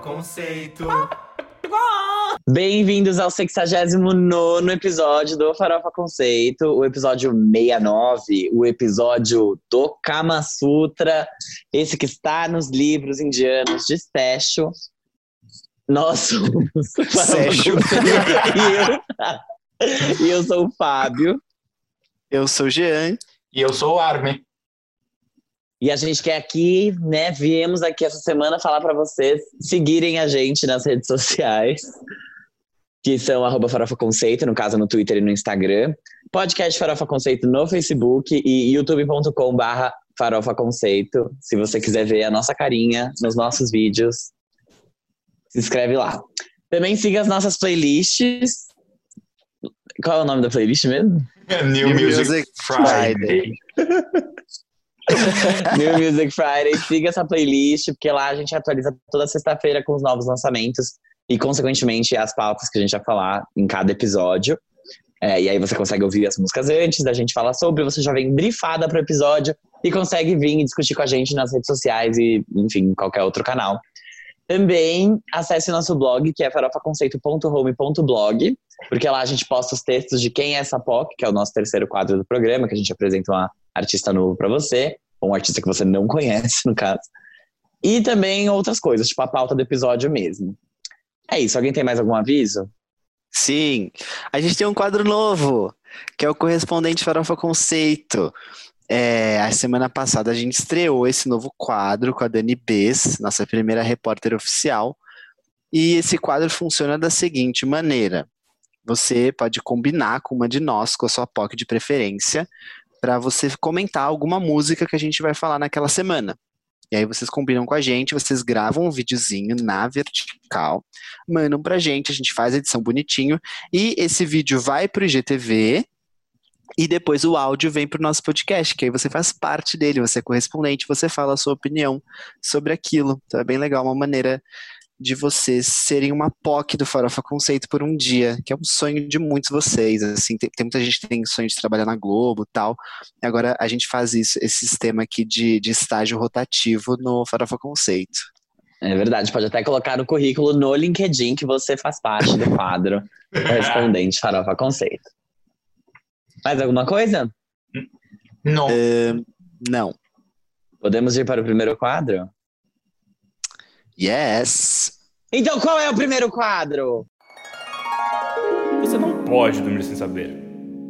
Conceito. Bem-vindos ao 69 episódio do Farofa Conceito, o episódio 69, o episódio do Kama Sutra, esse que está nos livros indianos de Sesho. Nós somos o Farofa Sesho. Conceito e eu, e eu sou o Fábio. Eu sou o Jean. E eu sou o Armin. E a gente quer aqui, né? Viemos aqui essa semana falar para vocês seguirem a gente nas redes sociais, que são arroba Farofa Conceito, no caso no Twitter e no Instagram. Podcast Farofa Conceito no Facebook e youtube.com barra Farofa Conceito. Se você quiser ver a nossa carinha nos nossos vídeos, se inscreve lá. Também siga as nossas playlists. Qual é o nome da playlist mesmo? New, New Music, Music Friday. New Music Friday. Siga essa playlist, porque lá a gente atualiza toda sexta-feira com os novos lançamentos e, consequentemente, as pautas que a gente vai falar em cada episódio. É, e aí você consegue ouvir as músicas antes da gente falar sobre, você já vem brifada pro episódio e consegue vir e discutir com a gente nas redes sociais e, enfim, qualquer outro canal. Também acesse nosso blog, que é farofaconceito.home.blog, porque lá a gente posta os textos de quem é essa POC, que é o nosso terceiro quadro do programa, que a gente apresenta uma artista novo para você, ou um artista que você não conhece, no caso. E também outras coisas, tipo a pauta do episódio mesmo. É isso. Alguém tem mais algum aviso? Sim, a gente tem um quadro novo, que é o correspondente Farofa Conceito. É, a semana passada a gente estreou esse novo quadro com a Dani Bess, nossa primeira repórter oficial. E esse quadro funciona da seguinte maneira: você pode combinar com uma de nós, com a sua POC de preferência, para você comentar alguma música que a gente vai falar naquela semana. E aí vocês combinam com a gente, vocês gravam um videozinho na vertical, mandam pra gente, a gente faz a edição bonitinho, e esse vídeo vai pro IGTV, e depois o áudio vem pro nosso podcast, que aí você faz parte dele, você é correspondente, você fala a sua opinião sobre aquilo. Então é bem legal, uma maneira de vocês serem uma POC do Farofa Conceito por um dia, que é um sonho de muitos de vocês, assim, tem, tem, muita gente que tem sonho de trabalhar na Globo tal, e agora a gente faz isso, esse sistema aqui de, de estágio rotativo no Farofa Conceito. É verdade, pode até colocar no currículo no LinkedIn que você faz parte do quadro correspondente Farofa Conceito. Mais alguma coisa? Não. Uh, não. Podemos ir para o primeiro quadro? Yes! Então qual é o primeiro quadro? Você não pode dormir sem saber.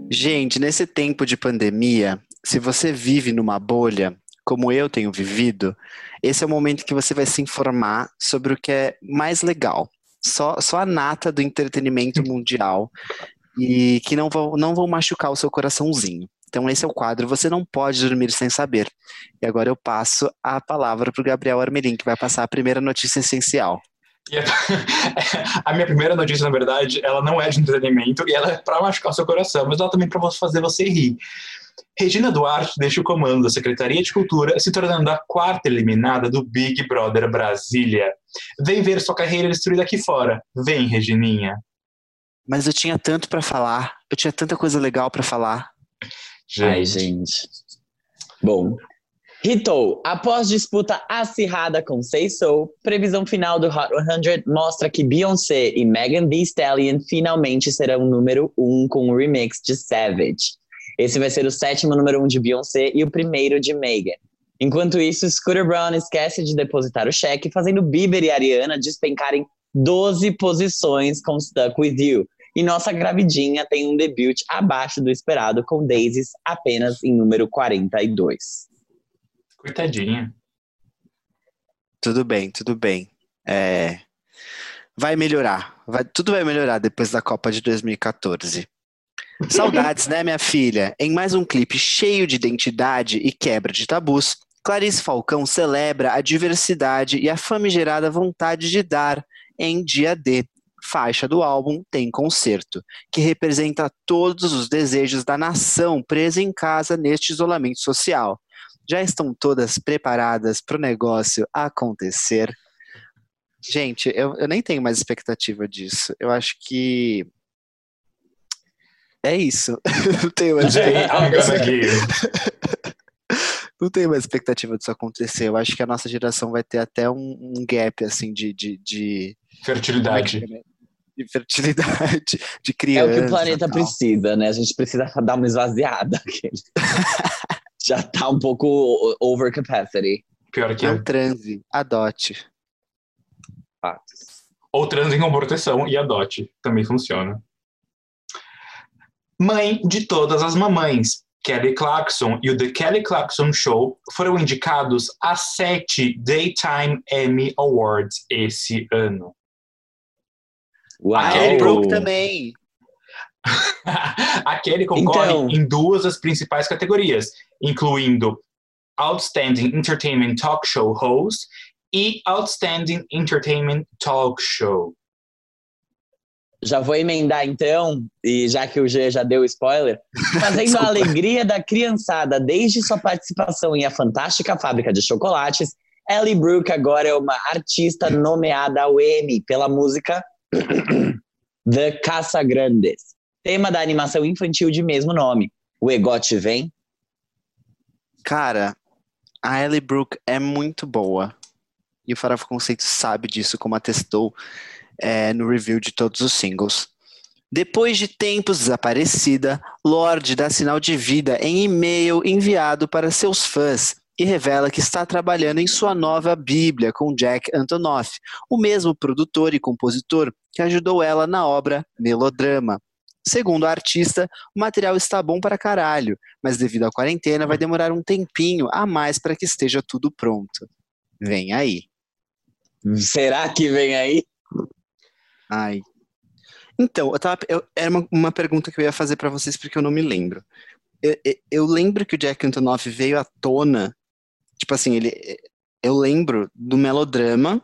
Gente, nesse tempo de pandemia, se você vive numa bolha, como eu tenho vivido, esse é o momento que você vai se informar sobre o que é mais legal. Só, só a nata do entretenimento mundial e que não vão, não vão machucar o seu coraçãozinho. Então, esse é o quadro Você Não Pode Dormir Sem Saber. E agora eu passo a palavra para o Gabriel Armelin, que vai passar a primeira notícia essencial. A minha primeira notícia, na verdade, ela não é de entretenimento e ela é para machucar seu coração, mas ela também para fazer você rir. Regina Duarte deixa o comando da Secretaria de Cultura, se tornando a quarta eliminada do Big Brother Brasília. Vem ver sua carreira destruída aqui fora. Vem, Regininha. Mas eu tinha tanto para falar, eu tinha tanta coisa legal para falar. Gente. Ai, gente. Bom, Hitou, após disputa acirrada com Say So, previsão final do Hot 100 mostra que Beyoncé e Megan Thee Stallion finalmente serão número um com o remix de Savage. Esse vai ser o sétimo número um de Beyoncé e o primeiro de Megan. Enquanto isso, Scooter Brown esquece de depositar o cheque, fazendo Bieber e Ariana despencarem 12 posições com Stuck With You. E nossa gravidinha tem um debut abaixo do esperado, com Daisies apenas em número 42. Coitadinha. Tudo bem, tudo bem. É... Vai melhorar. Vai... Tudo vai melhorar depois da Copa de 2014. Saudades, né, minha filha? Em mais um clipe cheio de identidade e quebra de tabus, Clarice Falcão celebra a diversidade e a famigerada vontade de dar em Dia D, faixa do álbum Tem Concerto, que representa todos os desejos da nação presa em casa neste isolamento social. Já estão todas preparadas para o negócio acontecer? Gente, eu, eu nem tenho mais expectativa disso. Eu acho que. É isso. Não tenho mais gonna give. não tenho mais expectativa disso acontecer. Eu acho que a nossa geração vai ter até um, um gap, assim, de, de, de... Fertilidade. De fertilidade, de criança. É o que o planeta tal. precisa, né? A gente precisa dar uma esvaziada. Já tá um pouco over capacity. Pior que é. Não transe, adote. Fatos. Ou transem com proteção e adote. Também funciona. Mãe de todas as mamães. Kelly Clarkson e o The Kelly Clarkson Show foram indicados a sete Daytime Emmy Awards esse ano. Uau! A Kelly Kelly Brook também. a Kelly concorre Então. em duas das principais categorias, incluindo Outstanding Entertainment Talk Show Host e Outstanding Entertainment Talk Show. Já vou emendar então, e já que o G já deu spoiler, fazendo a alegria da criançada desde sua participação em A Fantástica Fábrica de Chocolates, Ellie Brooke agora é uma artista nomeada ao Emmy pela música The Casa Grandes, tema da animação infantil de mesmo nome. O Egote vem? Cara, a Ellie Brooke é muito boa. E o Farofa Conceito sabe disso, como atestou é, no review de todos os singles. Depois de tempos desaparecida, Lorde dá sinal de vida em e-mail enviado para seus fãs e revela que está trabalhando em sua nova Bíblia com Jack Antonoff, o mesmo produtor e compositor que ajudou ela na obra Melodrama. Segundo a artista, o material está bom para caralho, mas devido à quarentena vai demorar um tempinho a mais para que esteja tudo pronto. Vem aí. Será que vem aí? Ai. Então, eu tava, eu- era uma, uma pergunta que eu ia fazer para vocês porque eu não me lembro. Eu, eu- eu lembro que o Jack Antonoff veio à tona, tipo assim, ele, eu lembro do melodrama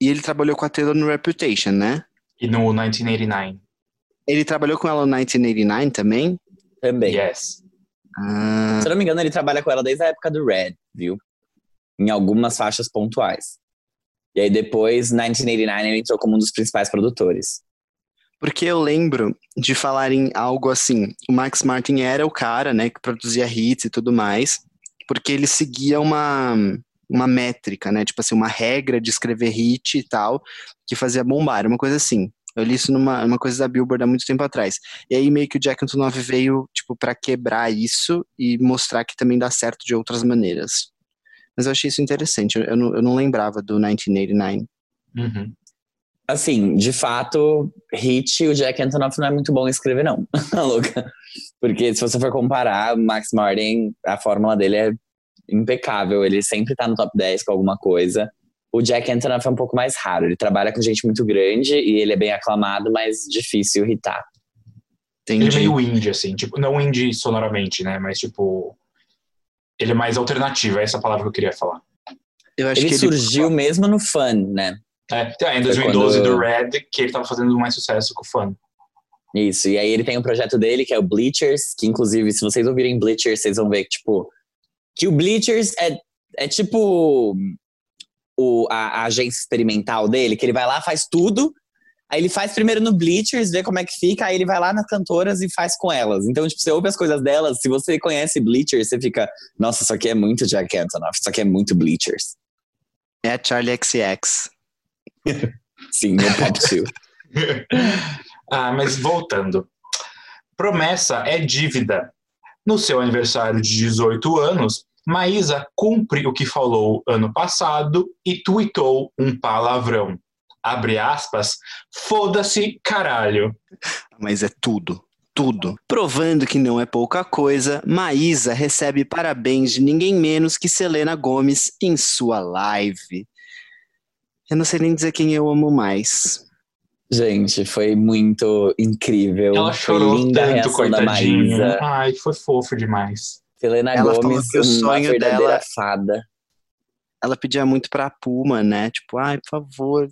e ele trabalhou com a Taylor no Reputation, né? E no 1989. Ele trabalhou com ela no 1989 também? Também. Yes. Ah, Se eu não me engano, ele trabalha com ela desde a época do Red, viu? Em algumas faixas pontuais. E aí depois, 1989, ele entrou como um dos principais produtores. Porque eu lembro de falar em algo assim, o Max Martin era o cara, né, que produzia hits e tudo mais, porque ele seguia uma, uma métrica, né, tipo assim, uma regra de escrever hit e tal, que fazia bombar, uma coisa assim. Eu li isso numa uma coisa da Billboard há muito tempo atrás. E aí meio que o Jack Antonoff veio, tipo, para quebrar isso e mostrar que também dá certo de outras maneiras. Mas eu achei isso interessante, eu, eu, não, eu não lembrava do 1989. Uhum. Assim, de fato, hit, o Jack Antonoff não é muito bom em escrever, não. Tá louca. Porque se você for comparar, o Max Martin, a fórmula dele é impecável. Ele sempre tá no top 10 com alguma coisa. O Jack Antonoff é um pouco mais raro. Ele trabalha com gente muito grande e ele é bem aclamado, mas difícil hitar. Ele é Entendi. meio indie, assim, tipo, não indie sonoramente, né? Mas tipo. Ele é mais alternativo, é essa palavra que eu queria falar. Eu acho Ele que ele surgiu mesmo no fun, né? É, então, em Foi 2012 quando- do Red, que ele tava fazendo mais sucesso com o fã. Isso, e aí ele tem um projeto dele que é o Bleachers, que inclusive, se vocês ouvirem Bleachers, vocês vão ver que, tipo, que o Bleachers é, é tipo o, a, a agência experimental dele, que ele vai lá, faz tudo, aí ele faz primeiro no Bleachers, vê como é que fica, aí ele vai lá nas cantoras e faz com elas. Então, tipo, você ouve as coisas delas, se você conhece Bleachers, você fica, nossa, isso aqui é muito Jack Antonoff, isso aqui é muito Bleachers. É a Charlie XX. Sim, no Pop 2. ah, mas voltando. Promessa é dívida. No seu aniversário de 18 anos, Maísa cumpre o que falou ano passado e tuitou um palavrão. Abre aspas, foda-se caralho. Mas é tudo. Tudo. Provando que não é pouca coisa, Maísa recebe parabéns de ninguém menos que Selena Gomes em sua live. Eu não sei nem dizer quem eu amo mais. Gente, foi muito incrível. Ela foi chorou linda tanto, coitadinha. Ai, foi fofo demais. Selena Ela falou Gomes, que o sonho dela- fada. Ela pedia muito pra Puma, né? Tipo, ai, por favor,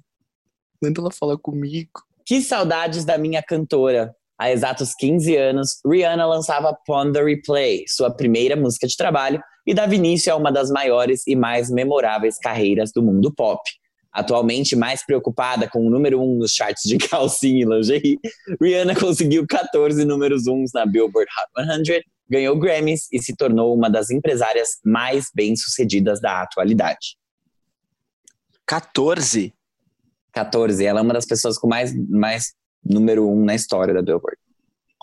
manda ela falar comigo. Que saudades da minha cantora. Há exatos 15 anos, Rihanna lançava Pon the Replay, sua primeira música de trabalho, e dava início a uma das maiores e mais memoráveis carreiras do mundo pop. Atualmente mais preocupada com o número um nos charts de calcinha e lingerie, Rihanna conseguiu 14 números uns na Billboard Hot 100, ganhou Grammys e se tornou uma das empresárias mais bem-sucedidas da atualidade. 14? 14. Ela é uma das pessoas com mais, mais número um na história da Billboard.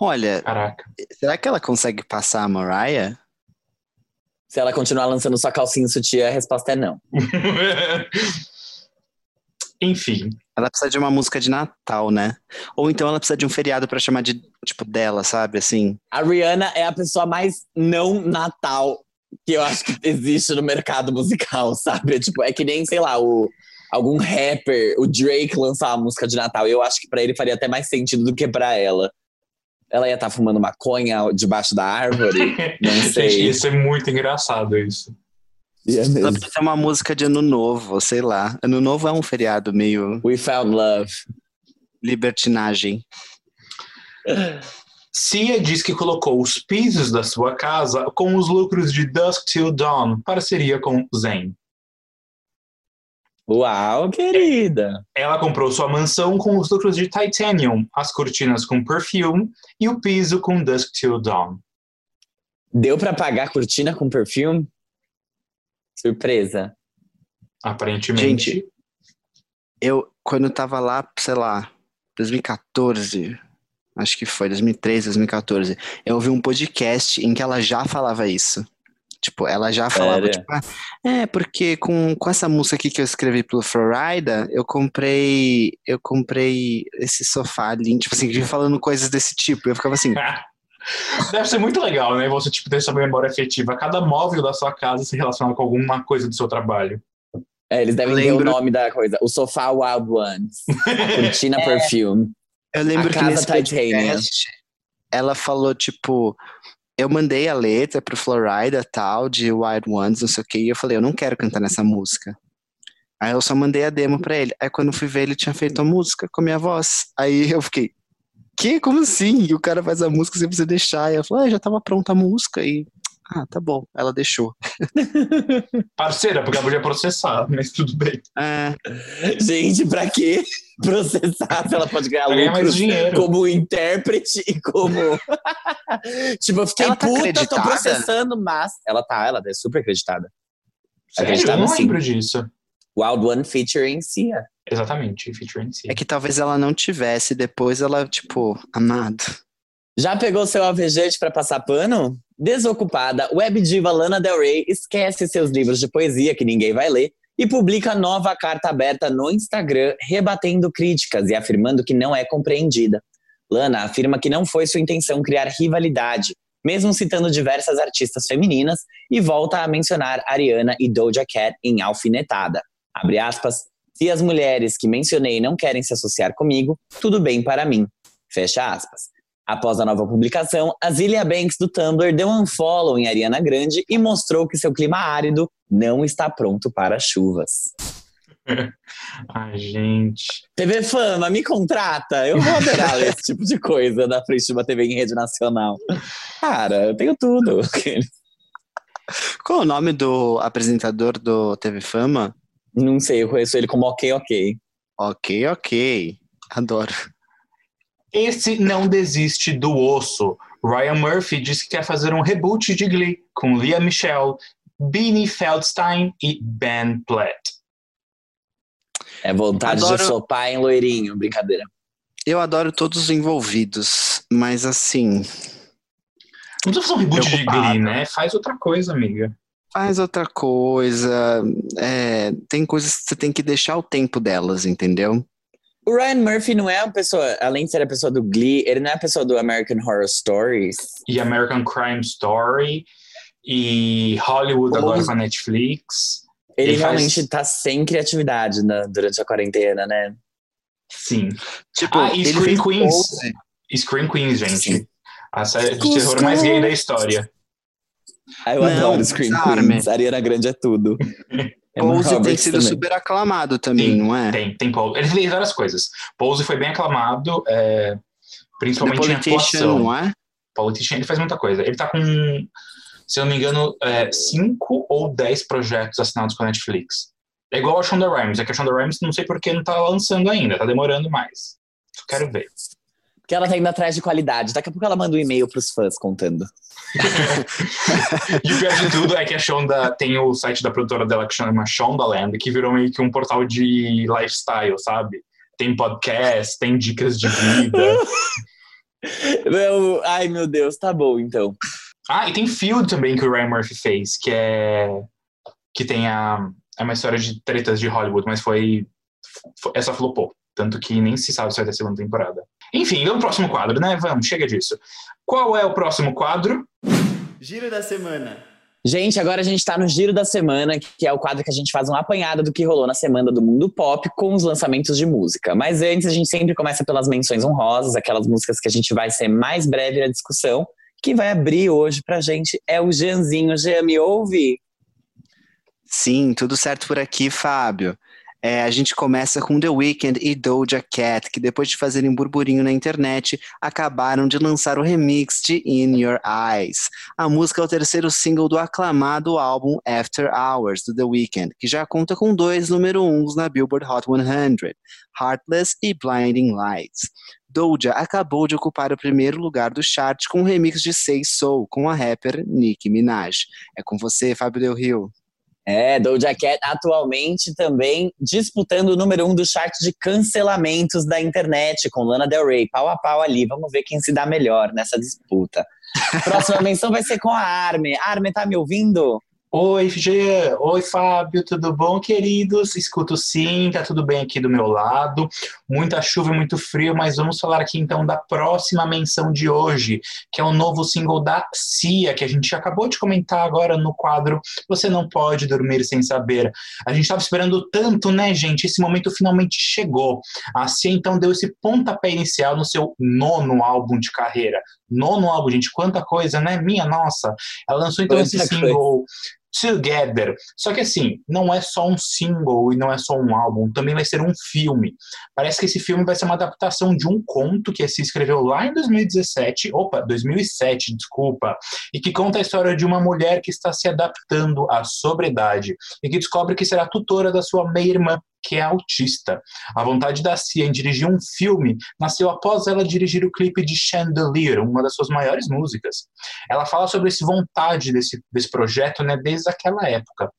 Olha, Caraca. será que ela consegue passar a Mariah? Se ela continuar lançando sua calcinha e sutiã, a resposta é não. Enfim. Ela precisa de uma música de Natal, né? Ou então ela precisa de um feriado pra chamar de, tipo, dela, sabe? Assim. A Rihanna é a pessoa mais não Natal que eu acho que existe no mercado musical, sabe? Tipo, é que nem, sei lá, o, algum rapper, o Drake lançar uma música de Natal. Eu acho que pra ele faria até mais sentido do que pra ela. Ela ia estar fumando maconha debaixo da árvore. Não sei. Gente, ia ser muito engraçado isso. Ia Ela mesmo. ter uma música de Ano Novo, sei lá. Ano Novo é um feriado meio We found love. libertinagem. Cia diz que colocou os pisos da sua casa com os lucros de Dusk Till Dawn, parceria com Zayn. Uau, querida. Ela comprou sua mansão com os lucros de Titanium, as cortinas com Perfume e o piso com Dusk Till Dawn. Deu pra pagar a cortina com perfume? Surpresa. Aparentemente. Gente, Eu, quando eu tava lá, sei lá, 2014, acho que foi, 2013, 2014, eu ouvi um podcast em que ela já falava isso. Tipo, ela já falava, Sério? tipo, ah, é, porque com, com essa música aqui que eu escrevi pro Florida, eu comprei, eu comprei esse sofá ali, tipo assim, falando coisas desse tipo. Eu ficava assim, Deve ser muito legal, né? Você tipo, ter essa memória afetiva. Cada móvel da sua casa se relaciona com alguma coisa do seu trabalho. É, eles devem ter Lembro- o nome da coisa. O sofá Wild Ones. A cortina perfume. Eu lembro A que nesse podcast, ela falou, tipo, eu mandei a letra pro Florida, tal, de Wild Ones, não sei o que, e eu falei, eu não quero cantar nessa música. Aí eu só mandei a demo pra ele. Aí quando eu fui ver, ele tinha feito a música com a minha voz. Aí eu fiquei, que? Como assim? E o cara faz a música sem você deixar. E ela falou, ah, já tava pronta a música. E, ah, tá bom. Ela deixou. Parceira, porque ela podia processar, mas tudo bem. É, Gente, pra que processar se ela pode ganhar ganhar mais dinheiro. como intérprete e como. tipo, eu fiquei Ela tá puta, tô acreditada? processando, mas. Ela tá, ela é super acreditada. Sério? Eu Acreditada não sim. lembro disso. Wild One featuring Cia. Exatamente, featuring si. é que talvez ela não tivesse, depois ela, tipo, amado. Já pegou seu alvejante pra passar pano? Desocupada, web diva Lana Del Rey esquece seus livros de poesia que ninguém vai ler e publica nova carta aberta no Instagram, rebatendo críticas e afirmando que não é compreendida. Lana afirma que não foi sua intenção criar rivalidade, mesmo citando diversas artistas femininas, e volta a mencionar Ariana e Doja Cat em Alfinetada. Abre aspas, se as mulheres que mencionei não querem se associar comigo, tudo bem para mim. Fecha aspas. Após a nova publicação, a Zilia Banks do Tumblr deu um follow em Ariana Grande e mostrou que seu clima árido não está pronto para chuvas. Ai, gente. TV Fama, me contrata! Eu vou adorar esse tipo de coisa na frente de uma TV em rede nacional. Cara, eu tenho tudo. Qual o nome do apresentador do TV Fama? Não sei, eu conheço ele como ok, ok. Ok, ok. Adoro. Esse não desiste do osso. Ryan Murphy disse que quer fazer um reboot de Glee com Leah Michelle, Beanie Feldstein e Ben Platt. É vontade Adoro- de sopar em loirinho, brincadeira. Eu adoro todos os envolvidos, mas assim, Não precisa fazer um reboot de. Glee, né? Faz outra coisa, amiga. Faz outra coisa. é, tem coisas que você tem que deixar o tempo delas, entendeu? O Ryan Murphy não é uma pessoa, além de ser a pessoa do Glee, ele não é a pessoa do American Horror Stories. E American Crime Story. E Hollywood agora com a Netflix. Ele, Ele faz- realmente tá sem criatividade na- durante a quarentena, né? Sim. Tipo, Ah, e fez Queens. Scream Queens, gente. Sim. A série de terror mais gay da história. Ah, eu Não, adoro Scream. Queens. Ariana Grande é tudo. Emma Pose tem sido também. super aclamado também, Sim, não é? Tem, tem Pose. Ele fez várias coisas. Pose foi bem aclamado, é, The principalmente em atuação. não é? Politician, ele faz muita coisa. Ele tá com, se eu não me engano, é, cinco ou dez projetos assinados com a Netflix. É igual a Shonda Rhimes, é que a Shonda Rhimes não sei por que não tá lançando ainda, tá demorando mais. Quero ver. Porque ela tá indo atrás de qualidade. Daqui a pouco ela manda um e-mail pros fãs contando. e o pior de tudo é que a Shonda tem o site da produtora dela que chama Shondaland, que virou meio que um portal de lifestyle, sabe? Tem podcast, tem dicas de vida. Ai, meu Deus, tá bom então. Ah, e tem Field também que o Ryan Murphy fez, que é. que tem a. É uma história de tretas de Hollywood, mas foi. foi essa flopou. Tanto que nem se sabe se vai ter segunda temporada. Enfim, vamos pro próximo quadro, né? Vamos, chega disso. Qual é o próximo quadro? Giro da semana. Gente, agora a gente está no Giro da Semana, que é o quadro que a gente faz uma apanhada do que rolou na semana do mundo pop com os lançamentos de música. Mas antes, a gente sempre começa pelas menções honrosas, aquelas músicas que a gente vai ser mais breve na discussão. Quem vai abrir hoje pra gente é o Jeanzinho. Jean, me ouve? Sim, tudo certo por aqui, Fábio. É, a gente começa com The Weeknd e Doja Cat, que depois de fazerem burburinho na internet, acabaram de lançar o remix de In Your Eyes. A música é o terceiro single do aclamado álbum After Hours, do The Weeknd, que já conta com dois número uns na Billboard Hot 100, Heartless e Blinding Lights. Doja acabou de ocupar o primeiro lugar do chart com um remix de Say Soul com a rapper Nicki Minaj. É com você, Fábio Del Rio. É, Doja Cat atualmente também disputando o número um do chart de cancelamentos da internet com Lana Del Rey, pau a pau ali. Vamos ver quem se dá melhor nessa disputa. Próxima menção vai ser com a Arme. Arme, tá me ouvindo? Oi, Jean. Oi, Fábio. Tudo bom, queridos? Escuto sim, tá tudo bem aqui do meu lado. Muita chuva e muito frio, mas vamos falar aqui então da próxima menção de hoje, que é o novo single da Cia, que a gente acabou de comentar agora no quadro Você Não Pode Dormir Sem Saber. A gente estava esperando tanto, né, gente? Esse momento finalmente chegou. A Cia então deu esse pontapé inicial no seu nono álbum de carreira. Nono álbum, gente, quanta coisa, né? Minha nossa. Ela lançou então esse single. Together. Só que assim, não é só um single e não é só um álbum, também vai ser um filme. Parece que esse filme vai ser uma adaptação de um conto que se escreveu lá em 2017, opa, 2007, desculpa, e que conta a história de uma mulher que está se adaptando à sobriedade e que descobre que será tutora da sua meia-irmã que é autista. A vontade da Cia em dirigir um filme nasceu após ela dirigir o clipe de Chandelier, uma das suas maiores músicas. Ela fala sobre essa vontade desse, desse projeto né, desde aquela época.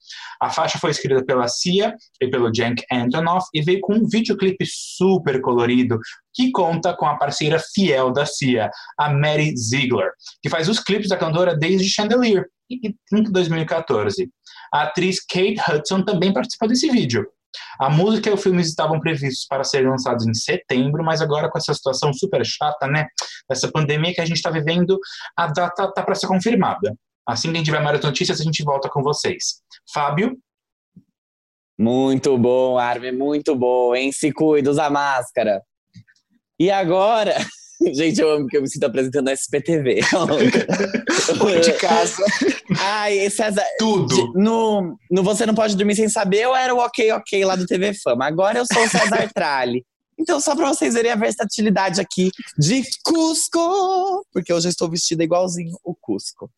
A faixa foi escrita pela Cia e pelo Jank Antonoff e veio com um videoclipe super colorido que conta com a parceira fiel da Cia, a Mary Ziegler, que faz os clipes da cantora desde Chandelier, em 2014. A atriz Kate Hudson também participa desse vídeo. A música e o filme estavam previstos para serem lançados em setembro, mas agora com essa situação super chata, né? Essa pandemia que a gente está vivendo, a data tá para ser confirmada. Assim que a gente tiver mais notícias, a gente volta com vocês. Fábio? Muito bom, Armin, muito bom, hein? Se cuida, usa máscara. E agora, Gente, eu amo que eu me sinto apresentando a SPTV. de casa. Ai, César. Tudo. No, no Você Não Pode Dormir Sem Saber, eu era o ok, ok lá do TV Fama. Agora eu sou o César Tralli. Então, só pra vocês verem a versatilidade aqui de Cusco, porque hoje eu estou vestida igualzinho o Cusco.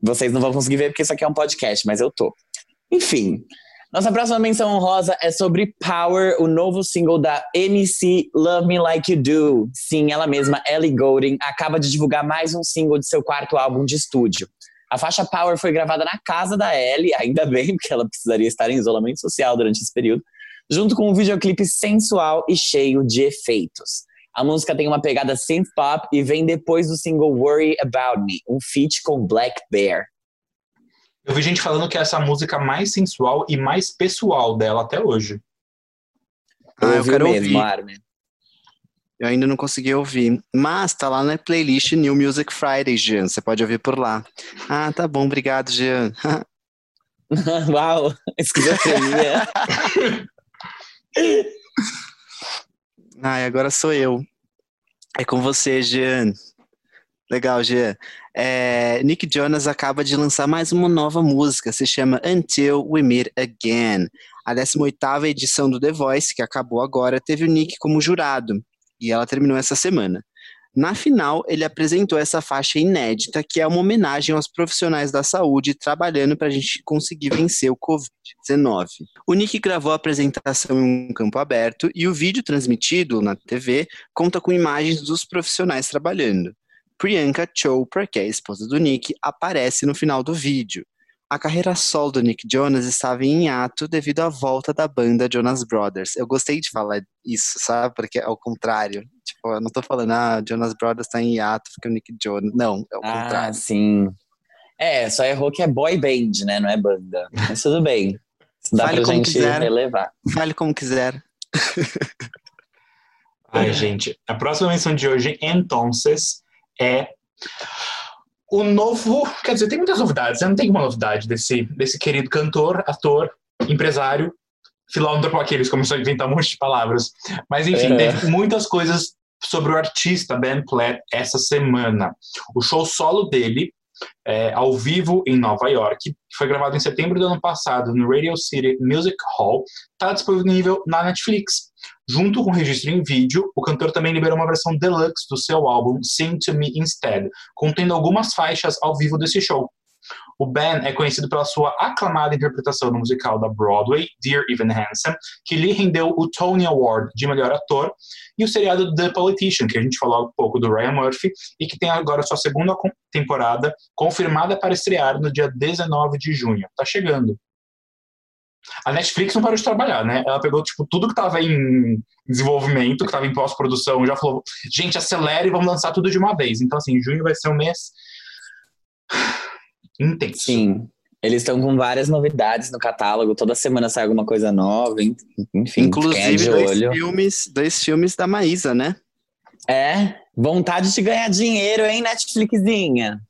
Vocês não vão conseguir ver porque isso aqui é um podcast, mas eu tô. Enfim, nossa próxima menção honrosa é sobre Power, o novo single da MC Love Me Like You Do. Sim, ela mesma, Ellie Goulding, acaba de divulgar mais um single de seu quarto álbum de estúdio. A faixa Power foi gravada na casa da Ellie, ainda bem, porque ela precisaria estar em isolamento social durante esse período, junto com um videoclipe sensual e cheio de efeitos. A música tem uma pegada synth pop e vem depois do single Worry About Me, um feat com Black Bear. Eu vi gente falando que é essa música mais sensual e mais pessoal dela até hoje. Ah, eu, quero mesmo, ouvir. Armin. Eu ainda não consegui ouvir. Mas tá lá na playlist New Music Friday, Jean. Você pode ouvir por lá. Ah, tá bom, obrigado, Jean. Uau, esquizofrenia. Ai, agora sou eu. É com você, Jean. Legal, Jean. É, Nick Jonas acaba de lançar mais uma nova música, se chama Until We Meet Again. A 18ª edição do The Voice, que acabou agora, teve o Nick como jurado, e ela terminou essa semana. Na final, ele apresentou essa faixa inédita, que é uma homenagem aos profissionais da saúde trabalhando para a gente conseguir vencer o Covid-19. O Nick gravou a apresentação em um campo aberto e o vídeo transmitido na TV conta com imagens dos profissionais trabalhando. Priyanka Chopra, que é a esposa do Nick, aparece no final do vídeo. A carreira solo do Nick Jonas estava em ato devido à volta da banda Jonas Brothers. Eu gostei de falar isso, sabe? Porque é o contrário. Tipo, eu não tô falando, ah, Jonas Brothers tá em ato porque o Nick Jonas. Não, é o Ah, contrário. sim. É, só errou que é boy band, né? Não é banda. Mas tudo bem. Dá Fale pra como gente quiser. relevar. Fale como quiser. Ai, gente. A próxima menção de hoje, entonces, é o novo. Quer dizer, tem muitas novidades, né? Não tem uma novidade desse, desse querido cantor, ator, empresário, filósofo, aqueles começou a inventar um monte de palavras. Mas, enfim, É. teve muitas coisas sobre o artista Ben Platt essa semana. O show solo dele, é, ao vivo em Nova York, que foi gravado em setembro do ano passado no Radio City Music Hall, está disponível na Netflix. Junto com o registro em vídeo, o cantor também liberou uma versão deluxe do seu álbum Sing to Me Instead, contendo algumas faixas ao vivo desse show. O Ben é conhecido pela sua aclamada interpretação no musical da Broadway, Dear Evan Hansen, que lhe rendeu o Tony Award de melhor ator, e o seriado The Politician, que a gente falou há pouco do Ryan Murphy, e que tem agora sua segunda temporada confirmada para estrear no dia 19 de junho. Tá chegando. A Netflix não parou de trabalhar, né? Ela pegou tipo tudo que tava em desenvolvimento, que tava em pós-produção, já falou: "Gente, acelera e vamos lançar tudo de uma vez". Então assim, junho vai ser um mês intenso. Sim. Eles estão com várias novidades no catálogo. Toda semana sai alguma coisa nova. en- Enfim, é Inclusive, de dois olho. filmes, dois filmes da Maísa, né? É, vontade de ganhar dinheiro, hein, Netflixzinha?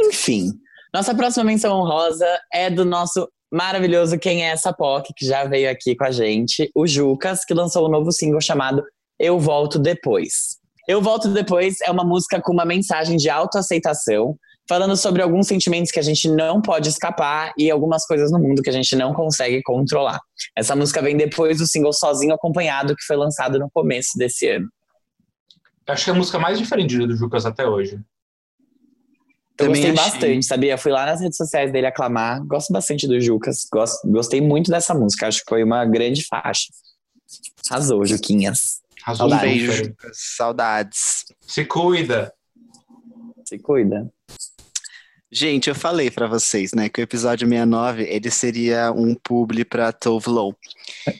Enfim, nossa próxima menção honrosa é do nosso maravilhoso Quem é essa POC, que já veio aqui com a gente, o Jucas, que lançou um novo single chamado Eu Volto Depois. Eu Volto Depois é uma música com uma mensagem de autoaceitação, falando sobre alguns sentimentos que a gente não pode escapar e algumas coisas no mundo que a gente não consegue controlar. Essa música vem depois do single Sozinho Acompanhado, que foi lançado no começo desse ano. Acho que é a música mais diferente do Jucas até hoje. Eu Também gostei achei. bastante, sabia? Fui lá nas redes sociais dele aclamar. Gosto bastante do Jucas. Gosto, gostei muito dessa música. Acho que foi uma grande faixa. Arrasou, Juquinhas. Arrasou Saudades. beijo. Jucas. Saudades. Se cuida. Se cuida. Gente, eu falei pra vocês, né, que o episódio 69, ele seria um publi pra Tove Lo.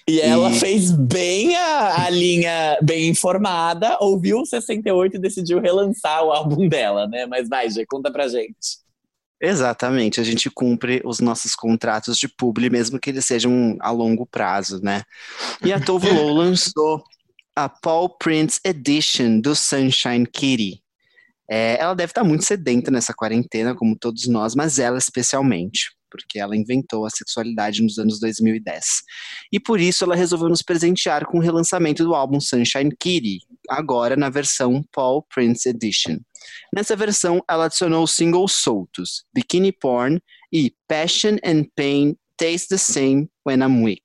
E ela E- fez bem a, a linha bem informada, ouviu o 68 e decidiu relançar o álbum dela, né? Mas vai, Gê, conta pra gente. Exatamente, a gente cumpre os nossos contratos de publi, mesmo que eles sejam a longo prazo, né? E a Tove Lo lançou a Paul Prince Edition do Sunshine Kitty. É, ela deve estar muito sedenta nessa quarentena, como todos nós, mas ela especialmente, porque ela inventou a sexualidade nos anos 2010. E por isso ela resolveu nos presentear com o relançamento do álbum Sunshine Kitty, agora na versão Paul Prince Edition. Nessa versão, ela adicionou singles soltos, Bikini Porn e Passion and Pain Taste the Same When I'm Weak.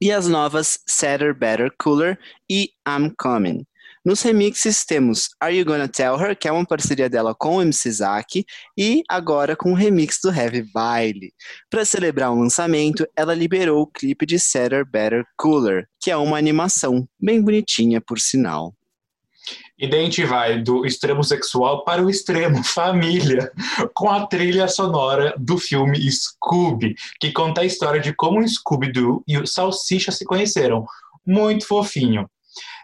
E as novas Sadder, Better, Cooler e I'm Coming. Nos remixes temos Are You Gonna Tell Her, que é uma parceria dela com o MC Zack, e agora com o remix do Heavy Baile. Para celebrar o lançamento, ela liberou o clipe de Sadder, Better, Cooler, que é uma animação bem bonitinha, por sinal. E gente vai do extremo sexual para o extremo família, com a trilha sonora do filme Scooby, que conta a história de como o Scooby-Doo e o Salsicha se conheceram. Muito fofinho.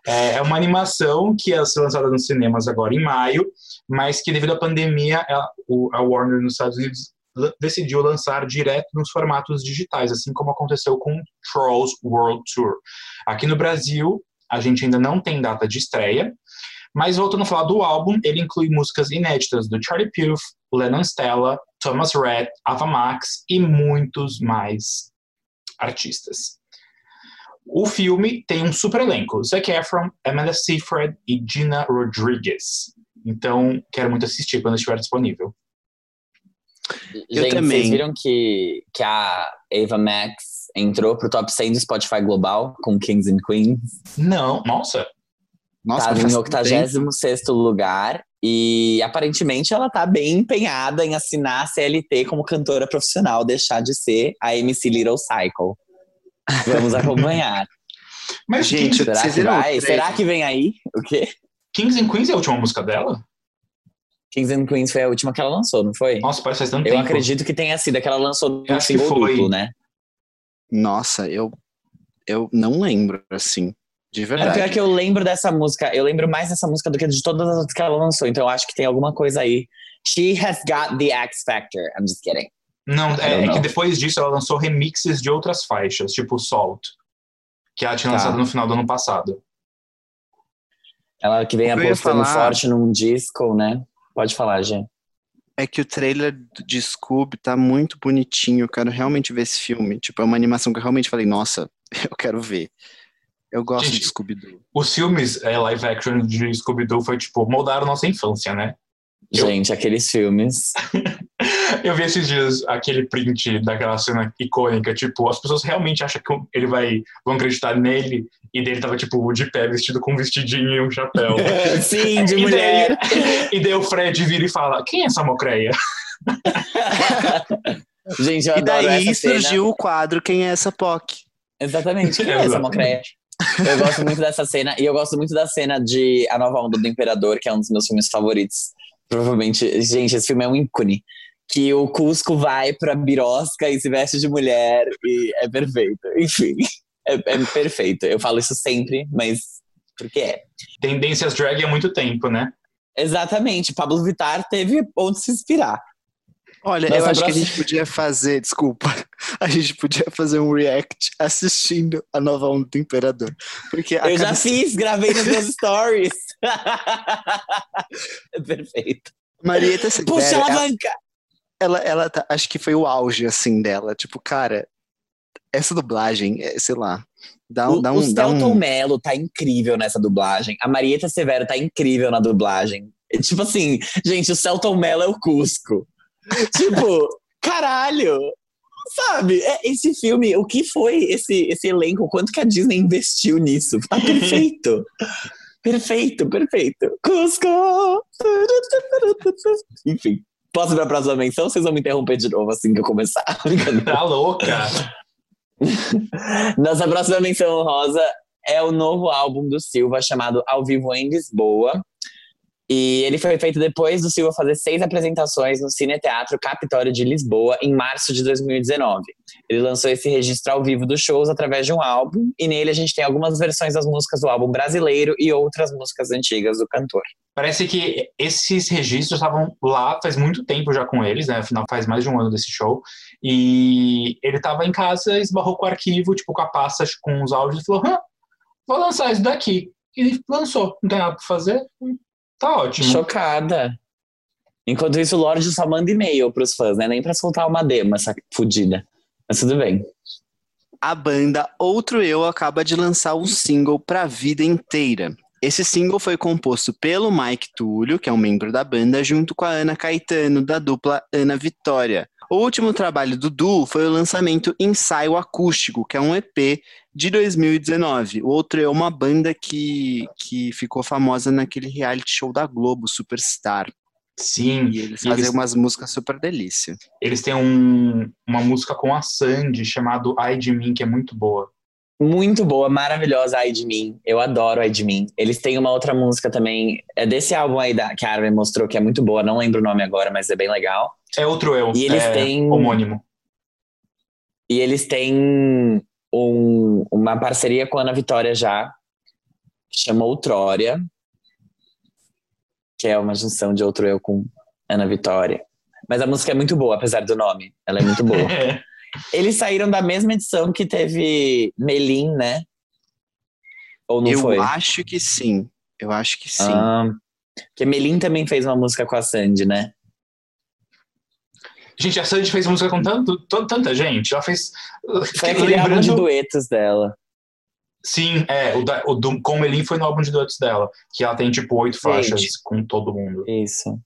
É é uma animação que ia ser lançada nos cinemas agora em maio, mas que devido à pandemia, a, Warner nos Estados Unidos decidiu lançar direto nos formatos digitais, assim como aconteceu com Trolls World Tour. Aqui no Brasil, a gente ainda não tem data de estreia, mas voltando a falar do álbum, ele inclui músicas inéditas do Charlie Puth, Lennon Stella, Thomas Rhett, Ava Max e muitos mais artistas. O filme tem um super elenco: Zac Efron, Amanda Seyfried e Gina Rodriguez. Então, quero muito assistir quando estiver disponível. Eu gente, também. vocês viram que, que a Ava Max entrou pro top 100 do Spotify Global com Kings and Queens? Não, nossa, Nossa, tá em tanto tempo. 86 lugar. E aparentemente ela tá bem empenhada em assinar a CLT como cantora profissional, deixar de ser a MC Little Cycle. Vamos acompanhar. Mas Gente, Kings, Será que vai? Será que vem aí? O quê? Kings and Queens é a última música dela? Kings and Queens foi a última que ela lançou, não foi? Nossa, parece faz tanto Eu tempo. acredito que tenha sido a que ela lançou Eu no acho que single foi. duplo, né? Nossa, eu, eu não lembro, assim, de É verdade. pior que eu lembro dessa música. Eu lembro mais dessa música do que de todas as outras que ela lançou. Então eu acho que tem alguma coisa aí. She has got the X Factor. I'm just kidding. Não, é, é que depois disso ela lançou remixes de outras faixas, tipo Salt, que ela tinha Tá. lançado no final do ano passado. Ela que vem Eu apostando falar- forte num disco, né? Pode falar, Gê. É que o trailer de Scooby tá muito bonitinho. Eu quero realmente ver esse filme. Tipo, é uma animação que eu realmente falei, nossa, eu quero ver. Eu gosto Gente, de Scooby-Doo. Os filmes é, live action de Scooby-Doo foi tipo, moldaram nossa infância, né? Eu- Gente, aqueles filmes. Eu vi esses dias aquele print daquela cena icônica, tipo, as pessoas realmente acham que ele vai, vão acreditar nele, e dele tava, tipo, de pé, vestido com um vestidinho e um chapéu. Sim, de E mulher. daí, e daí o Fred vira e fala, quem é essa mocreia? Gente, eu E adoro daí essa cena. surgiu o quadro Quem é essa POC? Exatamente. Quem é essa. Mocreia? Eu gosto muito dessa cena. E eu gosto muito da cena de A Nova Onda do Imperador, que é um dos meus filmes favoritos. Provavelmente. Gente, esse filme é um ícone. Que o Cusco vai pra Birosca e se veste de mulher. E é perfeito. Enfim. É, é perfeito. Eu falo isso sempre, mas. Porque é. Tendências drag há muito tempo, né? Exatamente. Pablo Vittar teve onde se inspirar. Olha, Nossa, eu acho que a próxima- gente podia fazer, desculpa, a gente podia fazer um react assistindo a nova onda do Imperador. Porque Eu já fiz, gravei nos meus stories. é perfeito. Marieta Severo, Puxa a alavanca! Ela, ela tá- acho que foi o auge, assim, dela. Tipo, cara, essa dublagem, é, sei lá, dá, um- O, dá o um... Dá Celton um... Mello tá incrível nessa dublagem. A Marieta Severo tá incrível na dublagem. Tipo assim, gente, o Celton Mello é o Cusco. tipo, caralho! Sabe, é- esse filme, o que foi esse, esse elenco? Quanto que a Disney investiu nisso? Tá perfeito! perfeito, perfeito. Cusco! Enfim, posso ir pra próxima menção? Vocês vão me interromper de novo assim que eu começar? Tá louca? Nossa próxima menção honrosa é o novo álbum do Silva chamado Ao Vivo em Lisboa. E ele foi feito depois do Silva fazer seis apresentações no Cine Teatro Capitólio de Lisboa em março de 2019. Ele lançou esse registro ao vivo dos shows através de um álbum, e nele a gente tem algumas versões das músicas do álbum brasileiro e outras músicas antigas do cantor. Parece que esses registros estavam lá faz muito tempo já com eles, né? Afinal, faz mais de um ano desse show. E ele tava em casa, esbarrou com o arquivo, tipo, com a pasta com os áudios, e falou: Hã, vou lançar isso daqui. E lançou. Não tem nada pra fazer? Tá ótimo. Chocada. Enquanto isso, o Lorde só manda e-mail pros fãs, né? Nem pra soltar uma demo, essa fodida. Mas tudo bem. A banda Outro Eu acaba de lançar um single pra vida inteira. Esse single foi composto pelo Mike Túlio, que é um membro da banda, junto com a Ana Caetano, da dupla Ana Vitória. O último trabalho do duo foi o lançamento Ensaio Acústico, que é um EP de 2019. O Outro é uma banda que, que ficou famosa naquele reality show da Globo, Superstar. Sim. E eles E fazem eles- umas músicas super delícia. Eles têm um- uma música com a Sandy chamado Ai de Mim, que é muito boa. Muito boa, maravilhosa, Ai de Mim. Eu adoro Ai de Mim. Eles têm uma outra música também, é desse álbum aí da, que a Armin mostrou, que é muito boa, não lembro o nome agora, mas é bem legal. É outro eu. E eles é têm- homônimo. E eles têm um- uma parceria com a Ana Vitória já, que chama Outrória, que é uma junção de Outro Eu com Ana Vitória. Mas a música é muito boa, apesar do nome. Ela é muito boa. Eles saíram da mesma edição que teve Melim, né? Ou não Eu foi? acho que sim. Eu acho que sim. Ah, porque Melim também fez uma música com a Sandy, né? Gente, a Sandy fez música com tanto, to- tanta gente. Ela fez. Foi aquele álbum de lembrando. duetos dela. Sim, é. O, da, o do, com Melin foi no álbum de duetos dela. Que ela tem, tipo, oito faixas com todo mundo. Isso.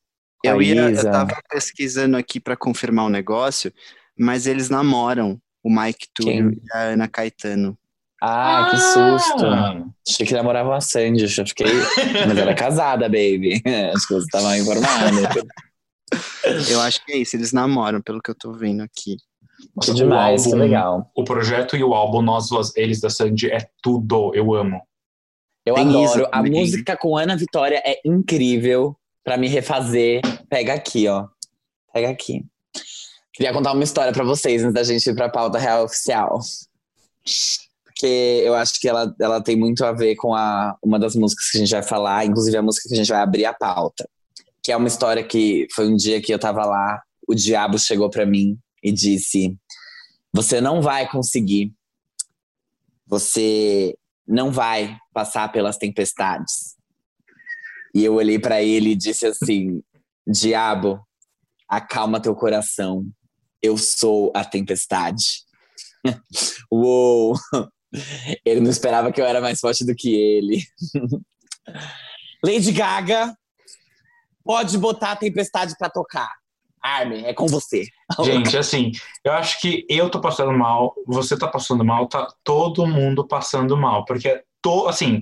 Eu ia, eu tava pesquisando aqui pra confirmar o negócio, mas eles namoram o Mike Túlio Quem? e a Ana Caetano. Ah, que susto. Achei que namorava a Sandy, eu fiquei. Mas ela é casada, baby. Acho que você tava informado. Eu acho que é isso, eles namoram, pelo que eu tô vendo aqui. Que Nossa, demais, o que álbum, legal. O projeto e o álbum Nós, Eles da Sandy é tudo. Eu amo. Eu Tem adoro. isso a música com Ana Vitória é incrível pra me refazer. Pega aqui, ó. Pega aqui. Queria contar uma história pra vocês antes da gente ir pra pauta real oficial. Porque eu acho que ela, ela tem muito a ver com a, uma das músicas que a gente vai falar, inclusive a música que a gente vai abrir a pauta. Que é uma história que foi um dia que eu tava lá, o diabo chegou pra mim e disse: Você não vai conseguir. Você não vai passar pelas tempestades. E eu olhei pra ele e disse assim: Diabo, acalma teu coração. Eu sou a tempestade. Uou! Ele não esperava que eu era mais forte do que ele. Lady Gaga, pode botar a tempestade pra tocar. Armin, é com você. Gente, assim, eu acho que eu tô passando mal, você tá passando mal, tá todo mundo passando mal. Porque, tô, assim,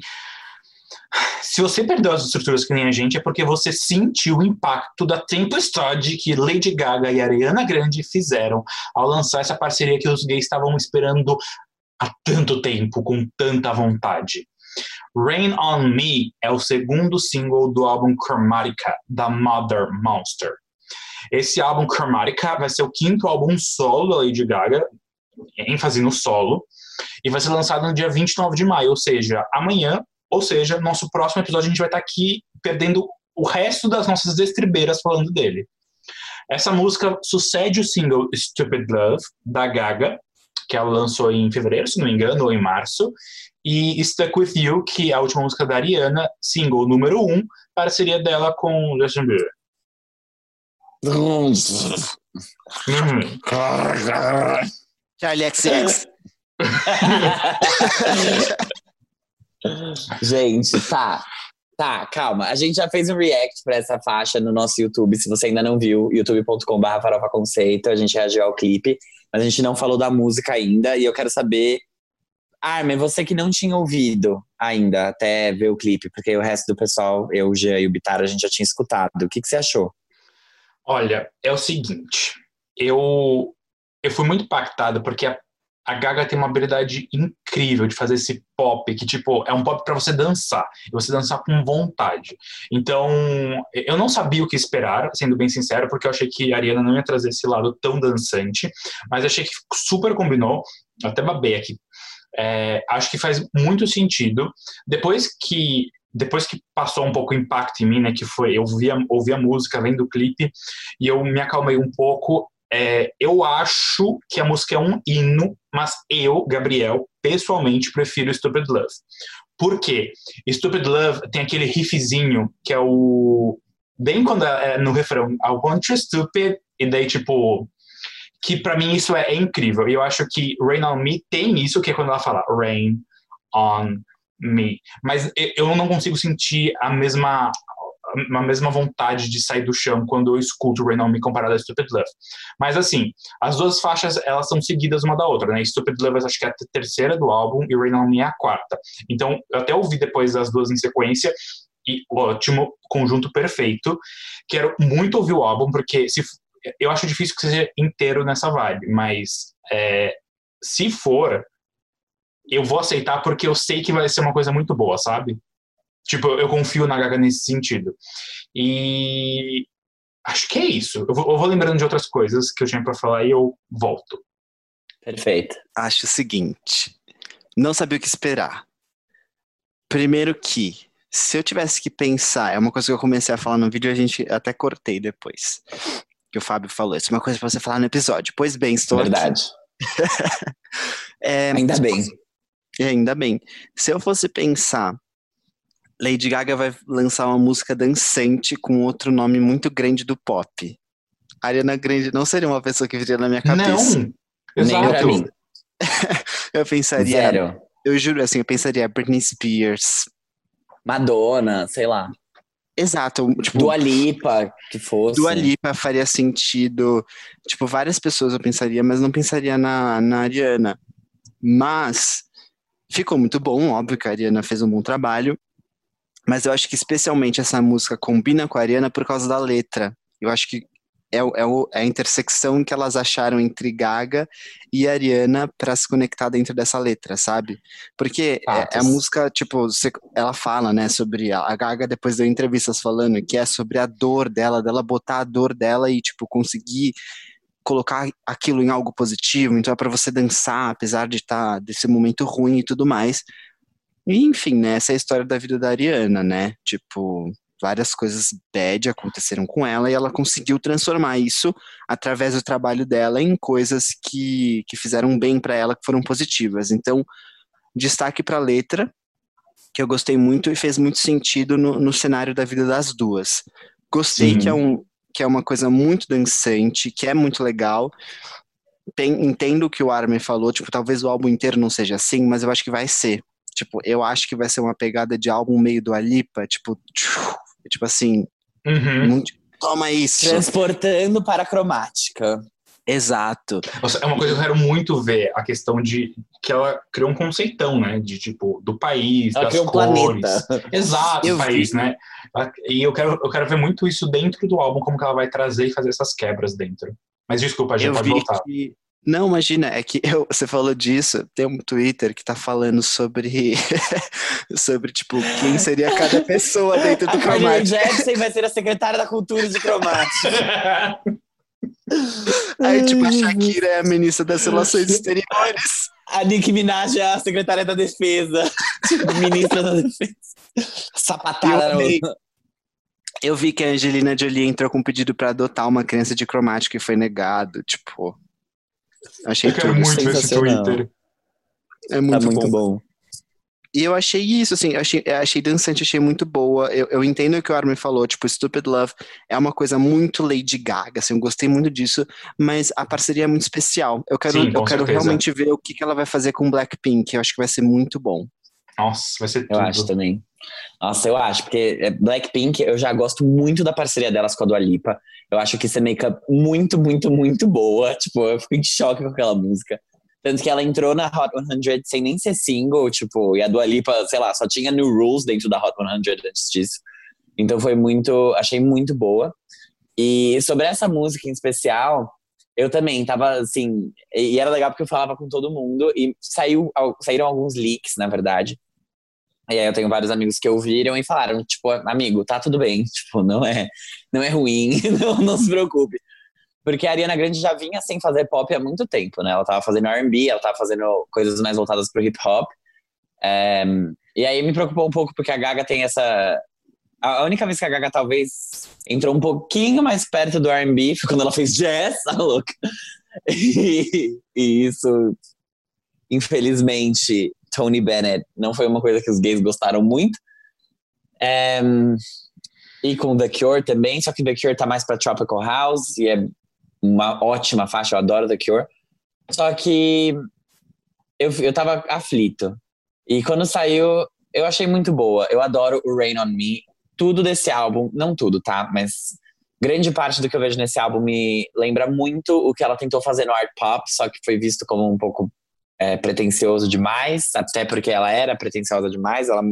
se você perdeu as estruturas que nem a gente, é porque você sentiu o impacto da tempestade que Lady Gaga e Ariana Grande fizeram ao lançar essa parceria que os gays estavam esperando há tanto tempo, com tanta vontade. Rain on Me é o segundo single do álbum Chromatica, da Mother Monster. Esse álbum Chromatica vai ser o quinto álbum solo da Lady Gaga, ênfase no solo, e vai ser lançado no dia 29 de maio, ou seja, amanhã, ou seja, nosso próximo episódio a gente vai estar aqui perdendo o resto das nossas estribeiras falando dele. Essa música sucede o single Stupid Love, da Gaga, que ela lançou em fevereiro, se não me engano, ou em março, e Stuck With You, que é a última música da Ariana, single número um, parceria dela com Justin Bieber. Charlie XX. gente, tá. Tá, calma. A gente já fez um react pra essa faixa no nosso YouTube. Se você ainda não viu, youtube.com.br farofa conceito. A gente reagiu ao clipe, mas a gente não falou da música ainda. E eu quero saber, Armin, você que não tinha ouvido ainda até ver o clipe, porque o resto do pessoal, eu, o Jean e o Bitar, a gente já tinha escutado. O que, que você achou? Olha, é o seguinte, eu, eu fui muito impactado porque a, a Gaga tem uma habilidade incrível de fazer esse pop, que tipo, é um pop para você dançar, e você dançar com vontade. Então, eu não sabia o que esperar, sendo bem sincero, porque eu achei que a Ariana não ia trazer esse lado tão dançante, mas achei que super combinou, até babei aqui. É, acho que faz muito sentido. Depois que depois que passou um pouco o impacto em mim, né, que foi eu ouvi a, ouvi a música, vendo o clipe, e eu me acalmei um pouco. É, eu acho que a música é um hino, mas eu, Gabriel, pessoalmente prefiro Stupid Love. Por quê? Stupid Love tem aquele riffzinho que é o. Bem quando é no refrão, I want you stupid, e daí tipo. Que pra mim isso é, é incrível. E eu acho que Rain on Me tem isso, que é quando ela fala Rain on me. Mas eu não consigo sentir a mesma a mesma vontade de sair do chão quando eu escuto Rain On Me comparado a Stupid Love. Mas assim, as duas faixas elas são seguidas uma da outra, né? Stupid Love acho que é a terceira do álbum e Rain On Me é a quarta. Então eu até ouvi depois as duas em sequência e ótimo, conjunto perfeito. Quero muito ouvir o álbum porque se eu acho difícil que seja inteiro nessa vibe, mas é, se for eu vou aceitar porque eu sei que vai ser uma coisa muito boa, sabe? Tipo, eu confio na Gaga nesse sentido. E acho que é isso. Eu vou, eu vou lembrando de outras coisas que eu tinha para falar e eu volto. Perfeito. Acho o seguinte: não sabia o que esperar. Primeiro que, se eu tivesse que pensar, é uma coisa que eu comecei a falar no vídeo e a gente até cortei depois. Que o Fábio falou. Isso é uma coisa pra você falar no episódio. Pois bem, estou Verdade. é, Ainda bem. É, ainda bem. Se eu fosse pensar, Lady Gaga vai lançar uma música dançante com outro nome muito grande do pop. Ariana Grande não seria uma pessoa que viria na minha cabeça. Não! Nem Exato. mim. Eu pensaria, Zero. eu juro assim, eu pensaria Britney Spears. Madonna, sei lá. Exato, tipo, Dua Lipa, que fosse. Dua Lipa faria sentido. Tipo, várias pessoas eu pensaria, mas não pensaria na, na Ariana. Mas ficou muito bom, óbvio que a Ariana fez um bom trabalho, mas eu acho que especialmente essa música combina com a Ariana por causa da letra. Eu acho que é, é, é a intersecção que elas acharam entre Gaga e Ariana para se conectar dentro dessa letra, sabe? Porque é, é, a música, tipo, ela fala, né, sobre a, a Gaga depois deu entrevistas falando que é sobre a dor dela, dela botar a dor dela e, tipo, conseguir colocar aquilo em algo positivo, então é para você dançar, apesar de estar tá, desse momento ruim e tudo mais. E, enfim, né, essa é a história da vida da Ariana, né? Tipo, várias coisas bad aconteceram com ela e ela conseguiu transformar isso através do trabalho dela em coisas que, que fizeram bem para ela, que foram positivas. Então, destaque para a letra, que eu gostei muito e fez muito sentido no, no cenário da vida das duas. Gostei Sim. que é um, que é uma coisa muito dançante, que é muito legal. Tem, entendo o que o Armin falou, tipo, talvez o álbum inteiro não seja assim, mas eu acho que vai ser. Tipo, eu acho que vai ser uma pegada de álbum meio do Alipa, tipo, tipo assim, uhum. muito, toma isso. Transportando para a cromática. Exato. Nossa, é uma coisa que eu quero muito ver, a questão de que ela criou um conceitão, né? De tipo, do país, ela das criou cores. Um planeta. Exato, o país, vi. né? E eu quero, eu quero ver muito isso dentro do álbum, como que ela vai trazer e fazer essas quebras dentro. Mas desculpa, a gente eu pode voltar. Que... Não, imagina, é que eu, você falou disso, tem um Twitter que tá falando sobre, sobre tipo, quem seria cada pessoa dentro do cromático. A Jackson vai ser a secretária da cultura de cromático. Aí, tipo, a Shakira é a ministra das Relações Exteriores. A Nicki Minaj é a secretária da Defesa. Tipo, ministra da Defesa. Sapatada. Eu, eu vi que a Angelina Jolie entrou com um pedido para adotar uma criança de cromática e foi negado. Tipo, achei eu quero tudo muito esse Twitter. É muito, tá muito bom. bom. E eu achei isso, assim, eu achei, eu achei dançante, achei muito boa. Eu, eu entendo o que o Armin falou, tipo, Stupid Love é uma coisa muito Lady Gaga, assim, eu gostei muito disso, mas a parceria é muito especial. Eu quero, Sim, eu quero realmente ver o que, que ela vai fazer com Blackpink, eu acho que vai ser muito bom. Nossa, vai ser tudo. Eu acho também. Nossa, eu acho, porque é, Blackpink, eu já gosto muito da parceria delas com a Dua Lipa. Eu acho que é make-up muito, muito, muito boa. Tipo, eu fico em choque com aquela música. Tanto que ela entrou na Hot 100 sem nem ser single, tipo, e a Dua Lipa, sei lá, só tinha New Rules dentro da Hot 100 antes disso. Então foi muito, achei muito boa. E sobre essa música em especial, eu também tava assim, e era legal porque eu falava com todo mundo e saiu, saíram alguns leaks, na verdade. E aí eu tenho vários amigos que ouviram e falaram, tipo, amigo, tá tudo bem, tipo, não é, não é ruim, não, não se preocupe. Porque a Ariana Grande já vinha sem fazer pop há muito tempo, né? Ela tava fazendo R&B, ela tava fazendo coisas mais voltadas pro hip hop. É, e aí me preocupou um pouco porque a Gaga tem essa... A única vez que a Gaga talvez entrou um pouquinho mais perto do R&B foi quando ela fez jazz, a louca. E, e isso, infelizmente, Tony Bennett não foi uma coisa que os gays gostaram muito. E com The Cure também, só que The Cure tá mais pra Tropical House e é uma ótima faixa, eu adoro The Cure. Só que eu, eu tava aflito. E quando saiu, eu achei muito boa. Eu adoro o Rain on Me. Tudo desse álbum, não tudo, tá? Mas grande parte do que eu vejo nesse álbum me lembra muito o que ela tentou fazer no art pop, só que foi visto como um pouco é, pretencioso demais, até porque ela era pretenciosa demais. Ela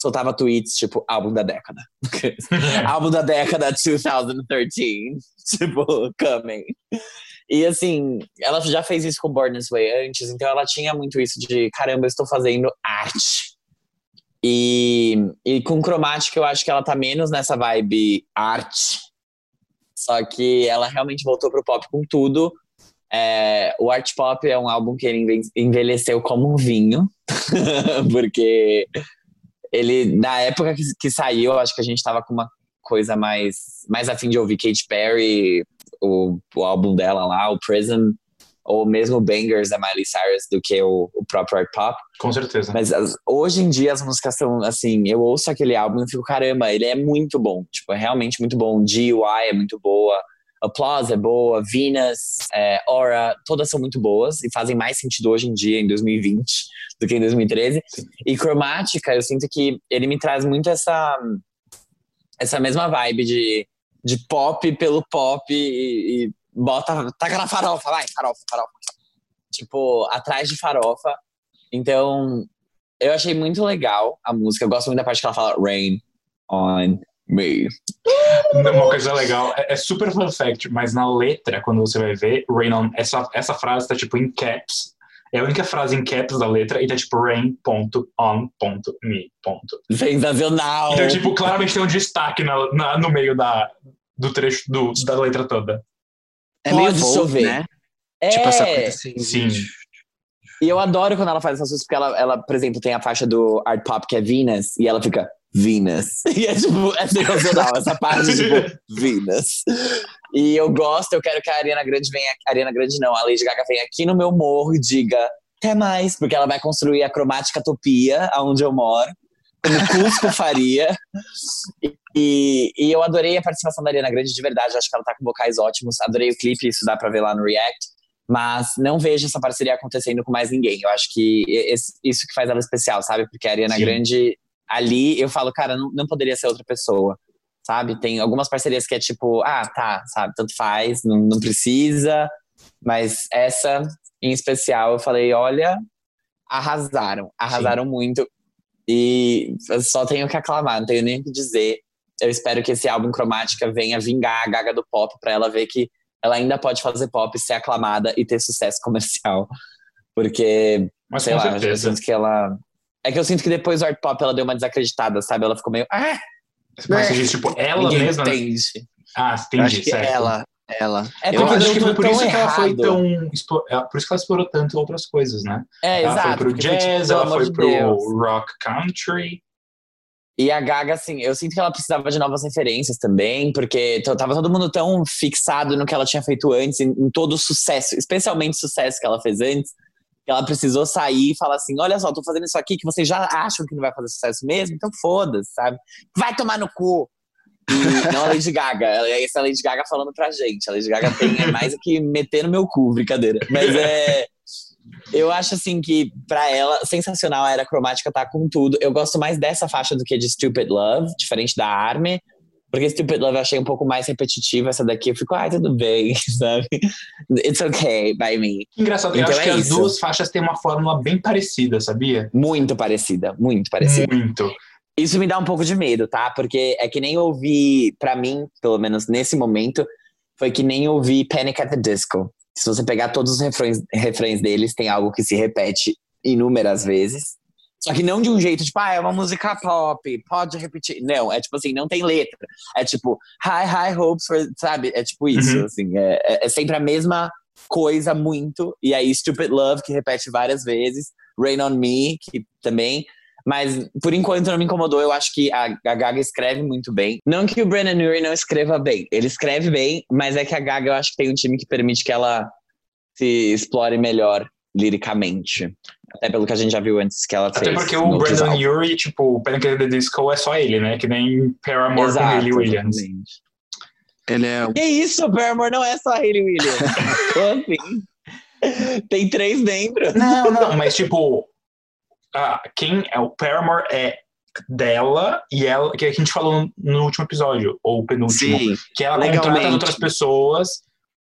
soltava tweets tipo álbum da década. álbum da década 2013. Tipo, coming. E assim, ela já fez isso com Born This Way antes, então ela tinha muito isso de caramba, eu estou fazendo arte. E, e com cromática eu acho que ela tá menos nessa vibe arte. Só que ela realmente voltou pro pop com tudo. É, o Art Pop é um álbum que ele envelheceu como um vinho, porque ele, na época que, que saiu, acho que a gente tava com uma coisa mais, mais afim de ouvir Katy Perry, o, o álbum dela lá, o Prism, ou mesmo Bangers da Miley Cyrus do que o, o próprio art pop. Com certeza. Mas as, hoje em dia as músicas são assim, eu ouço aquele álbum e fico, caramba, ele é muito bom. Tipo, é realmente muito bom. GUI é muito boa. Applause é boa, Venus, é, Aura, todas são muito boas e fazem mais sentido hoje em dia, em 2020, do que em 2013. E Cromática, eu sinto que ele me traz muito essa, essa mesma vibe de, de pop pelo pop e, e bota, taca na farofa, vai, farofa, farofa. Tipo, atrás de farofa. Então, eu achei muito legal a música. Eu gosto muito da parte que ela fala Rain on me. Uma coisa legal, é, é super fun fact, mas na letra, quando você vai ver, Rain on, essa, essa frase tá tipo em caps. É a única frase em caps da letra e tá tipo rain, ponto, on, ponto, me, ponto. Sensacional! Então, tipo, claramente tem um destaque na, na- no meio da, do trecho do, da letra toda. É meio Pode Vogue, chover. né? É, Tipo essa coisa assim. Sim. E eu adoro quando ela faz essas coisas, porque ela, ela, por exemplo, tem a faixa do Art Pop que é Venus, e ela fica Venus. E é tipo, é sensacional, essa parte, tipo, Venus. E eu gosto, eu quero que a Ariana Grande venha, a Ariana Grande não, a Lady Gaga venha aqui no meu morro e diga até mais, porque ela vai construir a cromática topia, aonde eu moro, como Cusco faria. E, e, eu adorei a participação da Ariana Grande de verdade, acho que ela tá com vocais ótimos, adorei o clipe, isso dá pra ver lá no React. Mas não vejo essa parceria acontecendo com mais ninguém. Eu acho que esse- isso que faz ela especial, sabe? Porque a Ariana Sim. Grande, ali, eu falo, cara, não, não poderia ser outra pessoa, sabe? Tem algumas parcerias que é tipo, ah, tá, sabe, tanto faz, não, não precisa. Mas essa, em especial, eu falei, olha, arrasaram, arrasaram muito. E eu só tenho que aclamar, não tenho nem o que dizer. Eu espero que esse álbum Cromática venha vingar a Gaga do pop pra ela ver que ela ainda pode fazer pop, ser aclamada e ter sucesso comercial. Porque, Mas sei lá, eu sinto que ela. É que eu sinto que depois do art pop ela deu uma desacreditada, sabe? Ela ficou meio. Ah, Mas você diz, tipo, ela ninguém mesma. né? entende. Ah, Eu entendi, acho que certo. ela, ela. É Eu porque acho deu que foi por isso que ela foi tão. é, Por isso que ela explorou tanto outras coisas, né? É, ela exato. foi pro jazz, ela foi de pro Deus. rock country. E a Gaga, assim, eu sinto que ela precisava de novas referências também, porque tava todo mundo tão fixado no que ela tinha feito antes, em, em todo o sucesso, especialmente o sucesso que ela fez antes, que ela precisou sair e falar assim: olha só, tô fazendo isso aqui que vocês já acham que não vai fazer sucesso mesmo, então foda-se, sabe? Vai tomar no cu! E não a Lady Gaga, essa é a Lady Gaga falando pra gente. A Lady Gaga tem é mais do que meter no meu cu, brincadeira. Mas é. Eu acho assim que pra ela, sensacional a era cromática tá com tudo. Eu gosto mais dessa faixa do que de Stupid Love, diferente da Army. Porque Stupid Love eu achei um pouco mais repetitiva. Essa daqui eu fico, ai, tudo bem, sabe? It's okay by me. Engraçado, eu Então acho é que as isso. duas faixas têm uma fórmula bem parecida, sabia? Muito parecida, muito parecida. Muito. Isso me dá um pouco de medo, tá? Porque é que nem ouvir, pra mim, pelo menos nesse momento, foi que nem ouvir Panic at the Disco. Se você pegar todos os refrões, refrões deles, tem algo que se repete inúmeras vezes. Só que não de um jeito, tipo, ah, é uma música pop, pode repetir. Não, é tipo assim, não tem letra. É tipo, high, high hopes, for, sabe? É tipo isso, Uhum. assim. É, é- é sempre a mesma coisa muito. E aí, Stupid Love, que repete várias vezes. Rain on Me, que também. Mas, por enquanto, não me incomodou. Eu acho que a, a Gaga escreve muito bem. Não que o Brennan Urie não escreva bem. Ele escreve bem, mas é que a Gaga, eu acho que tem um time que permite que ela se explore melhor liricamente. Até pelo que a gente já viu antes que ela fez. Até porque o Brandon álbuns. Urie, tipo, o Panic! the Disco é só ele, né? Que nem Paramore com Hayley Williams. exatamente. Ele é. Que isso, Paramore não é só Hayley Williams. Como assim? Tem três membros. Não, não, mas tipo, ah, quem é o Paramore é dela e ela, que a gente falou no último episódio, ou penúltimo, Sim. que ela legalmente. contrata outras pessoas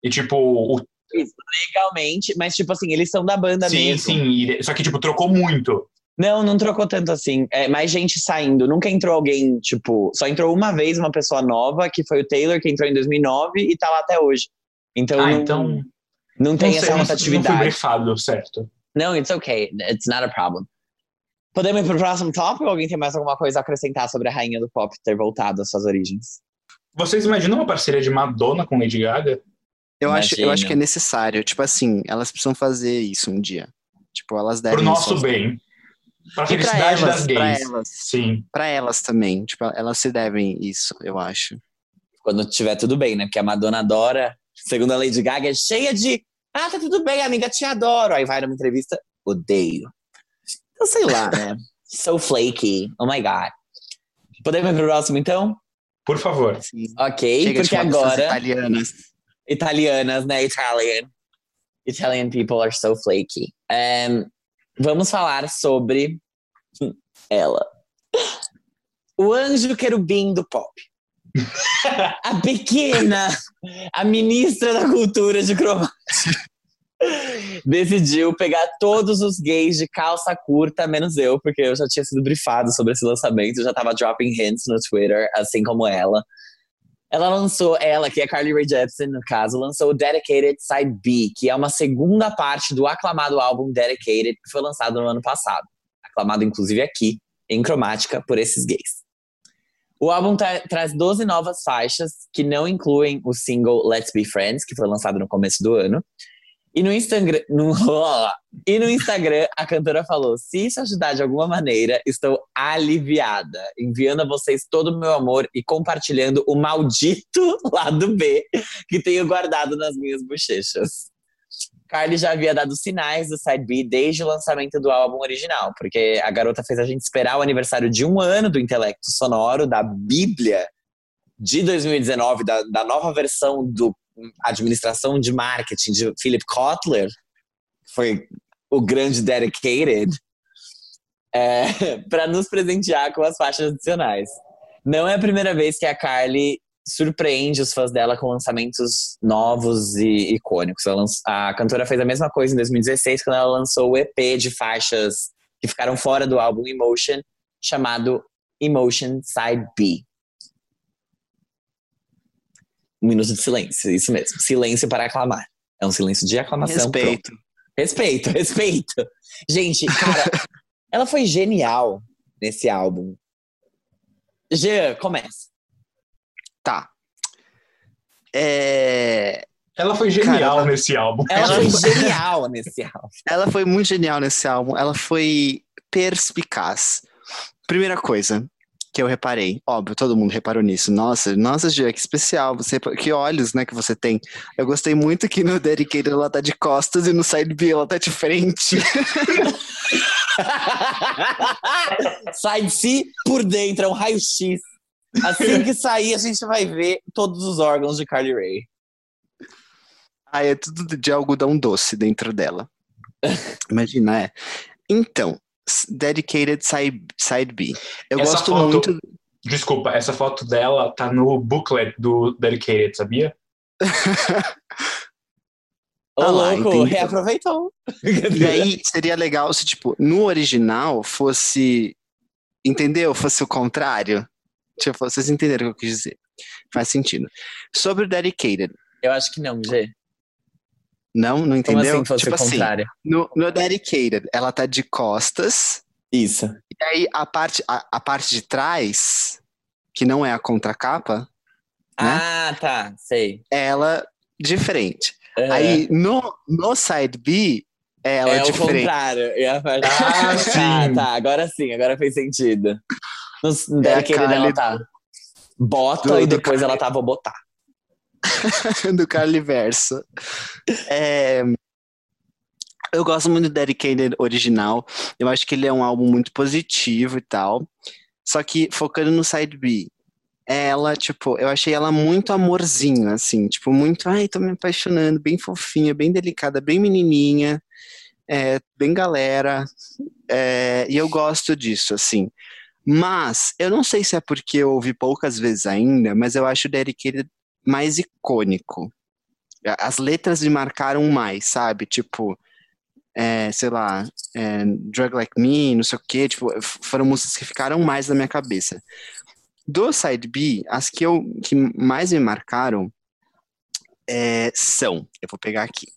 e tipo, o, Legalmente, mas tipo assim, eles são da banda sim, mesmo. sim, só que tipo, trocou muito. Não, não trocou tanto assim. É mais gente saindo. Nunca entrou alguém, tipo, só entrou uma vez uma pessoa nova, que foi o Taylor, que entrou em 2009 e tá lá até hoje. Então, Ah, não, então não tem não sei, essa não, não rotatividade. brifado, certo. Não, it's okay. It's not a problem. Podemos ir pro próximo tópico alguém tem mais alguma coisa a acrescentar sobre a rainha do pop ter voltado às suas origens? Vocês imaginam uma parceria de Madonna com Lady Gaga? Eu acho, eu acho que é necessário. Tipo assim, elas precisam fazer isso um dia. Tipo, elas devem. Pro nosso bem. Pra E pra felicidade elas, das pra gays. elas. Sim. Pra elas também. Tipo, elas se devem isso, eu acho. Quando tiver tudo bem, né? Porque a Madonna adora, segundo a Lady Gaga, é cheia de. Ah, tá tudo bem, amiga, te adoro. Aí vai numa entrevista, odeio. Então, sei lá, né? so flaky. Oh my God. Podemos ir pro próximo, então? Por favor. Sim. Ok, Chega porque agora. italianas. italianas, né? Italian. Italian people are so flaky. Um, vamos falar sobre ela. O anjo querubim do pop. A pequena, a ministra da cultura de cromática. Decidiu pegar todos os gays de calça curta, menos eu, porque eu já tinha sido brifado sobre esse lançamento, eu já tava dropping hints no Twitter, assim como ela. Ela lançou, ela, que é Carly Rae Jepsen, no caso, lançou Dedicated Side B, que é uma segunda parte do aclamado álbum Dedicated, que foi lançado no ano passado. Aclamado, inclusive, aqui, em cromática, por esses gays. O álbum tra traz 12 novas faixas, que não incluem o single Let's Be Friends, que foi lançado no começo do ano, e no Instagram, no, e no Instagram, a cantora falou: se isso ajudar de alguma maneira, estou aliviada, enviando a vocês todo o meu amor e compartilhando o maldito lado B que tenho guardado nas minhas bochechas. Carly já havia dado sinais do Side B desde o lançamento do álbum original, porque a garota fez a gente esperar o aniversário de um ano do intelecto sonoro, da Bíblia de 2019, da, da nova versão do administração de marketing de Philip Kotler, foi o grande dedicated, é, para nos presentear com as faixas adicionais. Não é a primeira vez que a Carly surpreende os fãs dela com lançamentos novos e icônicos. A cantora fez a mesma coisa em 2016, quando ela lançou o EP de faixas que ficaram fora do álbum Emotion, chamado Emotion Side B. Um minuto de silêncio, isso mesmo. Silêncio para aclamar. É um silêncio de aclamação. Respeito. Pronto. Respeito, respeito. Gente, cara, ela foi genial nesse álbum. Jean, começa. Tá. É... Ela foi genial Cara, nesse álbum. Ela, ela foi genial nesse álbum. Ela foi muito genial nesse álbum. Ela foi perspicaz. Primeira coisa, que eu reparei. Óbvio, todo mundo reparou nisso. Nossa, nossa, Gia, que especial. Você, que olhos, né, que você tem. Eu gostei muito que no Dedicated ela tá de costas e no Side B ela tá de frente. Side C por dentro, é um raio-x. Assim que sair, a gente vai ver todos os órgãos de Carly Rae. Ah, é tudo de algodão doce dentro dela. Imagina, é. Então, Dedicated Side, side B. Eu essa gosto foto, muito. Desculpa, essa foto dela tá no booklet do Dedicated, sabia? Ô, ah, louco, entendi. reaproveitou. E aí seria legal se, tipo, no original fosse. Entendeu? Fosse o contrário. Tipo, vocês entenderam o que eu quis dizer. Faz sentido. Sobre o Dedicated. Eu acho que não, G. Não, não entendeu? Como assim fosse tipo assim, contrário? No, no Dedicated, ela tá de costas. Isso. E aí a parte, a, a parte de trás, que não é a contracapa. Né? Ah, né? tá, sei. Ela de frente. Uhum. Aí no, no side B, ela é de frente. É o contrário. Ah, sim. tá, tá, agora sim, agora fez sentido. No é Dedicated ela tá bota do, e depois ela tá vou botar. do Carliverso. É, eu gosto muito do Dedicated original. Eu acho que ele é um álbum muito positivo e tal. Só que focando no side B, ela, tipo, eu achei ela muito amorzinho, assim, tipo, muito, ai, tô me apaixonando, bem fofinha, bem delicada, bem menininha, é, bem galera, é, e eu gosto disso, assim. Mas, eu não sei se é porque eu ouvi poucas vezes ainda, mas eu acho Dedicated mais icônico. As letras me marcaram mais, sabe? Tipo, é, sei lá, é, Drug Like Me, não sei o quê, tipo, foram músicas que ficaram mais na minha cabeça. Do Side B, as que, eu, que mais me marcaram é, são, eu vou pegar aqui.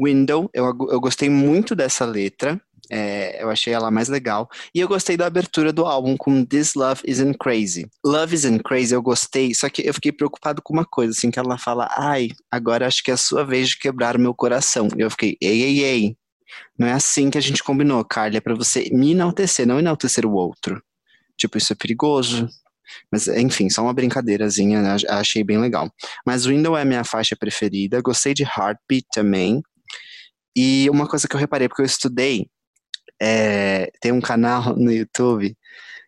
Window, eu, eu gostei muito dessa letra, é, eu achei ela mais legal. E eu gostei da abertura do álbum com This Love Isn't Crazy. Love Isn't Crazy eu gostei, só que eu fiquei preocupado com uma coisa, assim, que ela fala, ai, agora acho que é a sua vez de quebrar o meu coração. E eu fiquei, ei, ei, ei. Não é assim que a gente combinou, Carly, é pra você me enaltecer, não enaltecer o outro. Tipo, isso é perigoso. Mas, enfim, só uma brincadeirazinha, achei bem legal. Mas Window é minha faixa preferida, gostei de Heartbeat também. E uma coisa que eu reparei, porque eu estudei é, tem um canal no YouTube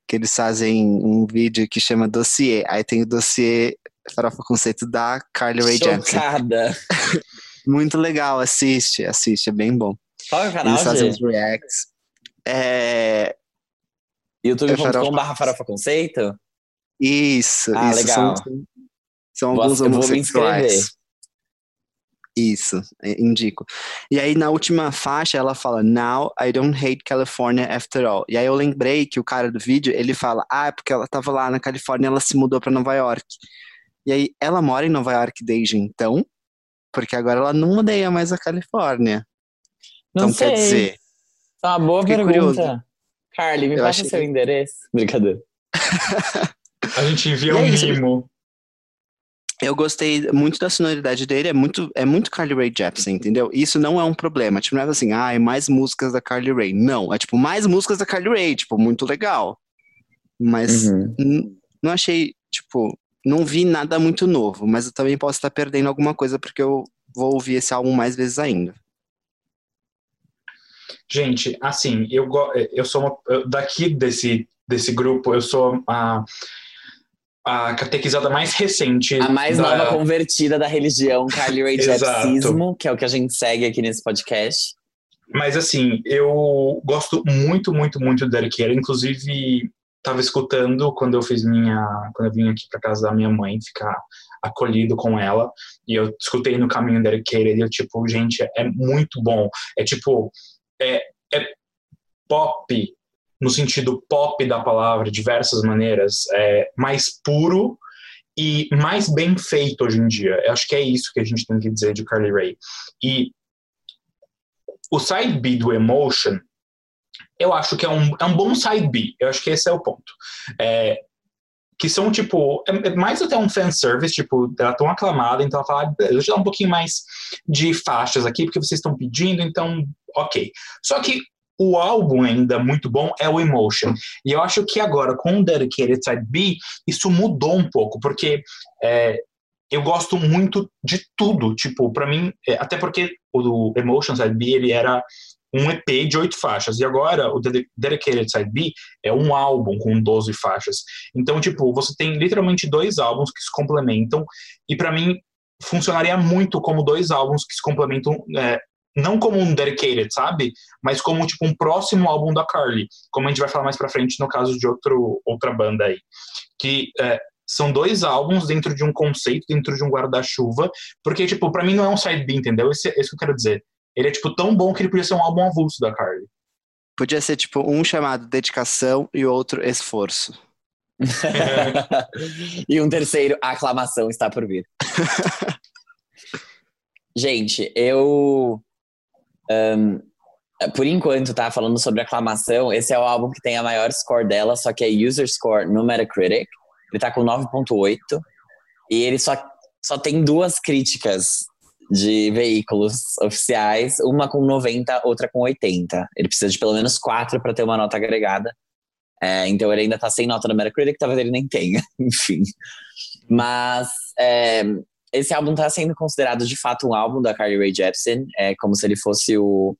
que eles fazem um vídeo que chama Dossiê. Aí tem o dossiê Farofa Conceito da Carly Rae Jepsen. Muito legal, assiste, assiste, é bem bom. Qual é o canal, Eles fazem os reacts. É... youtube.com.br Farofa Conceito? Isso, ah, isso. Legal. São, são alguns homossexuais. Isso, é, indico. E aí na última faixa ela fala Now I don't hate California after all. E aí eu lembrei que o cara do vídeo, ele fala: "Ah, é porque ela tava lá na Califórnia, ela se mudou para Nova York". E aí ela mora em Nova York desde então, porque agora ela não odeia mais a Califórnia. Não então sei. quer dizer, É uma boa Fiquei pergunta. curioso. Carly, me Eu passa achei seu endereço. Brincadeira. A gente envia é um isso, mimo. Eu gostei muito da sonoridade dele, é muito, é muito Carly Rae Jepsen, entendeu? Isso não é um problema, tipo, não é assim, ah, é mais músicas da Carly Rae. Não, é tipo, mais músicas da Carly Rae, tipo, muito legal. Mas Uhum. não achei, tipo, não vi nada muito novo, mas eu também posso estar perdendo alguma coisa porque eu vou ouvir esse álbum mais vezes ainda. Gente, assim, eu, go- eu sou uma, eu- daqui desse, desse grupo, eu sou a, a catequizada mais recente. A mais da- nova convertida da religião Carly Rae. Jepsismo, que é o que a gente segue aqui nesse podcast. Mas assim, eu gosto muito, muito, muito do Dedicated. Inclusive, estava escutando quando eu fiz minha. Quando eu vim aqui para casa da minha mãe ficar acolhido com ela. E eu escutei no caminho Dedicated e eu, tipo, gente, é muito bom. É tipo. É, é pop, no sentido pop da palavra, de diversas maneiras. É mais puro e mais bem feito hoje em dia. Eu acho que é isso que a gente tem que dizer de Carly Rae. E o side B do Emotion, eu acho que é um, é um bom side B. Eu acho que esse é o ponto. É, que são, tipo, é, é mais até um fanservice, tipo, ela tão aclamada, então ela fala, ah, deixa eu dar um pouquinho mais de faixas aqui, porque vocês estão pedindo, então, ok. Só que o álbum ainda muito bom é o Emotion. E eu acho que agora, com o Dedicated Side B, isso mudou um pouco, porque é, eu gosto muito de tudo. Tipo, pra mim, é, até porque o Emotion Side B, ele era um EP de oito faixas. E agora, o Dedi- Dedicated Side B é um álbum com 12 faixas. Então, tipo, você tem literalmente dois álbuns que se complementam. E pra mim, funcionaria muito como dois álbuns que se complementam. é, não como um dedicated, sabe? Mas como tipo um próximo álbum da Carly, como a gente vai falar mais pra frente no caso de outro, outra banda aí, que é, são dois álbuns dentro de um conceito, dentro de um guarda-chuva, porque tipo para mim não é um side B, entendeu? Esse, esse que eu quero dizer. Ele é tipo tão bom que ele podia ser um álbum avulso da Carly. Podia ser, tipo, um chamado dedicação e outro esforço. e um terceiro, a aclamação está por vir. Gente, eu. Ahn, por enquanto, tá? Falando sobre aclamação, esse é o álbum que tem a maior score dela, só que é user score no Metacritic. Ele tá com 9,8. E ele só, só tem duas críticas de veículos oficiais, uma com 90, outra com 80. Ele precisa de pelo menos quatro para ter uma nota agregada. É, então ele ainda tá sem nota no Metacritic, talvez ele nem tenha, enfim. Mas é, esse álbum tá sendo considerado de fato um álbum da Carly Rae Jepsen, é como se ele fosse o,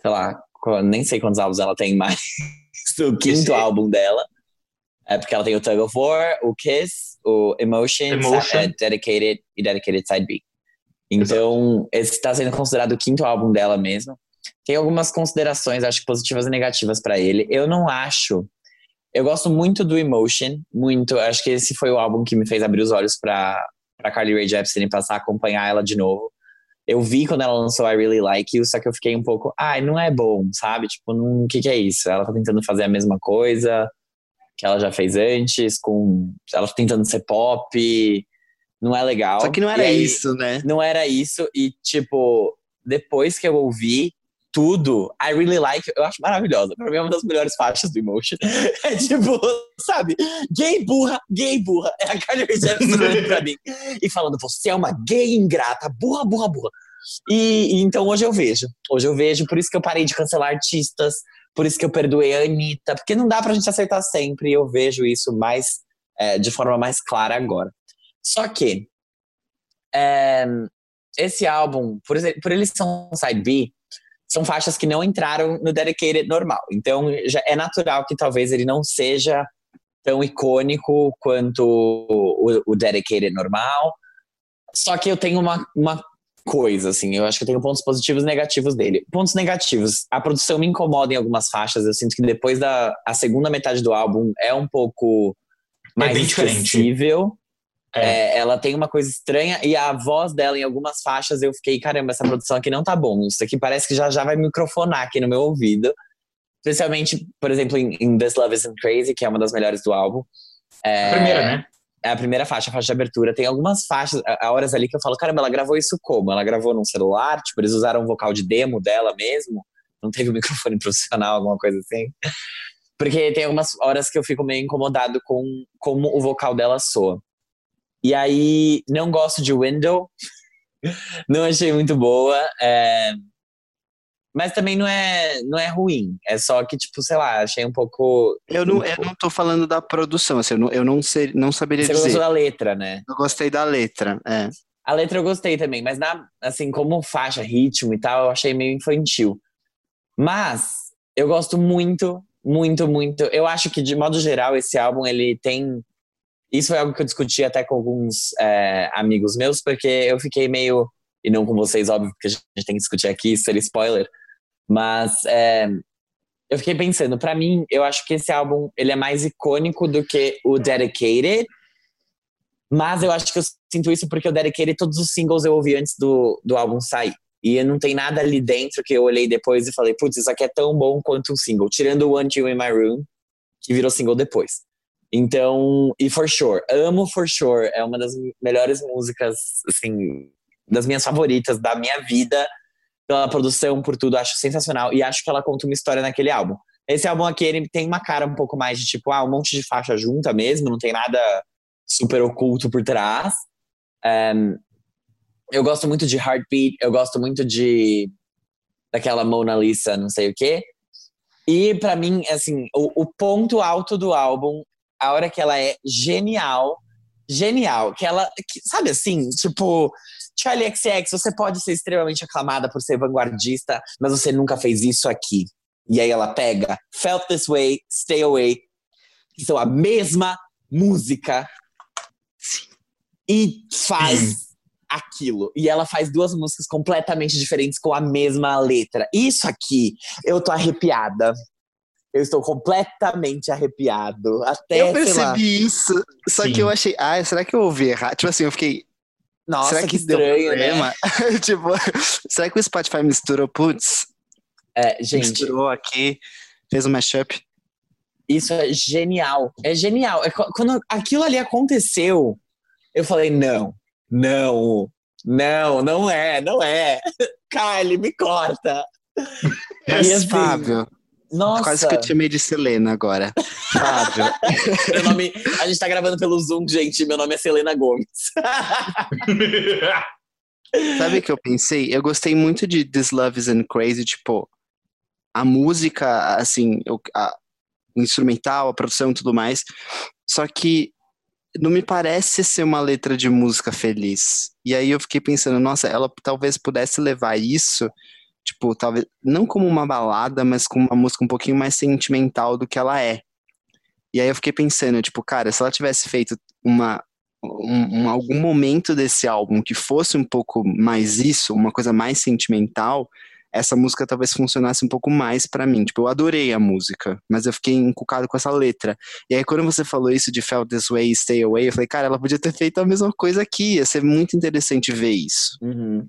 sei lá, nem sei quantos álbuns ela tem mais, o quinto álbum dela. É porque ela tem o Tug of War, o Kiss, o Emotion, Emotion. é, Dedicated e Dedicated Side B. Então, esse está sendo considerado o quinto álbum dela mesmo. Tem algumas considerações, acho que positivas e negativas para ele. Eu não acho. Eu gosto muito do Emotion, muito. Acho que esse foi o álbum que me fez abrir os olhos para para Carly Rae Jepsen passar a acompanhar ela de novo. Eu vi quando ela lançou I Really Like You, só que eu fiquei um pouco, ai, não é bom, sabe? Tipo, não- o que, que é isso? Ela tá tentando fazer a mesma coisa que ela já fez antes, com ela tá tentando ser pop, não é legal. Só que não era aí- isso, né? não era isso. E, tipo, depois que eu ouvi tudo, I Really Like, eu acho maravilhosa. Pra mim é uma das melhores faixas do Emotion. É tipo, sabe? Gay burra, gay burra. É a Carly Jepsen pra mim. E falando, você é uma gay ingrata, burra, burra, burra. E, e então hoje eu vejo. Hoje eu vejo, por isso que eu parei de cancelar artistas, por isso que eu perdoei a Anitta, porque não dá pra gente acertar sempre. E eu vejo isso mais, é, de forma mais clara agora. Só que, é, esse álbum, por, por ele ser um side B, são faixas que não entraram no dedicated normal. Então já é natural que talvez ele não seja tão icônico quanto o, o dedicated normal. Só que eu tenho uma, uma coisa, assim, eu acho que eu tenho pontos positivos e negativos dele. Pontos negativos, a produção me incomoda em algumas faixas, eu sinto que depois da a segunda metade do álbum é um pouco mais bem diferente. Acessível. É, ela tem uma coisa estranha e a voz dela em algumas faixas eu fiquei, caramba, essa produção aqui não tá bom. Isso aqui parece que já já vai microfonar aqui no meu ouvido. Especialmente, por exemplo, em, em This Love Isn't Crazy, que é uma das melhores do álbum. É, A primeira, né? É a primeira faixa, a faixa de abertura. Tem algumas faixas, há horas ali que eu falo, caramba, ela gravou isso como? Ela gravou num celular? Tipo, eles usaram um vocal de demo dela mesmo? Não teve um microfone profissional, alguma coisa assim? Porque tem algumas horas que eu fico meio incomodado com como o vocal dela soa. E aí, não gosto de Window. não achei muito boa. é, Mas também não é, não é ruim. É só que, tipo, sei lá, achei um pouco. Eu não, eu não tô falando da produção, assim, eu não, eu não, sei, não saberia Você dizer. gostou da letra, né? Eu gostei da letra, é. A letra eu gostei também, mas na, assim, como faixa, ritmo e tal, eu achei meio infantil. Mas eu gosto muito, muito, muito. Eu acho que, de modo geral, esse álbum ele tem. Isso foi algo que eu discuti até com alguns é, amigos meus, porque eu fiquei meio. E não com vocês, óbvio, porque a gente tem que discutir aqui, ser spoiler. Mas é, eu fiquei pensando, pra mim, eu acho que esse álbum ele é mais icônico do que o Dedicated. Mas eu acho que eu sinto isso porque o Dedicated, todos os singles eu ouvi antes do, do álbum sair. E não tem nada ali dentro que eu olhei depois e falei, putz, isso aqui é tão bom quanto um single. Tirando o One You in My Room, que virou single depois. Então, e For Sure. Amo For Sure. É uma das melhores músicas, assim, das minhas favoritas da minha vida. Pela produção, por tudo, acho sensacional. E acho que ela conta uma história naquele álbum. Esse álbum aqui, ele tem uma cara um pouco mais de tipo, ah, um monte de faixa junta mesmo, não tem nada super oculto por trás. Um, eu gosto muito de Heartbeat, eu gosto muito de daquela Mona Lisa, não sei o quê. E pra mim, assim, o, o ponto alto do álbum, a hora que ela é genial, genial, que ela, que, sabe assim, tipo, Charlie XX, você pode ser extremamente aclamada por ser vanguardista, mas você nunca fez isso aqui. E aí ela pega Felt This Way, Stay Away, que são a mesma música, e faz aquilo. E ela faz duas músicas completamente diferentes com a mesma letra. Isso aqui, eu tô arrepiada. Eu estou completamente arrepiado. Até, eu sei lá. percebi isso, só Sim. que eu achei, ah, será que eu ouvi errado? Tipo assim, eu fiquei, Nossa, será que, que, deu estranho, né? problema? tipo, será que o Spotify misturou, putz, É, gente, misturou aqui, fez um mashup? isso é genial. É genial. É qu- quando aquilo ali aconteceu, eu falei, não, não, não, não é, não é. Kylie, me corta. Mas, E assim, Fábio, Nossa, quase que eu te chamei de Selena agora. Fábio, meu nome, a gente tá gravando pelo Zoom, gente. Meu nome é Selena Gomes. sabe o que eu pensei? Eu gostei muito de This Love Isn't Crazy, tipo, a música, assim, o instrumental, a produção e tudo mais, só que não me parece ser uma letra de música feliz. E aí eu fiquei pensando, nossa, ela talvez pudesse levar isso, tipo, talvez, não como uma balada, mas como uma música um pouquinho mais sentimental do que ela é. E aí eu fiquei pensando, tipo, cara, se ela tivesse feito uma, um, um- algum momento desse álbum que fosse um pouco mais isso, uma coisa mais sentimental, essa música talvez funcionasse um pouco mais pra mim. Tipo, eu adorei a música, mas eu fiquei encucado com essa letra. E aí, quando você falou isso de Felt This Way Stay Away, eu falei, cara, ela podia ter feito a mesma coisa aqui. Ia ser muito interessante ver isso. Uhum.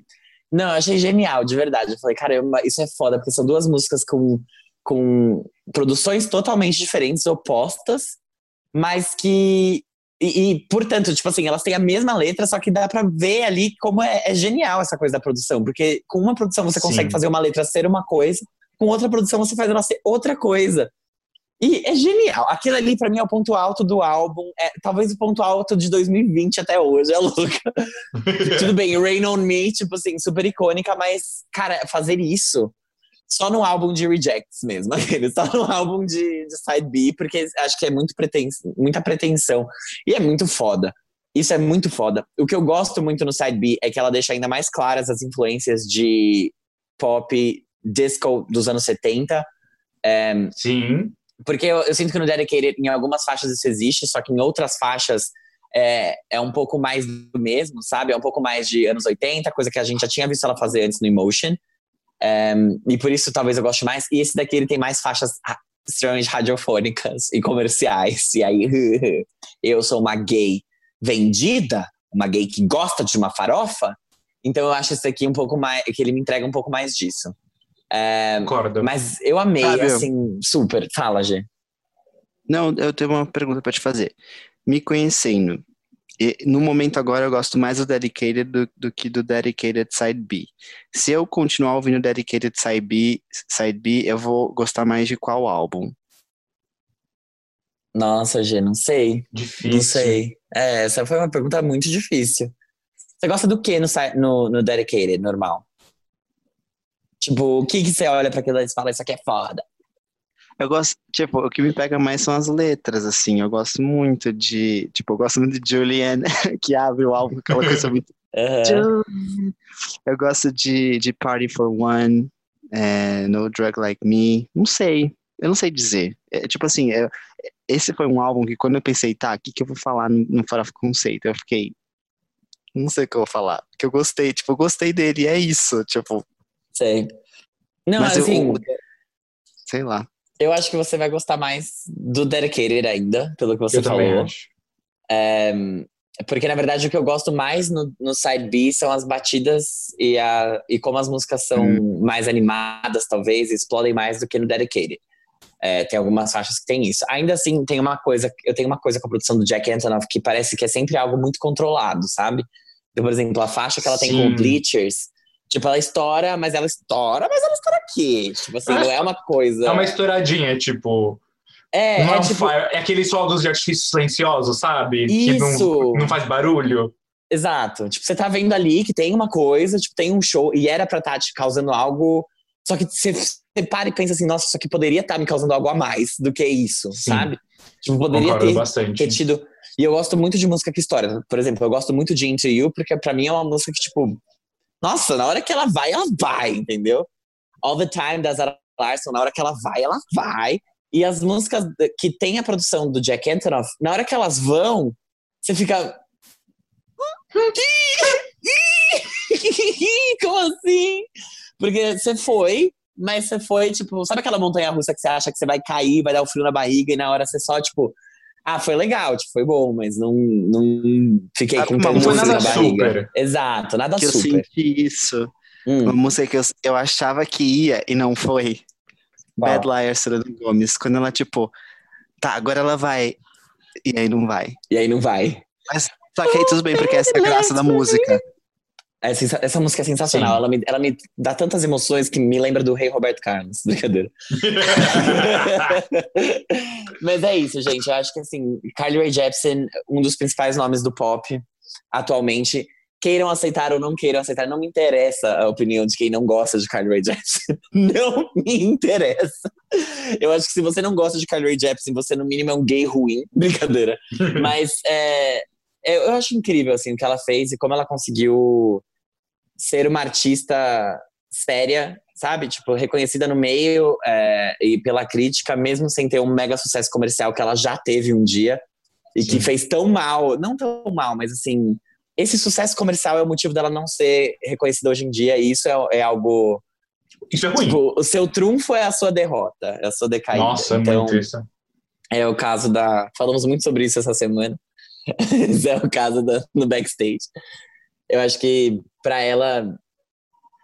Não, eu achei genial, de verdade. Eu falei, caramba, isso é foda, porque são duas músicas com, com produções totalmente diferentes, opostas, mas que. E, e, portanto, tipo assim, elas têm a mesma letra, só que dá pra ver ali como é, é genial essa coisa da produção. Porque com uma produção você Sim. consegue fazer uma letra ser uma coisa, com outra produção você faz ela ser outra coisa. E é genial. Aquilo ali, pra mim, é o ponto alto do álbum. É talvez o ponto alto de 2020 até hoje. É louca. Tudo bem, Rain on Me, tipo assim, super icônica, mas, cara, fazer isso só no álbum de Rejects mesmo, aquele, só no álbum de, de Side B, porque acho que é muito pretens, muita pretensão. E é muito foda. Isso é muito foda. O que eu gosto muito no Side B é que ela deixa ainda mais claras as influências de pop, disco dos anos 70. É, Sim. Porque eu, eu sinto que no Dedicated, em algumas faixas isso existe, só que em outras faixas é, é um pouco mais do mesmo, sabe? É um pouco mais de anos 80, coisa que a gente já tinha visto ela fazer antes no Emotion. É, e por isso talvez eu goste mais. E esse daqui ele tem mais faixas extremamente radiofônicas e comerciais. E aí, eu sou uma gay vendida, uma gay que gosta de uma farofa. Então eu acho esse aqui um pouco mais. que ele me entrega um pouco mais disso. É, Concordo. mas eu amei, Fábio. assim, super. Fala, G. Não, eu tenho uma pergunta pra te fazer. Me conhecendo, e no momento agora eu gosto mais do Dedicated do, do que do Dedicated Side B. Se eu continuar ouvindo Dedicated Side B, Side B, eu vou gostar mais de qual álbum? Nossa, G, não sei. Difícil. Não sei. É, essa foi uma pergunta muito difícil. Você gosta do que no, no, no Dedicated, normal? Tipo, o que, que você olha pra aquilo e fala, isso aqui é foda? Eu gosto, tipo, o que me pega mais são as letras, assim. Eu gosto muito de, tipo, eu gosto muito de Julianne, que abre o álbum com aquela coisa muito. Julianne. Eu gosto de, de Party for One, é, No Drug Like Me. Não sei, eu não sei dizer. É, tipo assim, eu- esse foi um álbum que quando eu pensei, tá, o que, que eu vou falar no, no Farofa Conceito? Eu fiquei, não sei o que eu vou falar. Porque eu gostei, tipo, eu gostei dele, é isso, tipo, Sei. Não, Mas eu- assim, sei lá. eu acho que você vai gostar mais do Dedicated ainda, pelo que você Eu também falou. acho. É, porque, na verdade, o que eu gosto mais no, no Side B são as batidas e, a, e como as músicas são mais animadas, talvez, e explodem mais do que no Dedicated. É, tem algumas faixas que tem isso. Ainda assim, tem uma coisa, eu tenho uma coisa com a produção do Jack Antonoff que parece que é sempre algo muito controlado, sabe? Então, por exemplo, a faixa que ela tem com Sim. o Bleachers, tipo, ela estoura, mas ela estoura, mas ela estoura aqui. Tipo assim, não é uma coisa. É uma estouradinha, tipo. É, não é, é um tipo, fire, é aqueles fogos de artifício silenciosos, sabe? Que não, Isso. não faz barulho. Exato. Tipo, você tá vendo ali que tem uma coisa, tipo, tem um show, e era pra estar te causando algo. Só que você, você para e pensa assim, nossa, isso aqui poderia estar me causando algo a mais do que isso, Sim. sabe? Tipo, poderia ter, ter tido. E eu gosto muito de música que história. Por exemplo, eu gosto muito de Into You, porque pra mim é uma música que, tipo, nossa, na hora que ela vai, ela vai, entendeu? All the Time da Zara Larson, na hora que ela vai, ela vai. E as músicas que tem a produção do Jack Antonoff, na hora que elas vão, você fica. Como assim? Porque você foi, mas você foi, tipo, sabe aquela montanha russa que você acha que você vai cair, vai dar um frio na barriga, e na hora você só, tipo, ah, foi legal, tipo, foi bom, mas não, não fiquei Ah, com tanto foi nada na barriga. super. Exato, nada que eu super. senti isso. Hum, Uma música que eu, eu achava que ia e não foi. Bad Liar, Selena Gomes. Quando ela, tipo, tá, agora ela vai. E aí não vai. E aí não vai. Só que aí tudo bem, porque essa é a graça da música. É sensa- Essa música é sensacional. Sim. Ela me, ela me dá tantas emoções que me lembra do Rei Roberto Carlos. Brincadeira. Mas é isso, gente. Eu acho que assim, Carly Rae Jepsen, um dos principais nomes do pop atualmente. Queiram aceitar ou não queiram aceitar, não me interessa a opinião de quem não gosta de Carly Rae Jepsen. Não me interessa. Eu acho que se você não gosta de Carly Rae Jepsen, você no mínimo é um gay ruim. Brincadeira. Mas é, eu acho incrível assim, o que ela fez e como ela conseguiu ser uma artista séria, sabe? Tipo, reconhecida no meio é, e pela crítica, mesmo sem ter um mega sucesso comercial que ela já teve um dia e que Sim. fez tão mal, não tão mal, mas assim, esse sucesso comercial é o motivo dela não ser reconhecida hoje em dia e isso é, é algo. Isso é ruim. Tipo, o seu trunfo é a sua derrota, é a sua decaída. Nossa, é então, muito isso. é o caso da. Falamos muito sobre isso essa semana. É o caso da, no backstage. Eu acho que pra ela,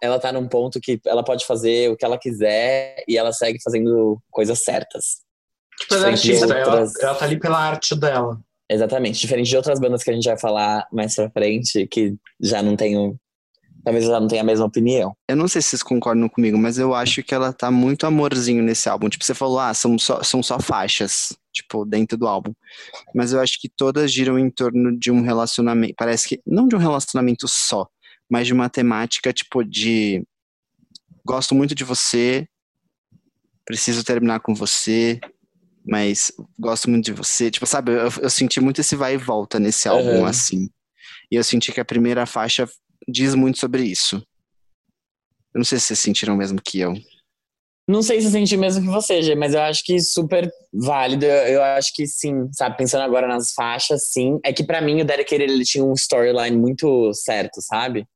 ela tá num ponto que ela pode fazer o que ela quiser e ela segue fazendo coisas certas. Tipo, ela é artista, ela, outras- ela tá ali pela arte dela. Exatamente. Diferente de outras bandas que a gente vai falar mais pra frente, que já não tenho. Talvez já não tenha a mesma opinião. Eu não sei se vocês concordam comigo, mas eu acho que ela tá muito amorzinho nesse álbum. Tipo, você falou, ah, são só, são só faixas, tipo, dentro do álbum. Mas eu acho que todas giram em torno de um relacionamento. Parece que. Não de um relacionamento só, mas de uma temática, tipo, de. Gosto muito de você, preciso terminar com você, mas gosto muito de você. Tipo, sabe, eu, eu senti muito esse vai e volta nesse álbum, Aham. assim. E eu senti que a primeira faixa diz muito sobre isso. Eu não sei se vocês sentiram o mesmo que eu. Não sei se eu senti mesmo que você, Gê, mas eu acho que super válido. Eu, eu acho que sim, sabe? Pensando agora nas faixas, sim. É que pra mim o Dedicated ele tinha um storyline muito certo, sabe?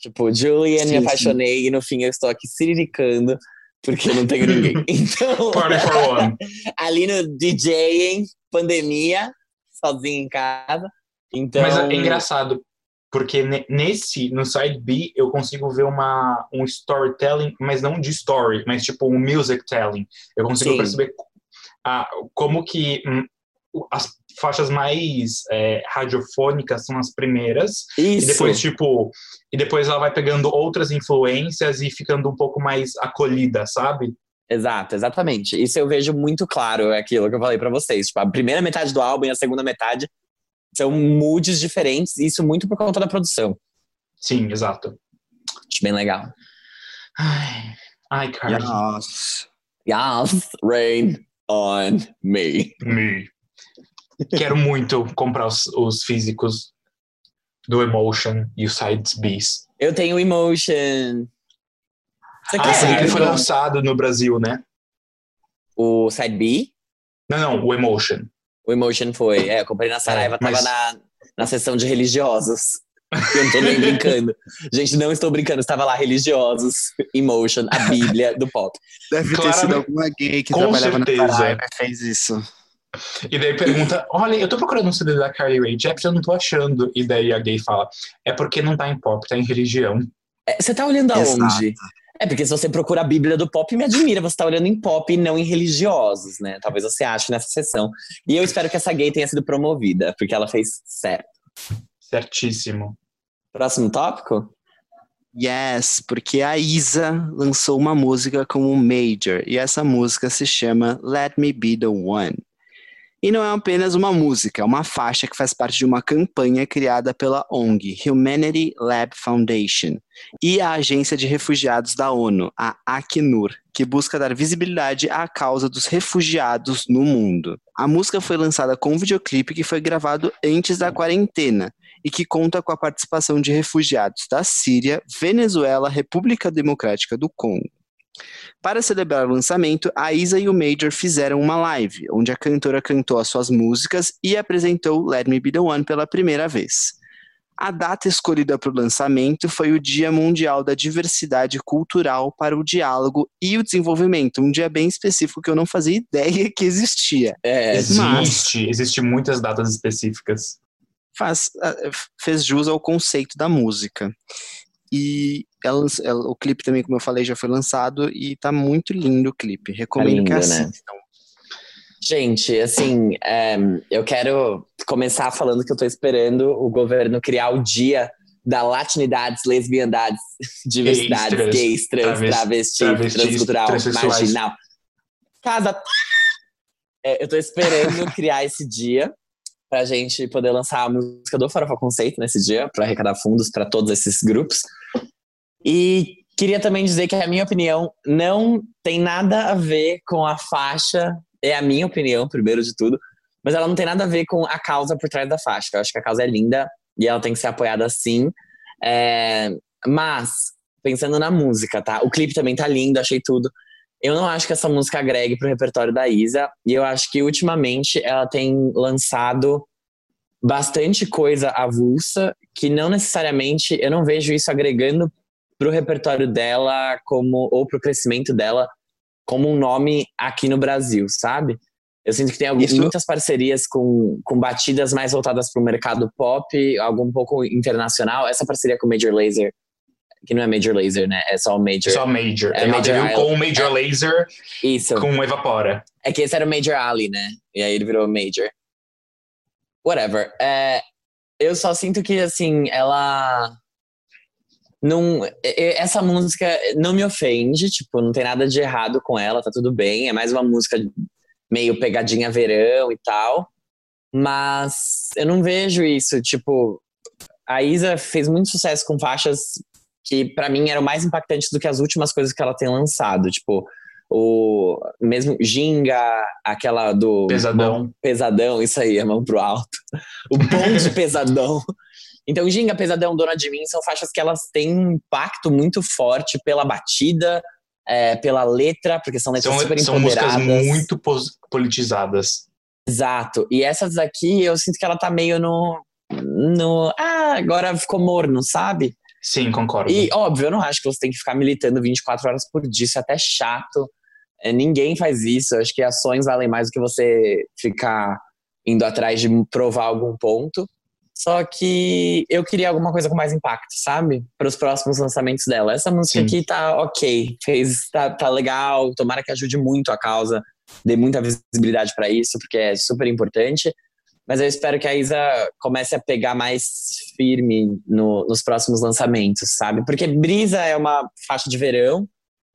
Tipo, Julian, Sim, me apaixonei e no fim eu estou aqui siriricando porque eu não tenho ninguém. Então, Party for One. ali no DJing, pandemia, sozinho em casa. Então, Mas é engraçado, porque ne- nesse, no side B, eu consigo ver uma, um storytelling, mas não de story, mas tipo um music telling. Eu consigo Sim. perceber ah, como que hum, as faixas mais é, radiofônicas são as primeiras, isso. e depois, tipo, e depois ela vai pegando outras influências e ficando um pouco mais acolhida, sabe? Exato, exatamente. Isso eu vejo muito claro, é aquilo que eu falei pra vocês. Tipo, a primeira metade do álbum e a segunda metade são moods diferentes, e isso muito por conta da produção. Sim, exato. Acho bem legal. Ai, ai Cardi. Nossa. Yes, rain on me. Me. Quero muito comprar os, os físicos do Emotion e o Sides Bs. Eu tenho Emotion. Você Ah, quer? sim, ele foi lançado no Brasil, né? O Side B? Não, não, o Emotion. O Emotion foi. É, eu comprei na Saraiva, É, mas- tava na, na seção de religiosos. Eu não tô nem brincando. Gente, não estou brincando, estava lá religiosos, Emotion, a Bíblia do pop. Deve ter sido alguma gay que trabalhava certeza. na Saraiva e fez isso. E daí pergunta: Olha, eu tô procurando um CD da Carly Rae Jepsen, eu não tô achando. E daí a gay fala: É porque não tá em pop, tá em religião. É, Você tá olhando Exato. É porque se você procura a Bíblia do pop, me admira, você tá olhando em pop e não em religiosos, né? Talvez você ache nessa sessão. E eu espero que essa gay tenha sido promovida, porque ela fez certo. Certíssimo. Próximo tópico? Yes, porque a Isa lançou uma música como Major e essa música se chama Let Me Be the One. E não é apenas uma música, é uma faixa que faz parte de uma campanha criada pela ONG Humanity Lab Foundation e a Agência de Refugiados da ONU, a Acnur, que busca dar visibilidade à causa dos refugiados no mundo. A música foi lançada com um videoclipe que foi gravado antes da quarentena e que conta com a participação de refugiados da Síria, Venezuela, República Democrática do Congo. Para celebrar o lançamento, a Isa e o Major fizeram uma live, onde a cantora cantou as suas músicas e apresentou Let Me Be The One pela primeira vez. A data escolhida para o lançamento foi o Dia Mundial da Diversidade Cultural para o Diálogo e o Desenvolvimento, um dia bem específico que eu não fazia ideia que existia. É, Existe, existe muitas datas específicas. faz, fez jus ao conceito da música. E ela, ela- o clipe também, como eu falei, já foi lançado e tá muito lindo o clipe. Recomendo que lindo, né? assistam. Gente, assim, é, eu quero começar falando que eu tô esperando o governo criar o dia da latinidades, lesbiandades, diversidades, trans, gays, trans, travesti, travestis, transcultural, marginal. Casa. É, eu tô esperando criar esse dia pra gente poder lançar a música do Farofa Conceito nesse dia, pra arrecadar fundos pra todos esses grupos. E queria também dizer que a minha opinião não tem nada a ver com a faixa é a minha opinião, primeiro de tudo, mas ela não tem nada a ver com a causa por trás da faixa. Eu acho que a causa é linda e ela tem que ser apoiada sim. É, mas, pensando na música, tá? O clipe também tá lindo, achei tudo. Eu não acho que essa música agregue pro repertório da Isa, e eu acho que ultimamente ela tem lançado bastante coisa avulsa, que não necessariamente eu não vejo isso agregando pro repertório dela como ou pro crescimento dela como um nome aqui no Brasil, sabe? Eu sinto que tem algumas, Isso- muitas parcerias com, com batidas mais voltadas para o mercado pop, algo um pouco internacional. Essa parceria com o Major Laser, que não é Major Laser, né? É só o Major. Só Major. É Major com o Major Laser Isso. com o Evapora. É que esse era o Major Ali, né? E aí ele virou Major. Whatever. É, eu só sinto que, assim, ela. Não, e- e- essa música não me ofende, tipo, não tem nada de errado com ela, tá tudo bem. É mais uma música meio pegadinha verão e tal. Mas eu não vejo isso, tipo, a Isa fez muito sucesso com faixas que pra mim eram mais impactantes do que as últimas coisas que ela tem lançado, tipo, o mesmo Ginga, aquela do Pesadão. Pesadão, isso aí, a mão pro alto. O bonde pesadão. Então, Ginga, Pesadão, Dona de Mim são faixas que elas têm um impacto muito forte pela batida, é, pela letra, porque são letras São, super são músicas empoderadas. muito politizadas. Exato. E essas aqui, eu sinto que ela tá meio no. no ah, agora ficou morno, sabe? Sim, concordo. E, óbvio, eu não acho que você tem que ficar militando 24 horas por dia, isso é até chato. É, ninguém faz isso. Eu acho que ações valem mais do que você ficar indo atrás de provar algum ponto. Só que eu queria alguma coisa com mais impacto, sabe? Para os próximos lançamentos dela. Essa música Sim. aqui tá ok, fez, tá, tá legal, tomara que ajude muito a causa, dê muita visibilidade para isso, porque é super importante. Mas eu espero que a Isa comece a pegar mais firme no, nos próximos lançamentos, sabe? Porque Brisa é uma faixa de verão,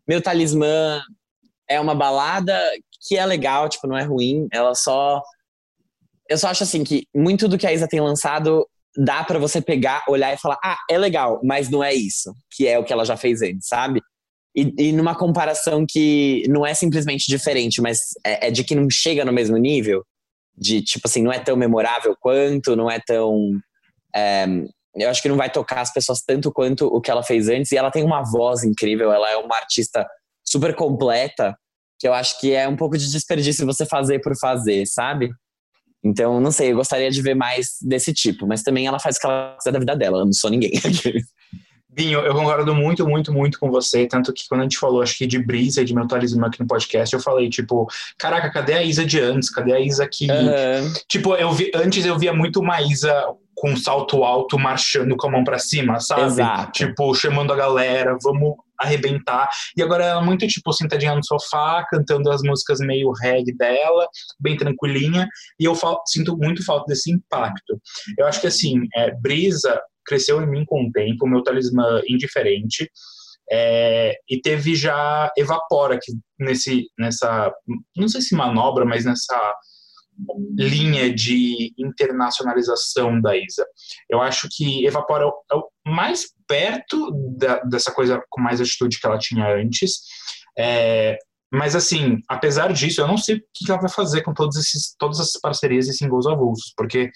Meu Talismã é uma balada que é legal, tipo, não é ruim, ela só eu só acho assim que muito do que a Isa tem lançado dá para você pegar, olhar e falar, ah, é legal, mas não é isso, que é o que ela já fez antes, sabe? E, e numa comparação que não é simplesmente diferente, mas é, é, de que não chega no mesmo nível, de tipo assim, não é tão memorável quanto, não é tão. É, eu acho que não vai tocar as pessoas tanto quanto o que ela fez antes, e ela tem uma voz incrível, ela é uma artista super completa, que eu acho que é um pouco de desperdício você fazer por fazer, sabe? Então, não sei, eu gostaria de ver mais desse tipo, mas também ela faz o que ela quiser da vida dela, eu não sou ninguém. Binho, eu concordo muito, muito, muito com você. Tanto que quando a gente falou, acho que de Brisa e de meu talismã aqui no podcast, eu falei, tipo, caraca, cadê a Isa de antes? Cadê a Isa que. Uhum. Tipo, eu vi, antes eu via muito uma Isa com salto alto, marchando com a mão para cima, sabe? Exato. Tipo, chamando a galera, vamos arrebentar. E agora ela é muito, tipo, sentadinha no sofá, cantando as músicas meio reggae dela, bem tranquilinha, e eu sinto muito falta desse impacto. Eu acho que, assim, é, Brisa cresceu em mim com o tempo, meu talismã indiferente, é, e teve já Evapora, que nesse, nessa, não sei se manobra, mas nessa linha de internacionalização da Isa. Eu acho que Evapora é o mais perto da, dessa coisa com mais atitude que ela tinha antes. É, mas assim, apesar disso, eu não sei o que ela vai fazer com todos esses, todas essas parcerias e singles avulsos, porque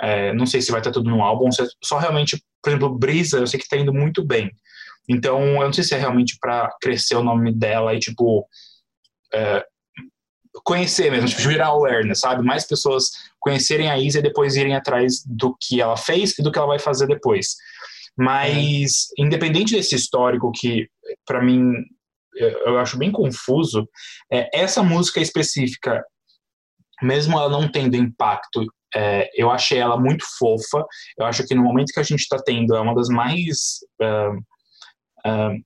é, não sei se vai estar tudo no álbum, é só realmente, por exemplo, Brisa, eu sei que está indo muito bem. Então, eu não sei se é realmente para crescer o nome dela e, tipo, é, conhecer mesmo, tipo, gerar awareness, sabe? Mais pessoas conhecerem a Isa e depois irem atrás do que ela fez e do que ela vai fazer depois. Mas, é. independente desse histórico que, para mim, eu acho bem confuso, é, essa música específica, mesmo ela não tendo impacto, é, eu achei ela muito fofa. Eu acho que no momento que a gente está tendo, é uma das mais. Uh, uh,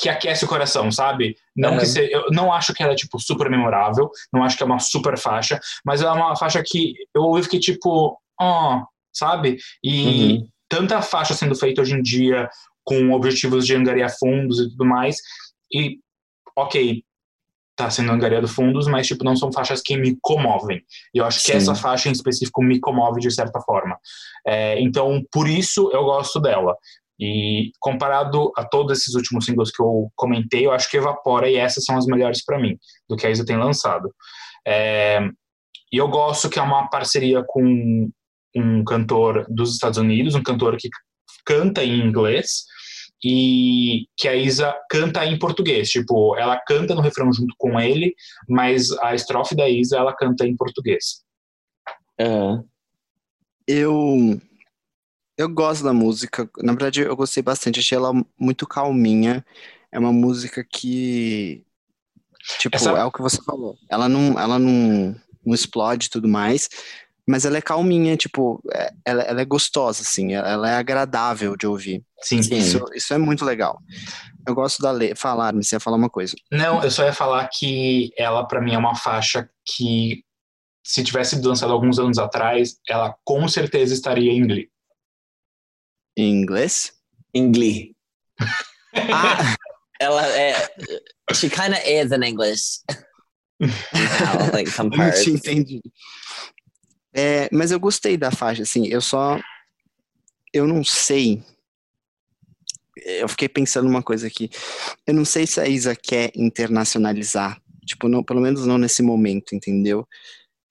que aquece o coração, sabe? Não uhum. que se, eu não acho que ela é tipo super memorável, não acho que é uma super faixa, mas ela é uma faixa que eu ouvi fiquei tipo, ó, oh, sabe? E uhum tanta faixa sendo feita hoje em dia com objetivos de angariar fundos e tudo mais, e ok, tá sendo angariado fundos, mas tipo não são faixas que me comovem. E eu acho Sim. que essa faixa em específico me comove de certa forma. É, então por isso eu gosto dela. E comparado a todos esses últimos singles que eu comentei, eu acho que Evapora e essas são as melhores para mim, do que a Isa tem lançado. É, e eu gosto que é uma parceria com um cantor dos Estados Unidos, um cantor que canta em inglês e que a Isa canta em português. Tipo, ela canta no refrão junto com ele, mas a estrofe da Isa ela canta em português. É. Eu eu gosto da música. Na verdade, eu gostei bastante. Achei ela muito calminha. É uma música que tipo Essa... é o que você falou. Ela não ela não, não explode e tudo mais, mas ela é calminha, tipo, é, ela, ela, é gostosa, assim, ela é agradável de ouvir. Sim, sim. Isso, isso é muito legal. Eu gosto da letra. Falar, você ia falar uma coisa. Não, eu só ia falar que ela, para mim, é uma faixa que, se tivesse sido lançada alguns anos atrás, ela com certeza estaria em Glee. Em inglês? Glee. ah, ela é. She kinda is in English. Now, like some parts. Não tinha entendido. É, mas eu gostei da faixa, assim, eu só. Eu não sei. Eu fiquei pensando uma coisa aqui. Eu não sei se a Isa quer internacionalizar. Tipo, não, pelo menos não nesse momento, entendeu?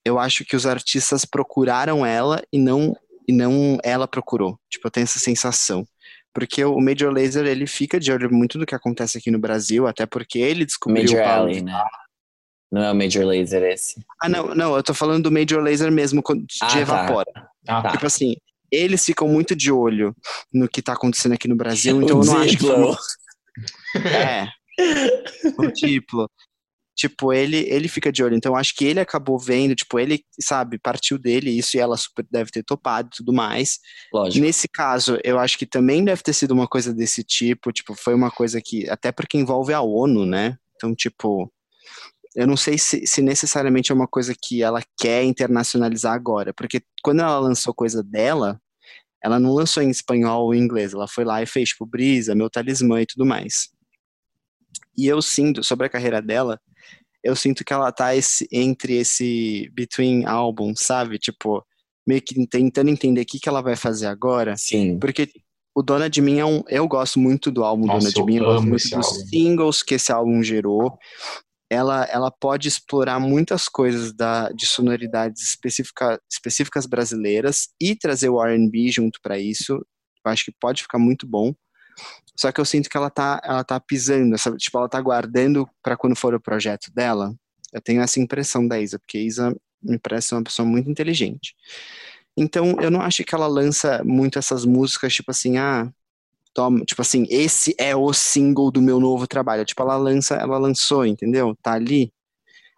Eu acho que os artistas procuraram ela e não, e não ela procurou. Tipo, eu tenho essa sensação. Porque o Major Laser, ele fica de olho muito do que acontece aqui no Brasil, até porque ele descobriu Major o Alley, né? Não é o Major Laser esse. Ah, não, não, eu tô falando do Major Laser mesmo, de ah, tá. Evapora. Ah, tá. Tipo assim, eles ficam muito de olho no que tá acontecendo aqui no Brasil, então eu não acho que. É. o Diplo. Tipo, ele, ele fica de olho. Então, acho que ele acabou vendo, tipo, ele, sabe, partiu dele, isso e ela super deve ter topado e tudo mais. Lógico. Nesse caso, eu acho que também deve ter sido uma coisa desse tipo, tipo, foi uma coisa que, até porque envolve a ONU, né? Então, tipo, eu não sei se, se necessariamente é uma coisa que ela quer internacionalizar agora, porque quando ela lançou coisa dela, ela não lançou em espanhol ou em inglês, ela foi lá e fez, tipo, Brisa, Meu Talismã e tudo mais. E eu sinto, sobre a carreira dela, eu sinto que ela tá esse, entre esse between albums, sabe? Tipo, meio que tentando entender o que, que ela vai fazer agora. Sim. Porque o Dona de Mim é um. Eu gosto muito do álbum Nossa, Dona de Mim, eu gosto muito dos álbum. singles que esse álbum gerou. Ela, ela pode explorar muitas coisas da, de sonoridades específica, específicas brasileiras e trazer o RB junto para isso. Eu acho que pode ficar muito bom. Só que eu sinto que ela tá, ela tá pisando, sabe? Tipo, ela tá guardando para quando for o projeto dela. Eu tenho essa impressão da Isa, porque a Isa me parece uma pessoa muito inteligente. Então, eu não acho que ela lança muito essas músicas, tipo assim, ah, toma, tipo assim, esse é o single do meu novo trabalho. Tipo, ela lança, ela lançou, entendeu? Tá ali.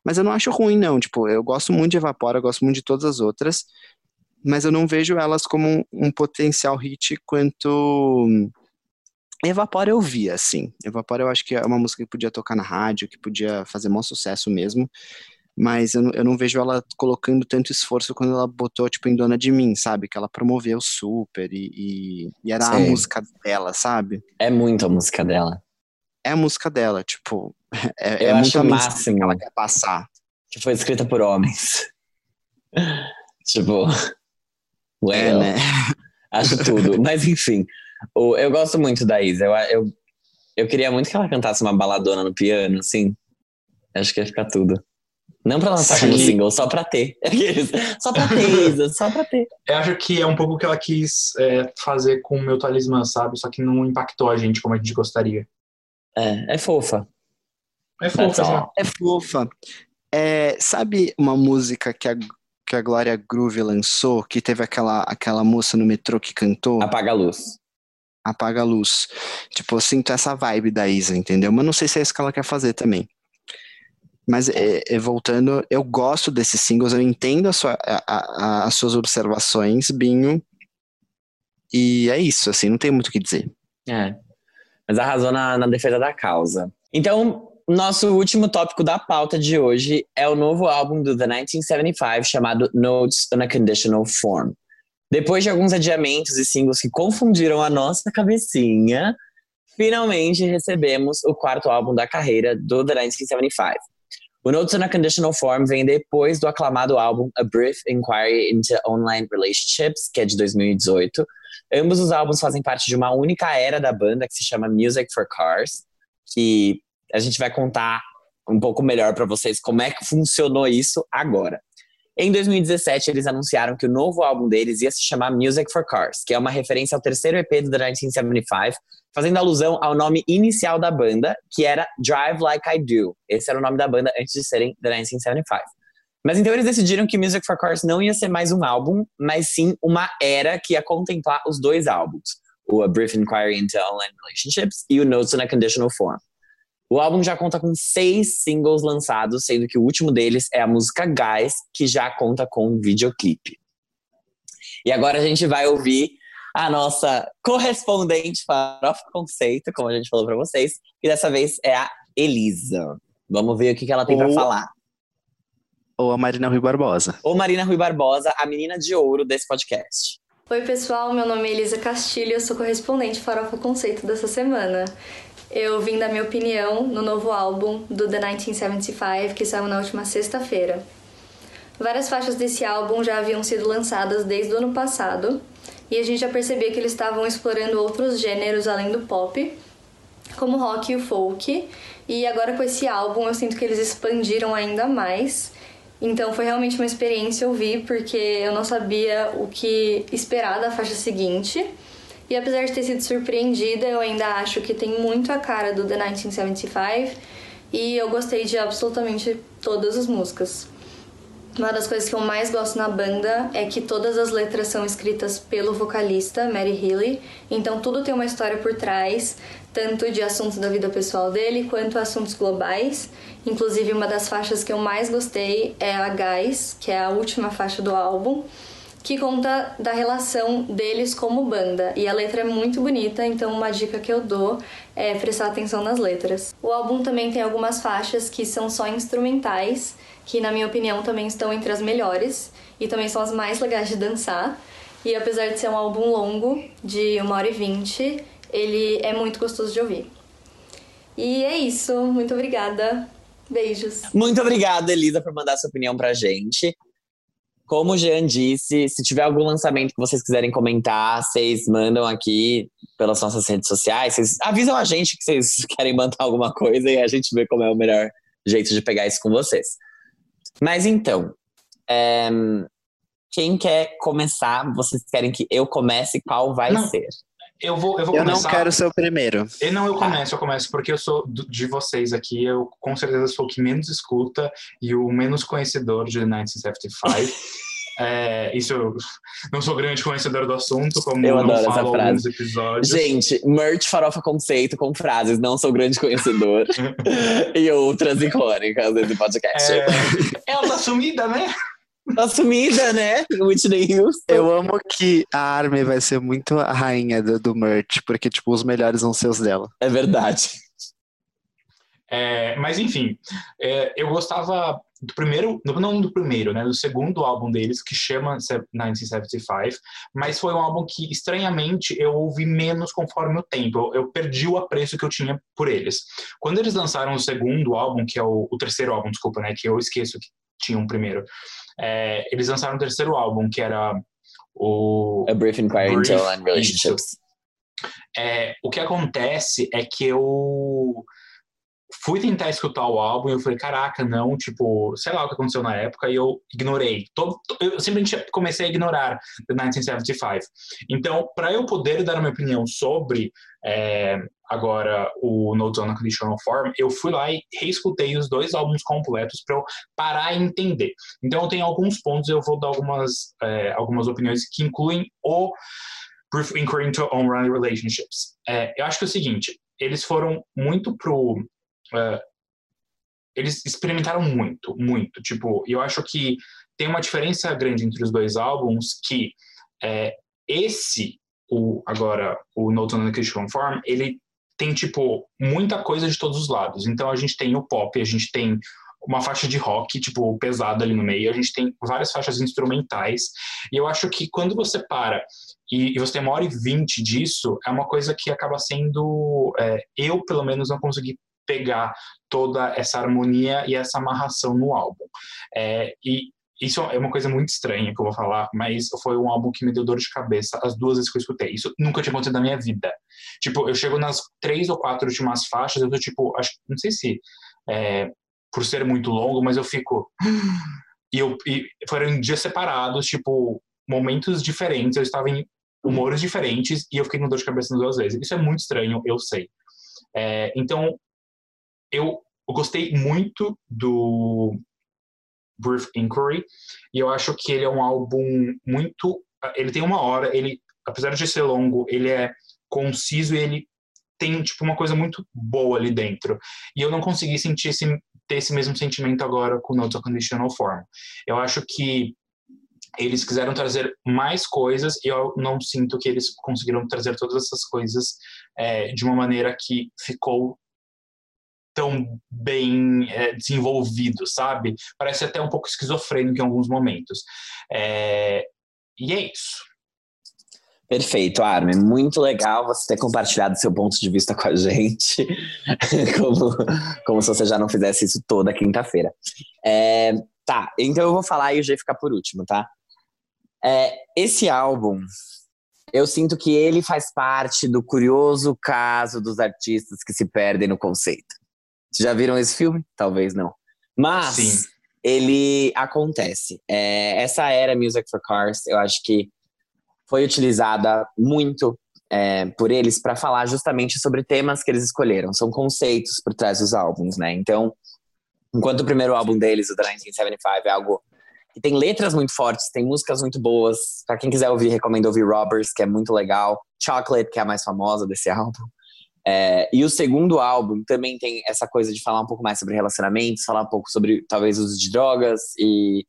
Mas eu não acho ruim, não. Tipo, eu gosto muito de Evapora, eu gosto muito de todas as outras, mas eu não vejo elas como um, um potencial hit quanto Evapora eu vi, assim. Evapora eu acho que é uma música que podia tocar na rádio, que podia fazer maior sucesso mesmo. Mas eu, não- eu não vejo ela colocando tanto esforço quando ela botou, tipo, em Dona de Mim, sabe? Que ela promoveu super e, e, e era a Sei. música dela, sabe? É muito a música dela. É a música dela, tipo, é, Eu é muito a máximo. que ela quer passar. Que foi escrita por homens. tipo. Well, É, né? Acho tudo. Mas enfim. O- eu gosto muito da Isa. Eu, eu, eu queria muito que ela cantasse uma baladona no piano, assim. Acho que ia ficar tudo. Não pra lançar como Sim. single, só pra ter. Só pra ter, Isa, só pra ter. Eu acho que é um pouco o que ela quis é, fazer com o meu talismã, sabe? Só que não impactou a gente como a gente gostaria. É, é fofa. É all. assim. É fofa. É, sabe uma música que a, que a Glória Groove lançou, que teve aquela, aquela moça no metrô que cantou? Apaga a luz. Apaga a luz. Tipo, eu sinto essa vibe da Isa, entendeu? Mas não sei se é isso que ela quer fazer também. Mas é, é, voltando, eu gosto desses singles, eu entendo sua- a- a- as suas observações, Binho. E é isso, assim, não tem muito o que dizer. É. Mas arrasou na, na defesa da causa. Então, nosso último tópico da pauta de hoje é o novo álbum do The 1975 chamado Notes on a Conditional Form. Depois de alguns adiamentos e singles que confundiram a nossa cabecinha, finalmente recebemos o quarto álbum da carreira do The 1975. O Notes on a Conditional Form vem depois do aclamado álbum A Brief Inquiry into Online Relationships, que é de 2018, Ambos os álbuns fazem parte de uma única era da banda que se chama Music for Cars, que a gente vai contar um pouco melhor para vocês como é que funcionou isso agora. Em 2017, eles anunciaram que o novo álbum deles ia se chamar Music for Cars, que é uma referência ao terceiro EP do The 1975, fazendo alusão ao nome inicial da banda, que era Drive Like I Do. Esse era o nome da banda antes de serem The 1975. Mas então eles decidiram que Music for Cars não ia ser mais um álbum, mas sim uma era que ia contemplar os dois álbuns. O A Brief Inquiry into Online Relationships e o Notes on a Conditional Form. O álbum já conta com seis singles lançados, sendo que o último deles é a música Guys, que já conta com um videoclipe. E agora a gente vai ouvir a nossa correspondente Farofa Conceito, como a gente falou para vocês, e dessa vez é a Elisa. Vamos ver o que que ela tem para Ou- falar. Ou a Marina Rui Barbosa. Ou Marina Rui Barbosa, a menina de ouro desse podcast. Oi, pessoal, meu nome é Elisa Castilho, eu sou correspondente Farofa Conceito dessa semana. Eu vim dar minha opinião no novo álbum do The 1975, que saiu na última sexta-feira. Várias faixas desse álbum já haviam sido lançadas desde o ano passado, e a gente já percebia que eles estavam explorando outros gêneros além do pop, como o rock e o folk, e agora com esse álbum eu sinto que eles expandiram ainda mais. Então foi realmente uma experiência ouvir, porque eu não sabia o que esperar da faixa seguinte. E apesar de ter sido surpreendida, eu ainda acho que tem muito a cara do The 1975 e eu gostei de absolutamente todas as músicas. Uma das coisas que eu mais gosto na banda é que todas as letras são escritas pelo vocalista, Mary Healy, então tudo tem uma história por trás, tanto de assuntos da vida pessoal dele quanto assuntos globais. Inclusive, uma das faixas que eu mais gostei é a Guys, que é a última faixa do álbum que conta da relação deles como banda. E a letra é muito bonita, então uma dica que eu dou é prestar atenção nas letras. O álbum também tem algumas faixas que são só instrumentais, que na minha opinião também estão entre as melhores e também são as mais legais de dançar. E apesar de ser um álbum longo, de 1 hora e 20, ele é muito gostoso de ouvir. E é isso, muito obrigada. Beijos. Muito obrigada, Elisa, por mandar sua opinião pra gente. Como o Jean disse, se tiver algum lançamento que vocês quiserem comentar, vocês mandam aqui pelas nossas redes sociais. Vocês avisam a gente que vocês querem mandar alguma coisa e a gente vê como é o melhor jeito de pegar isso com vocês. Mas então, é, quem quer começar? Vocês querem que eu comece? Qual vai Não. ser? Eu vou, eu vou Eu começar. não quero ser o primeiro. E não, eu começo, eu começo, porque eu sou de vocês aqui, eu com certeza sou o que menos escuta e o menos conhecedor de 1975. É, isso eu não sou grande conhecedor do assunto, como Eu não adoro essa falo alguns episódios. Gente, merch farofa conceito com frases não sou grande conhecedor e outras icônicas desse podcast. é, ela tá sumida, né? Assumida, né? Whitney Houston. Eu amo que a Armin vai ser muito a rainha do, do merch, porque, tipo, os melhores vão ser os dela. É verdade. É, mas enfim, é, eu gostava do primeiro, não do primeiro, né, do segundo álbum deles, que chama 1975, mas foi um álbum que, estranhamente, eu ouvi menos conforme o tempo. Eu, eu perdi o apreço que eu tinha por eles. Quando eles lançaram o segundo álbum, que é o, o terceiro álbum, desculpa, né, que eu esqueço que tinha um primeiro, é, eles lançaram o terceiro álbum, que era o A Brief Inquiry into Online Relationships. é, o que acontece é que eu fui tentar escutar o álbum e eu falei, caraca, não, tipo, sei lá o que aconteceu na época, e eu ignorei. Todo, eu simplesmente comecei a ignorar The 1975. Então, para eu poder dar a minha opinião sobre é, agora o Notes on a Conditional Form, eu fui lá e reescutei os dois álbuns completos para eu parar e entender. Então, tenho alguns pontos, eu vou dar algumas, é, algumas opiniões que incluem o Brief Inquiry into Online Relationships. É, eu acho que é o seguinte, eles foram muito pro... é, eles experimentaram muito, muito. Tipo, eu acho que tem uma diferença grande entre os dois álbuns que é, esse, o agora, o Note on Education Form, ele tem, tipo, muita coisa de todos os lados. Então, a gente tem o pop, a gente tem uma faixa de rock, tipo, pesada ali no meio, a gente tem várias faixas instrumentais, e eu acho que quando você para e, e você tem uma hora e vinte disso, é uma coisa que acaba sendo. é, eu, pelo menos, não consegui pegar toda essa harmonia e essa amarração no álbum. É, e isso é uma coisa muito estranha que eu vou falar, mas foi um álbum que me deu dor de cabeça as duas vezes que eu escutei. Isso nunca tinha acontecido na minha vida. Tipo, eu chego nas três ou quatro últimas faixas, eu tô tipo, acho, não sei se é, por ser muito longo, mas eu fico. E, eu, e foram dias separados, tipo, momentos diferentes, eu estava em humores diferentes e eu fiquei com dor de cabeça duas vezes. Isso é muito estranho, eu sei. É, então, eu gostei muito do Brief Inquiry e eu acho que ele é um álbum muito. Ele tem uma hora, ele, apesar de ser longo, ele é conciso e ele tem tipo uma coisa muito boa ali dentro. E eu não consegui sentir esse, ter esse mesmo sentimento agora com Notes of Conditional Form. Eu acho que eles quiseram trazer mais coisas e eu não sinto que eles conseguiram trazer todas essas coisas é, de uma maneira que ficou tão bem é, desenvolvido, sabe? Parece até um pouco esquizofrênico em alguns momentos. É, e é isso. Perfeito, Armin. Muito legal você ter compartilhado seu ponto de vista com a gente, como, como se você já não fizesse isso toda quinta-feira. É, tá, então eu vou falar e o G ficar por último, tá? É, esse álbum, eu sinto que ele faz parte do curioso caso dos artistas que se perdem no conceito. Vocês já viram esse filme? Talvez não. Mas Sim. ele acontece. É, essa era Music for Cars, eu acho que foi utilizada muito é, por eles para falar justamente sobre temas que eles escolheram. São conceitos por trás dos álbuns, né? Então, enquanto o primeiro álbum deles, o da 1975, é algo que tem letras muito fortes, tem músicas muito boas. Pra quem quiser ouvir, recomendo ouvir Robbers, que é muito legal. Chocolate, que é a mais famosa desse álbum. É, e o segundo álbum também tem essa coisa de falar um pouco mais sobre relacionamentos, falar um pouco sobre talvez uso de drogas e,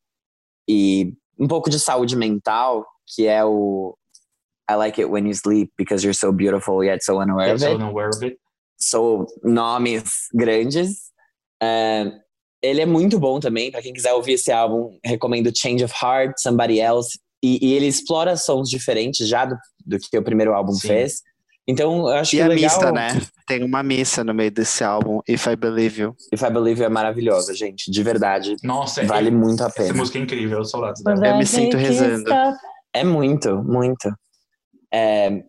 e um pouco de saúde mental, que é o I like it when you sleep because you're so beautiful yet so unaware of it. So unaware of it. São nomes grandes. É, ele é muito bom também, para quem quiser ouvir esse álbum, recomendo Change of Heart, Somebody Else. E, e ele explora sons diferentes já do, do que o primeiro álbum Sim. fez. Então, eu acho E que a legal... missa, né? Tem uma missa no meio desse álbum, If I Believe You. If I Believe You é maravilhosa, gente. De verdade. Nossa, Vale é, muito a essa pena. música é incrível, saudades dela. Eu me sinto rezando. É muito, muito. É,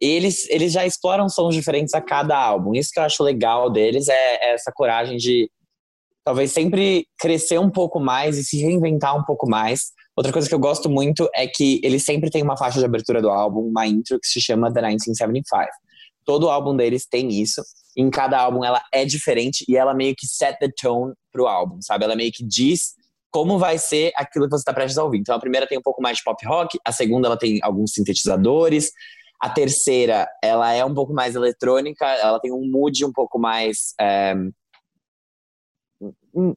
eles, eles já exploram sons diferentes a cada álbum. Isso que eu acho legal deles é, é essa coragem de talvez sempre crescer um pouco mais e se reinventar um pouco mais. Outra coisa que eu gosto muito é que eles sempre têm uma faixa de abertura do álbum, uma intro que se chama The 1975. Todo álbum deles tem isso. Em cada álbum ela é diferente e ela meio que set the tone pro álbum, sabe? Ela meio que diz como vai ser aquilo que você está prestes a ouvir. Então a primeira tem um pouco mais de pop rock, a segunda ela tem alguns sintetizadores, a terceira ela é um pouco mais eletrônica, ela tem um mood um pouco mais é,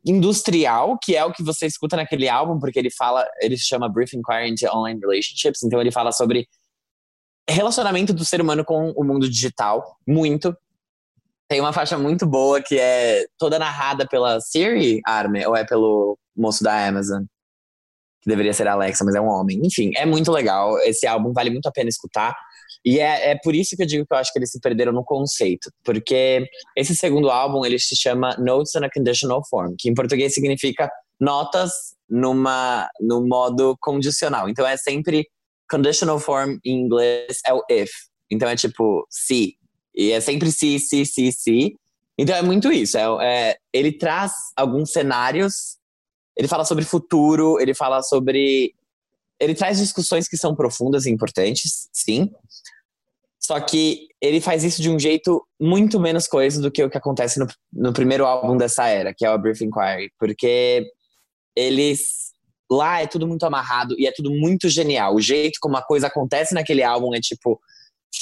industrial, que é o que você escuta naquele álbum, porque ele fala, ele se chama Brief Inquiry into Online Relationships, então ele fala sobre relacionamento do ser humano com o mundo digital, muito. Tem uma faixa muito boa que é toda narrada pela Siri, Arme, ou é pelo moço da Amazon? Que deveria ser Alexa, mas é um homem. Enfim, é muito legal. Esse álbum vale muito a pena escutar. E é, é por isso que eu digo que eu acho que eles se perderam no conceito. Porque esse segundo álbum, ele se chama Notes in a Conditional Form, que em português significa notas numa, no modo condicional. Então é sempre conditional form em inglês é o if. Então é tipo se. E é sempre se, se, se, se. Então é muito isso. É, é, ele traz alguns cenários, ele fala sobre futuro, ele fala sobre. Ele traz discussões que são profundas e importantes, sim. Só que ele faz isso de um jeito muito menos coisa do que o que acontece no, no primeiro álbum dessa era, que é o Brief Inquiry. Porque eles. Lá é tudo muito amarrado e é tudo muito genial. O jeito como a coisa acontece naquele álbum é tipo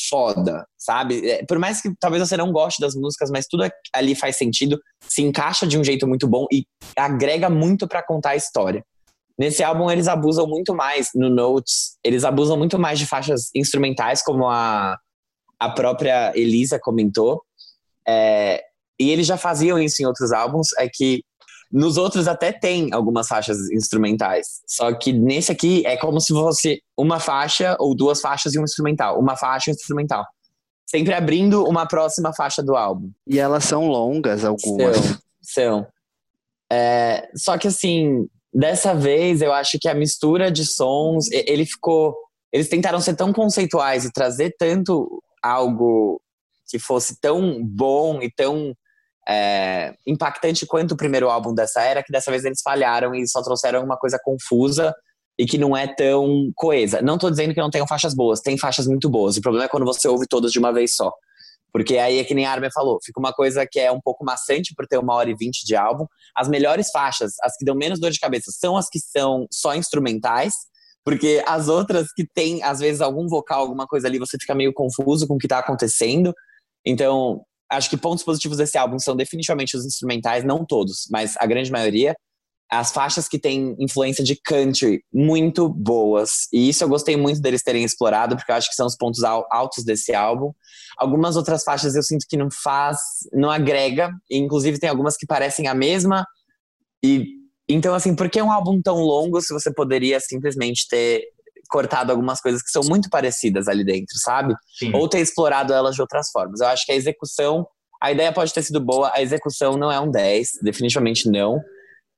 foda, sabe? É, por mais que talvez você não goste das músicas, mas tudo ali faz sentido, se encaixa de um jeito muito bom e agrega muito para contar a história. Nesse álbum eles abusam muito mais no Notes, eles abusam muito mais de faixas instrumentais, como a, a própria Elisa comentou. É, e eles já faziam isso em outros álbuns, é que nos outros até tem algumas faixas instrumentais. Só que nesse aqui é como se fosse uma faixa ou duas faixas e um instrumental. Uma faixa e um instrumental. Sempre abrindo uma próxima faixa do álbum. E elas são longas, algumas. São. são. É, só que assim, dessa vez eu acho que a mistura de sons, ele ficou. Eles tentaram ser tão conceituais e trazer tanto algo que fosse tão bom e tão é, impactante quanto o primeiro álbum dessa era, que dessa vez eles falharam e só trouxeram uma coisa confusa e que não é tão coesa. Não tô dizendo que não tenham faixas boas, tem faixas muito boas. O problema é quando você ouve todas de uma vez só. Porque aí é que nem a Armin falou, fica uma coisa que é um pouco maçante por ter uma hora e vinte de álbum. As melhores faixas, as que dão menos dor de cabeça, são as que são só instrumentais, porque as outras que tem, às vezes, algum vocal, alguma coisa ali, você fica meio confuso com o que tá acontecendo. Então, acho que pontos positivos desse álbum são definitivamente os instrumentais, não todos, mas a grande maioria. As faixas que têm influência de country muito boas. E isso eu gostei muito deles terem explorado, porque eu acho que são os pontos altos desse álbum. Algumas outras faixas eu sinto que não faz, não agrega. E, inclusive tem algumas que parecem a mesma. E então, assim, por que um álbum tão longo se você poderia simplesmente ter cortado algumas coisas que são muito parecidas ali dentro, sabe? Sim. Ou ter explorado elas de outras formas. Eu acho que a execução, a ideia pode ter sido boa, a execução não é um 10, definitivamente não.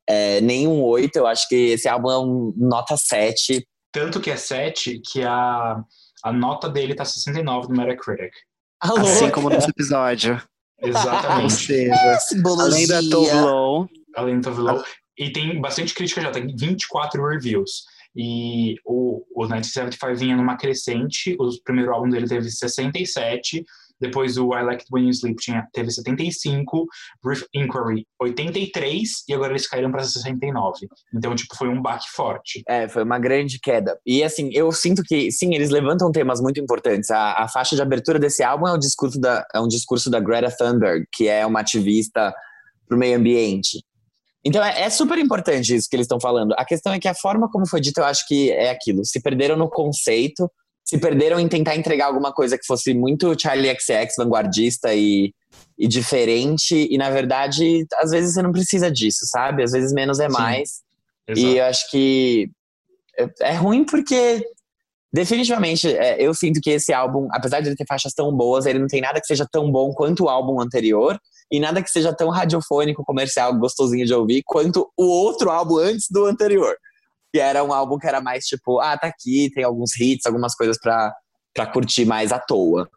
É, nem um 8, eu acho que esse álbum é um nota 7. Tanto que é 7 que a, a nota dele tá 69 no Metacritic. Alô? Assim como no nosso episódio. Ou Exatamente. seja, além da Tove Lo, Além do Low. E tem bastante crítica já, tem 24 reviews. E o, o 1975 vinha numa crescente, o primeiro álbum dele teve 67, Depois o I Like It When You Sleep tinha, teve 75, Brief Inquiry 83 e agora eles caíram para 69. Então, tipo, foi um baque forte. É, foi uma grande queda. E assim, eu sinto que, sim, eles levantam temas muito importantes. A, a faixa de abertura desse álbum é um discurso da, é um discurso da Greta Thunberg, que é uma ativista pro meio ambiente. Então é, é, super importante isso que eles estão falando. A questão é que a forma como foi dito, eu acho que é aquilo. Se perderam no conceito, se perderam em tentar entregar alguma coisa que fosse muito Charlie XX, vanguardista e, e diferente. E na verdade, às vezes você não precisa disso, sabe? Às vezes menos é mais. e eu acho que é, é ruim porque definitivamente é, eu sinto que esse álbum, apesar de ele ter faixas tão boas, ele não tem nada que seja tão bom quanto o álbum anterior e nada que seja tão radiofônico, comercial, gostosinho de ouvir, quanto o outro álbum antes do anterior. Que era um álbum que era mais tipo, ah, tá aqui, tem alguns hits, algumas coisas pra, pra curtir mais à toa.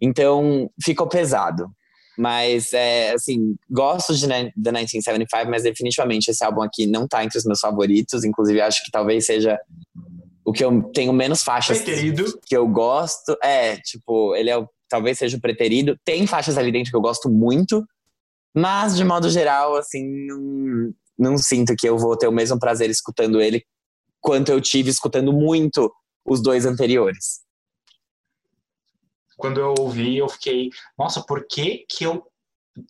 Então, ficou pesado. Mas, é, assim, gosto de The 1975, mas definitivamente esse álbum aqui não tá entre os meus favoritos. Inclusive, acho que talvez seja o que eu tenho menos faixas preterido. que eu gosto. É, tipo, ele é o, talvez seja o preterido. Tem faixas ali dentro que eu gosto muito, mas, de modo geral, assim, não, não sinto que eu vou ter o mesmo prazer escutando ele quanto eu tive escutando muito os dois anteriores. Quando eu ouvi, eu fiquei, nossa, por que que eu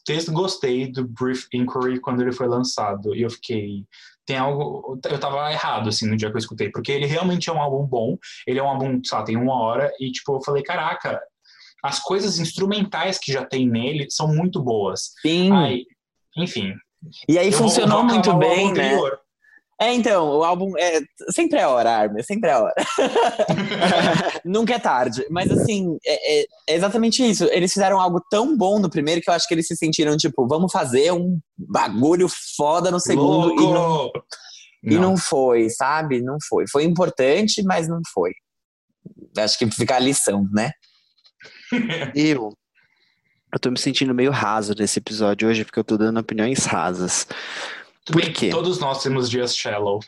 desgostei do Brief Inquiry quando ele foi lançado? E eu fiquei, tem algo, eu tava errado, assim, no dia que eu escutei, porque ele realmente é um álbum bom, ele é um álbum, sei lá, tem uma hora, e tipo, eu falei, caraca, as coisas instrumentais que já tem nele são muito boas. Sim. Aí, enfim. E aí funcionou muito bem, né? É, então, o álbum é sempre é hora, Armin, sempre é hora. Nunca é tarde. Mas assim, é, é, é, exatamente isso. Eles fizeram algo tão bom no primeiro que eu acho que eles se sentiram, tipo, vamos fazer um bagulho foda no segundo. Louco! E não, e não foi, sabe? Não foi. Foi importante, mas não foi. Acho que fica a lição, né? eu, eu tô me sentindo meio raso nesse episódio hoje, porque eu tô dando opiniões rasas. Tudo Por bem, quê? Todos nós temos dias shallow.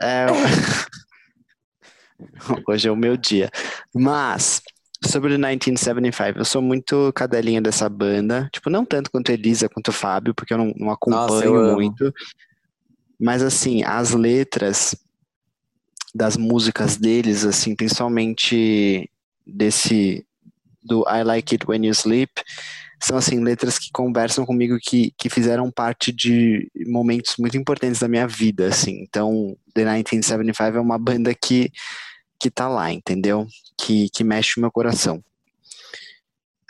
É, hoje é o meu dia. Mas, sobre o 1975, eu sou muito cadelinha dessa banda. Tipo, não tanto quanto Elisa, quanto o Fábio, porque eu não, não acompanho Nossa, muito. Mas, assim, as letras das músicas deles, assim, principalmente desse do I Like It When You Sleep, são assim letras que conversam comigo que, que fizeram parte de momentos muito importantes da minha vida, assim. Então, The 1975 é uma banda que que tá lá, entendeu? Que que mexe o meu coração.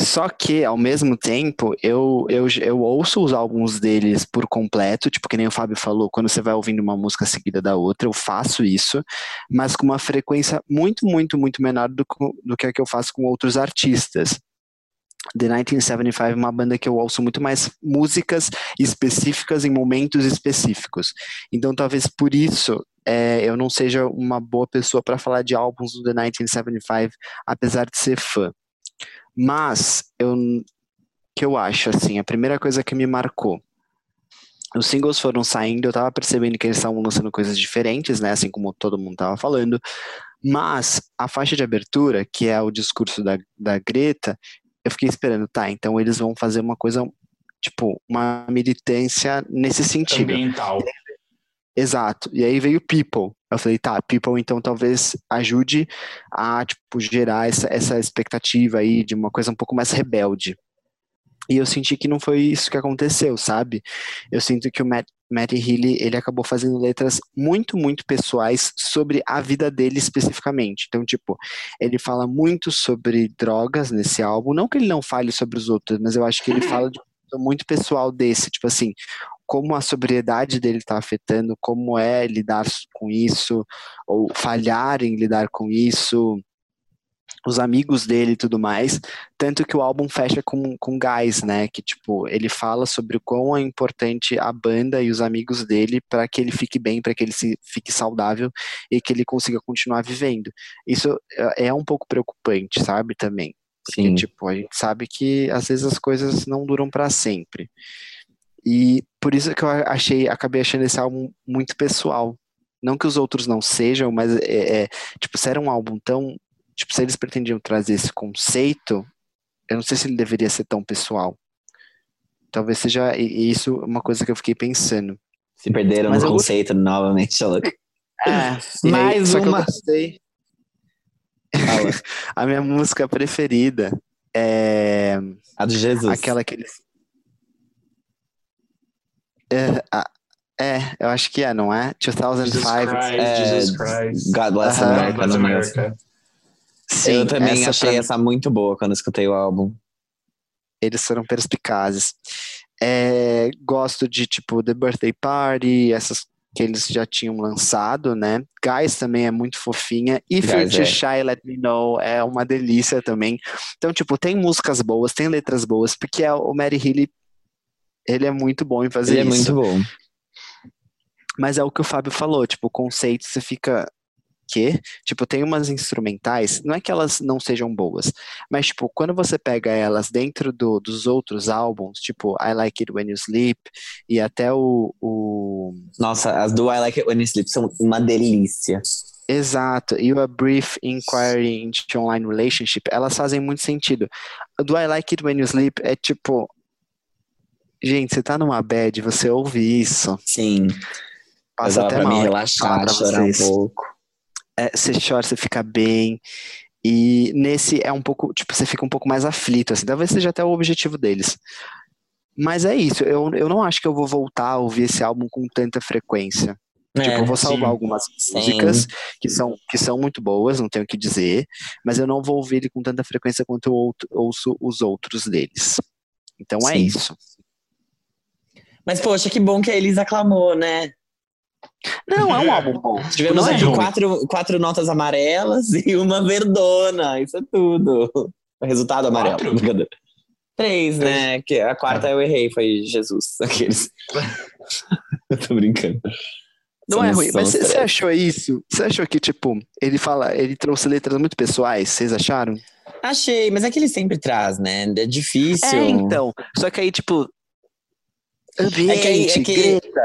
Só que, ao mesmo tempo, eu, eu, eu ouço os álbuns deles por completo, tipo, que nem o Fábio falou, quando você vai ouvindo uma música seguida da outra, eu faço isso, mas com uma frequência muito, muito, muito menor do, do que a que eu faço com outros artistas. The 1975 é uma banda que eu ouço muito mais músicas específicas em momentos específicos. Então, talvez por isso é, eu não seja uma boa pessoa para falar de álbuns do The 1975, apesar de ser fã. Mas, eu, que eu acho, assim, a primeira coisa que me marcou, os singles foram saindo, eu tava percebendo que eles estavam lançando coisas diferentes, né, assim como todo mundo tava falando, mas a faixa de abertura, que é o discurso da, da Greta, eu fiquei esperando, tá, então eles vão fazer uma coisa, tipo, uma militância nesse sentido. Ambiental. Exato. E aí veio People. Eu falei, tá, People então talvez ajude a, tipo, gerar essa, essa expectativa aí de uma coisa um pouco mais rebelde. E eu senti que não foi isso que aconteceu, sabe? Eu sinto que o Matt, Matt Healy, ele acabou fazendo letras muito, muito pessoais sobre a vida dele especificamente. Então, tipo, ele fala muito sobre drogas nesse álbum. Não que ele não fale sobre os outros, mas eu acho que ele fala de muito pessoal desse, tipo assim, como a sobriedade dele está afetando, como é lidar com isso, ou falhar em lidar com isso, os amigos dele e tudo mais, tanto que o álbum fecha com, com gás, né, que tipo, ele fala sobre o quão é importante a banda e os amigos dele para que ele fique bem, para que ele se, fique saudável e que ele consiga continuar vivendo. Isso é, é um pouco preocupante, sabe, também. Porque, Sim. tipo, a gente sabe que às vezes as coisas não duram para sempre. E por isso que eu achei, acabei achando esse álbum muito pessoal. Não que os outros não sejam, mas é, é, tipo, se era um álbum tão. Tipo, se eles pretendiam trazer esse conceito, Eu não sei se ele deveria ser tão pessoal. Talvez seja isso uma coisa que eu fiquei pensando. Se perderam Mas no conceito novamente, Sherlock. É, e aí- Mais só que eu uma. gostei. A minha música preferida é A do Jesus. aquela que eles. É, a- é, eu acho que é, não é? Jesus 2005. Christ, é, Jesus Christ. God Bless Aham. America. Bless no meu. America. Sim, eu também essa achei pra essa muito boa quando escutei o álbum. eles foram perspicazes. É, gosto de, tipo, The Birthday Party, essas que eles já tinham lançado, né? Guys também é muito fofinha. If You're Guys Too é. Shy, Let Me Know é uma delícia também. Então, tipo, tem músicas boas, tem letras boas, porque é- o Mary Healy, ele é muito bom em fazer Ele é isso. muito bom. Mas é o que o Fábio falou, tipo, o conceito você fica. Quê? Tipo, tem umas instrumentais, não é que elas não sejam boas, mas, tipo, quando você pega elas dentro do- dos outros álbuns, tipo, I Like It When You Sleep, e até o. o... Nossa, as do I Like It When You Sleep são uma delícia. Exato, e o A Brief Inquiry into Online Relationship, elas fazem muito sentido. Do I Like It When You Sleep é tipo. Gente, você tá numa bad, você ouve isso, Sim. passa até pra mal. relaxar, pra chorar um vocês. pouco. é, você chora, você fica bem. E nesse é um pouco, tipo, você fica um pouco mais aflito, assim, talvez seja até o objetivo deles. Mas é isso, eu, eu não acho que eu vou voltar a ouvir esse álbum com tanta frequência. tipo, eu vou salvar sim. algumas sim. músicas que são, que são muito boas, não tenho o que dizer, mas eu não vou ouvir ele com tanta frequência quanto eu ouço os outros deles. Então é Sim. isso. Mas, poxa, que bom que a Elisa aclamou, né? Não, é um álbum bom. Tivemos é aqui ruim. quatro, quatro notas amarelas e uma verdona. Isso é tudo. O resultado amarelo. Quatro? Três, né? Que a quarta eu errei, foi Jesus. Aqueles. eu tô brincando. Não é Somos- ruim, mas você achou isso? Você achou que, tipo, ele fala, ele trouxe letras muito pessoais, vocês acharam? Achei, mas é que ele sempre traz, né? É difícil. É, então. Só que aí, tipo. Ambiente, É que- é que- grita.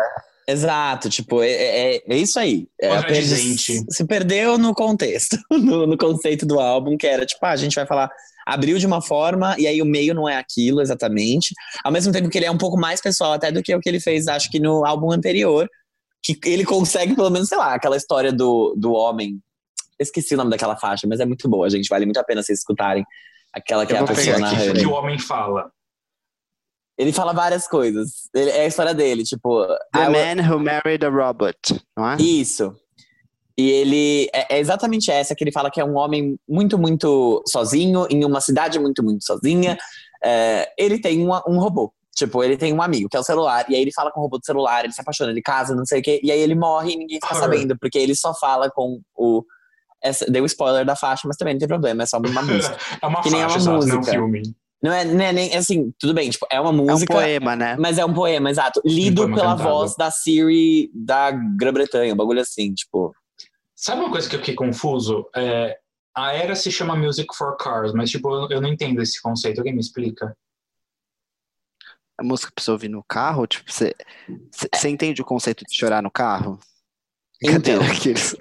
Exato, tipo, é, é, é isso aí. É dizente. se perdeu no contexto, no, no conceito do álbum, que era tipo, ah, a gente vai falar, abriu de uma forma, e aí o meio não é aquilo exatamente. Ao mesmo tempo que ele é um pouco mais pessoal até do que o que ele fez, acho que no álbum anterior, que ele consegue, pelo menos, sei lá, aquela história do, do homem. Esqueci o nome daquela faixa, mas é muito boa, gente. Vale muito a pena vocês escutarem. Aquela que Eu é a pessoa aqui, O que o homem fala. Ele fala várias coisas. Ele- é a história dele, tipo. The I wa- Man Who Married a Robot, não é? Isso. E ele é, é exatamente essa que ele fala que é um homem muito, muito sozinho, em uma cidade muito, muito sozinha. É, ele tem uma- um robô. Tipo, ele tem um amigo, que é o celular, e aí ele fala com o robô do celular, ele se apaixona, ele casa, não sei o quê, e aí ele morre e ninguém fica Her. sabendo, porque ele só fala com o. Essa, deu spoiler da faixa, mas também não tem problema, é só uma música. É uma Que nem é faixa, uma exato, não é um música. filme. Não é, não é nem assim, tudo bem, tipo, é uma É um música. poema, né? Mas é um poema, exato. Lido poema pela cantado. voz da Siri da Grã-Bretanha, um bagulho assim, tipo. Sabe uma coisa que eu fiquei confuso? É, a era se chama Music for Cars, mas tipo, eu não entendo esse conceito. Alguém me explica? A música pra você ouvir no carro, tipo, você, você- você entende o conceito de chorar no carro? Então. Aqueles-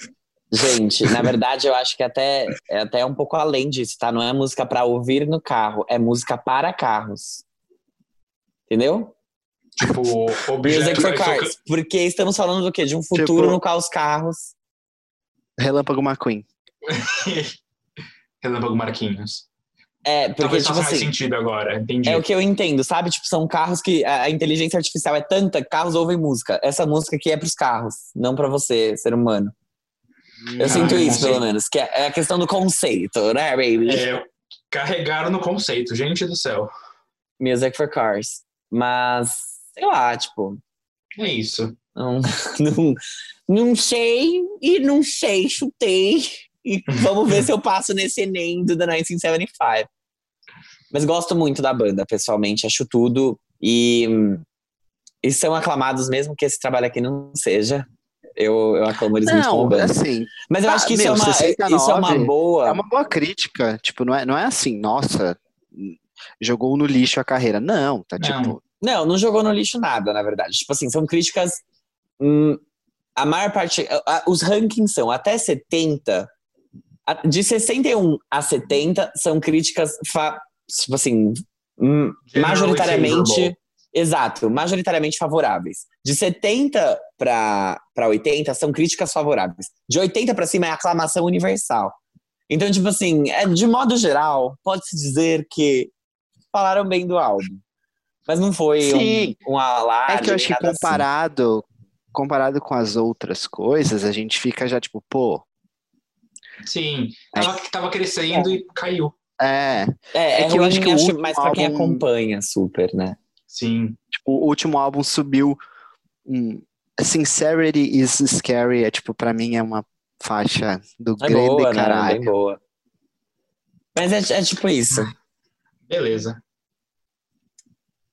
Gente, na verdade, eu acho que até é até um pouco além disso, tá? Não é música pra ouvir no carro, é música para carros. Entendeu? Tipo, Music for cars. Porque estamos falando do quê? De um futuro Tipo- no qual os carros. Relâmpago McQueen. Relâmpago Marquinhos. É, porque, Talvez tipo faça mais assim. sentido agora, entendi. É o que eu entendo, sabe? Tipo, são carros que a inteligência artificial é tanta, carros ouvem música. Essa música aqui é pros carros, não pra você, ser humano. Eu sinto isso, pelo menos. Que é é a questão do conceito, né, baby? É, carregaram no conceito, gente do céu. Music for cars. Mas, sei lá, tipo, É isso. não, não, não sei e não sei, chutei. E vamos ver se eu passo nesse Enem do The 1975. Mas gosto muito da banda, pessoalmente, acho tudo. E, e são aclamados, mesmo que esse trabalho aqui não seja. Eu, eu aclamo eles muito como Não, banda. assim, Mas eu ah, acho que isso, meu, é uma, 69 isso é uma boa. é uma boa crítica. Tipo, não é, não é assim, nossa, jogou no lixo a carreira. Não, tá Não. tipo. Não, não jogou no lixo nada, na verdade. Tipo assim, são críticas. hum, a maior parte. a- a- os rankings são até 70. a- De 61 a 70 são críticas fa- tipo assim, hum, majoritariamente. Exato, majoritariamente favoráveis. De 70 para 80 são críticas favoráveis. De 80 para cima é aclamação universal. Então, tipo assim, é, de modo geral, pode-se dizer que falaram bem do álbum. Mas não foi Sim. um, um alarde. É que eu acho que assim. comparado, comparado com as outras coisas, a gente fica já tipo, pô, Sim, tava, tava crescendo e caiu. é, É, é, É que eu acho que acho, mas pra quem álbum- acompanha super, né? Sim. tipo, o último álbum subiu um, Sincerity is Scary, é tipo, pra mim é uma faixa do É grande boa, né? caralho. Bem boa. Mas é, é tipo isso. Beleza.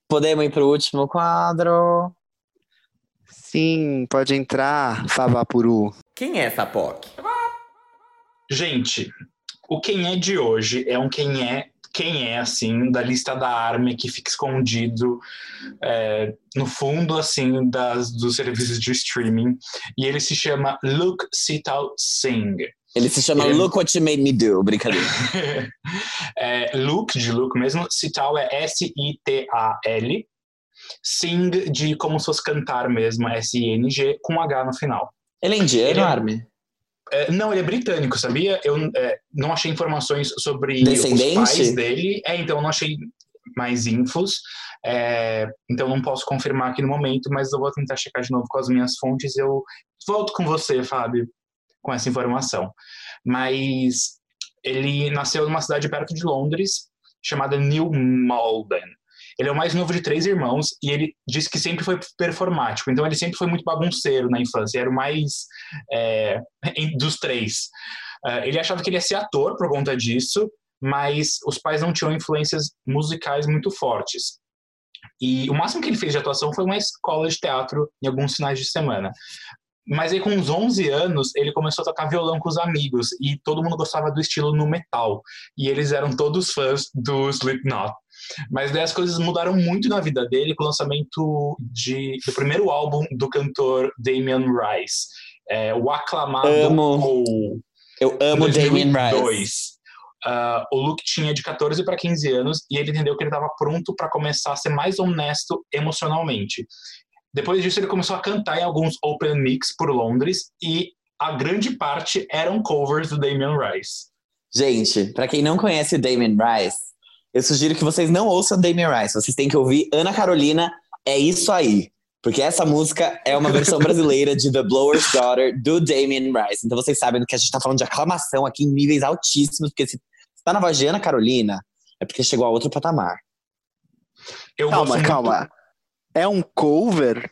Podemos ir pro último quadro. Sim, pode entrar, Favapuru. Quem é essa POC? Gente, o quem é de hoje é um quem é, quem é, assim, da lista da Army que fica escondido é, no fundo, assim, das, dos serviços de streaming. E ele se chama Luke Sital Singh. Ele se chama Ele- Look What You Made Me Do, brincadeira. é, Luke, de Luke mesmo. Sital é S-I-T-A-L. Sing, de como se fosse cantar mesmo, S-I-N-G, com H no final. Ele é indiano, Ele é- Armin? É, não, ele é britânico, sabia? Eu é, não achei informações sobre os pais dele. É, então eu não achei mais infos. É, então não posso confirmar aqui no momento, mas eu vou tentar checar de novo com as minhas fontes. Eu volto com você, Fábio, com essa informação. Mas ele nasceu numa cidade perto de Londres, chamada New Malden. Ele é o mais novo de três irmãos e ele disse que sempre foi performático. Então ele sempre foi muito bagunceiro na infância. Era o mais é, dos três. Ah, ele achava que ele ia ser ator por conta disso, mas os pais não tinham influências musicais muito fortes. E o máximo que ele fez de atuação foi uma escola de teatro em alguns finais de semana. Mas aí, com uns 11 anos, ele começou a tocar violão com os amigos e todo mundo gostava do estilo no metal. E eles eram todos fãs do Slipknot. Mas daí as coisas mudaram muito na vida dele com o lançamento de, do primeiro álbum do cantor Damian Rice, é, o aclamado Amo. Cole. Eu amo Damien Rice. 2002. Ah, o Luke tinha de 14 para 15 anos e ele entendeu que ele estava pronto para começar a ser mais honesto emocionalmente. Depois disso, ele começou a cantar em alguns open mix por Londres e a grande parte eram covers do Damian Rice. Gente, pra quem não conhece o Damien Rice, eu sugiro que vocês não ouçam Damien Rice. Vocês têm que ouvir Ana Carolina, é isso aí. Porque essa música é uma versão brasileira de The Blower's Daughter, do Damien Rice. Então vocês sabem que a gente tá falando de aclamação aqui em níveis altíssimos, porque se se tá na voz de Ana Carolina, é porque chegou a outro patamar. Eu Calma, muito- calma. É um cover?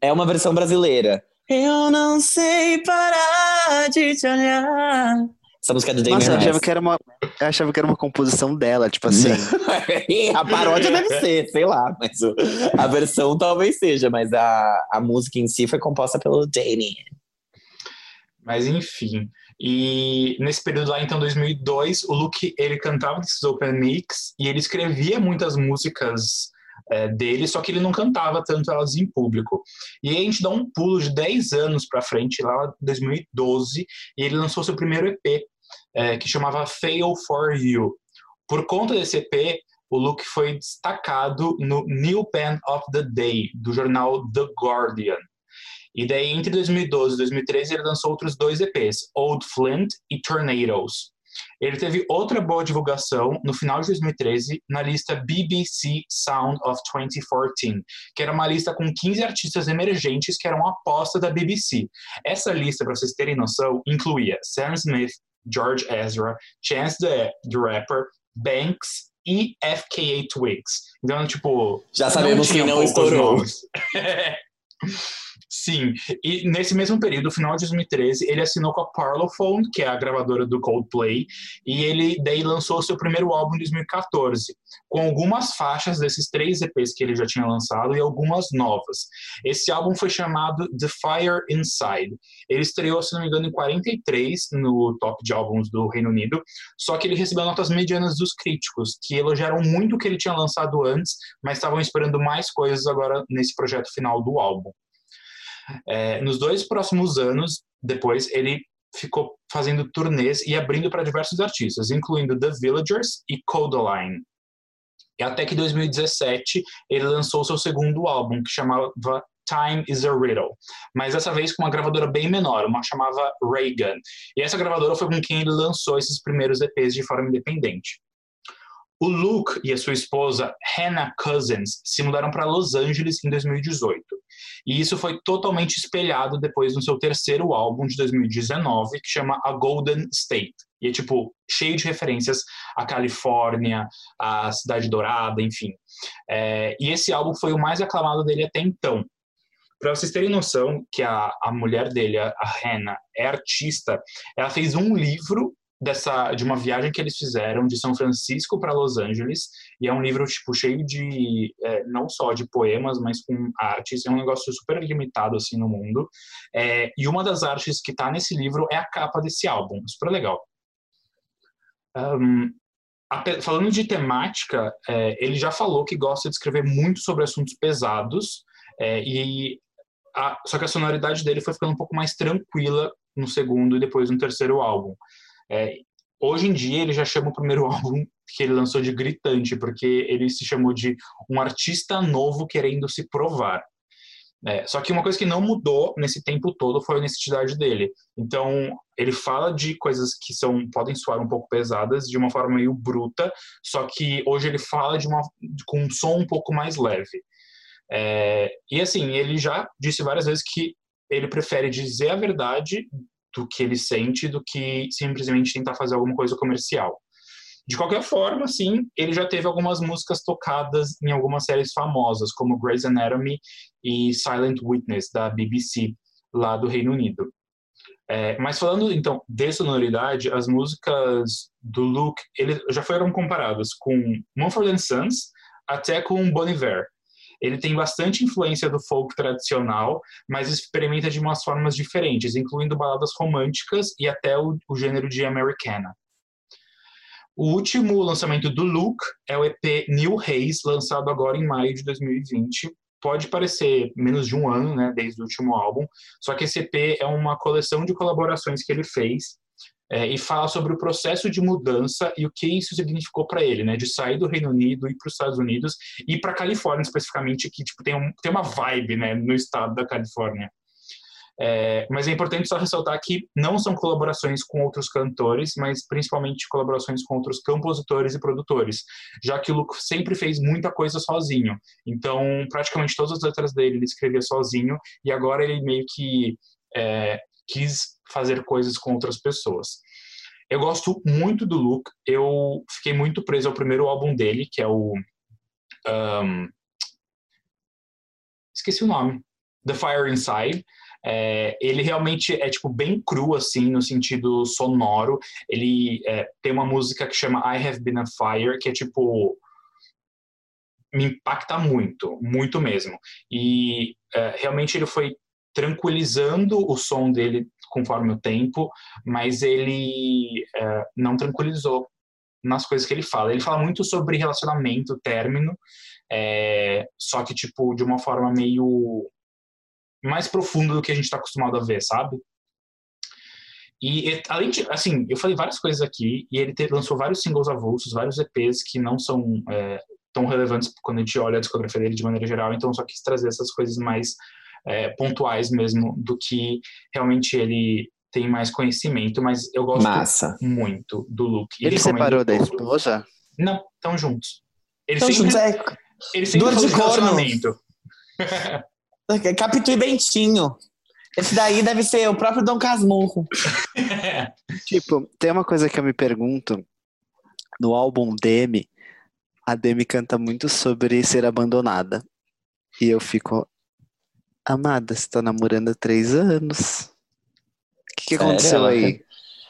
É uma versão brasileira. Eu não sei parar de te olhar. Essa música é do Damien Nossa, eu achava que era uma, eu achava que era uma composição dela, tipo assim. a paródia deve ser, sei lá, mas o- a versão talvez seja, mas a, a música em si foi composta pelo Damien. Mas enfim. E nesse período lá, então, 2002, o Luke, ele cantava nesses open mix e ele escrevia muitas músicas é, dele, só que ele não cantava tanto elas em público. E aí a gente dá um pulo de 10 anos pra frente, lá em 2012, e ele lançou seu primeiro EP, é, que chamava Fail For You. Por conta desse EP, o Luke foi destacado no New Band of the Day, do jornal The Guardian. E daí, entre 2012 e 2013, ele lançou outros dois EPs, Old Flint e Tornadoes. Ele teve outra boa divulgação no final de 2013 na lista BBC Sound of 2014, que era uma lista com 15 artistas emergentes que eram aposta da BBC. Essa lista, para vocês terem noção, incluía Sam Smith, George Ezra, Chance the, the Rapper, Banks e FKA Twigs. Então, tipo, Já sabemos tinha quem não estourou. Sim, e nesse mesmo período, final de 2013, ele assinou com a Parlophone, que é a gravadora do Coldplay, e ele daí lançou seu primeiro álbum em 2014, com algumas faixas desses três EPs que ele já tinha lançado e algumas novas. Esse álbum foi chamado The Fire Inside. Ele estreou, se não me engano, em 43 no top de álbuns do Reino Unido, só que ele recebeu notas medianas dos críticos, que elogiaram muito o que ele tinha lançado antes, mas estavam esperando mais coisas agora nesse projeto final do álbum. É, nos dois próximos anos, depois, ele ficou fazendo turnês e abrindo para diversos artistas, incluindo The Villagers e Codaline. E até que em 2017 ele lançou seu segundo álbum, que chamava Time is a Riddle, mas dessa vez com uma gravadora bem menor, uma chamava Reagan. E essa gravadora foi com quem ele lançou esses primeiros EPs de forma independente. O Luke e a sua esposa Hannah Cousins se mudaram para Los Angeles em 2018. E isso foi totalmente espelhado depois no seu terceiro álbum de 2019, que chama A Golden State. E é tipo cheio de referências à Califórnia, à Cidade Dourada, enfim. É, e esse álbum foi o mais aclamado dele até então. Para vocês terem noção que a, a mulher dele, a, Hannah, é artista, ela fez um livro dessa de uma viagem que eles fizeram de São Francisco para Los Angeles e é um livro tipo cheio de é, não só de poemas mas com artes é um negócio super limitado assim no mundo. É, e uma das artes que está nesse livro é a capa desse álbum super legal. Um, a, falando de temática é, ele já falou que gosta de escrever muito sobre assuntos pesados é, e a, só que a sonoridade dele foi ficando um pouco mais tranquila no segundo e depois no terceiro álbum é, hoje em dia ele já chama o primeiro álbum que ele lançou de gritante, porque ele se chamou de um artista novo querendo se provar. É, só que uma coisa que não mudou nesse tempo todo foi a honestidade dele. Então, ele fala de coisas que são podem soar um pouco pesadas, de uma forma meio bruta, só que hoje ele fala de uma, com um som um pouco mais leve. É, e assim, ele já disse várias vezes que ele prefere dizer a verdade do que ele sente do que simplesmente tentar fazer alguma coisa comercial. De qualquer forma, sim, ele já teve algumas músicas tocadas em algumas séries famosas, como Grey's Anatomy e Silent Witness, da BBC, lá do Reino Unido. É, mas falando, então, de sonoridade, as músicas do Luke ele, já foram comparadas com Mumford Sons até com Bon Iver. Ele tem bastante influência do folk tradicional, mas experimenta de umas formas diferentes, incluindo baladas românticas e até o, o gênero de americana. O último lançamento do Luke é o EP New Haze, lançado agora em maio de 2020. Pode parecer menos de um ano, né, desde o último álbum, só que esse EP é uma coleção de colaborações que ele fez é, e fala sobre o processo de mudança e o que isso significou para ele, né? De sair do Reino Unido, ir para os Estados Unidos e para Califórnia especificamente, que tipo tem, um, tem uma vibe, né, no estado da Califórnia. É, mas é importante só ressaltar que não são colaborações com outros cantores, mas principalmente colaborações com outros compositores e produtores, já que o Luke sempre fez muita coisa sozinho. Então, praticamente todas as letras dele ele escrevia sozinho e agora ele meio que é, quis fazer coisas com outras pessoas. Eu gosto muito do Luke. Eu fiquei muito preso ao primeiro álbum dele, que é o. Um, esqueci o nome. The Fire Inside. É, ele realmente é tipo bem cru assim no sentido sonoro. Ele é, tem uma música que chama I Have Been a Fire, que é tipo me impacta muito, muito mesmo. E é, realmente ele foi tranquilizando o som dele conforme o tempo, mas ele é, não tranquilizou nas coisas que ele fala. Ele fala muito sobre relacionamento, término, é, só que, tipo, de uma forma meio mais profunda do que a gente está acostumado a ver, sabe? E, além de, assim, eu falei várias coisas aqui, e ele lançou vários singles avulsos, vários EPs que não são é, tão relevantes quando a gente olha a discografia dele de maneira geral, então só quis trazer essas coisas mais é, pontuais mesmo do que realmente ele tem mais conhecimento, mas eu gosto Massa. muito do Luke. Ele separou da esposa? Não, estão juntos. Eles sempre, juntos, é... Eles sempre de relacionamento. Capitu e Bentinho. Esse daí deve ser o próprio Dom Casmurro. tipo, tem uma coisa que eu me pergunto. No álbum Demi, a Demi canta muito sobre ser abandonada. E eu fico, Amada, você tá namorando há três anos. O que, que aconteceu aí?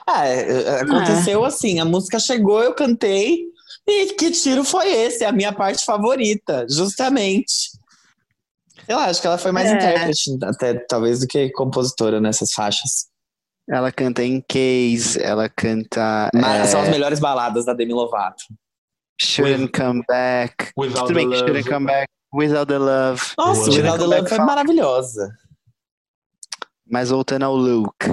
Ah, é, é, aconteceu ah. assim, a música chegou, eu cantei, e que tiro foi esse? A minha parte favorita, justamente. Sei lá, acho que ela foi mais é. intérprete, até talvez, do que compositora nessas faixas. Ela canta em Case, ela canta. Mas é... são as melhores baladas da Demi Lovato. Shouldn't With, Come Back. Tudo bem que Shouldn't Come Back Without the Love. Nossa, Without the Love foi maravilhosa. Mas voltando ao Luke.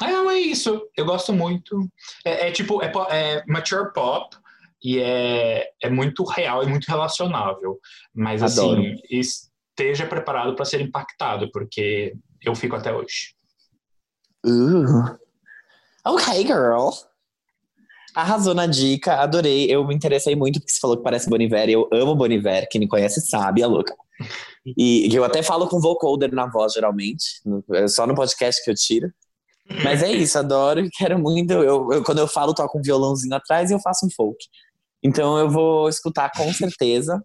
Ah, é isso. Eu gosto muito. É, é tipo, é, é, mature pop, e é, é muito real e muito relacionável. Mas Adoro. assim, esteja preparado para ser impactado, porque eu fico até hoje. Uh. Ok, girl. Arrasou na dica, adorei. Eu me interessei muito porque você falou que parece Boniver. Eu amo Boniver. Quem me conhece sabe, a louca. E eu até falo com vocoder na voz, geralmente. É só no podcast que eu tiro. Mas é isso, adoro e quero muito. Eu, eu, quando eu falo, toco um violãozinho atrás e eu faço um folk. Então eu vou escutar com certeza.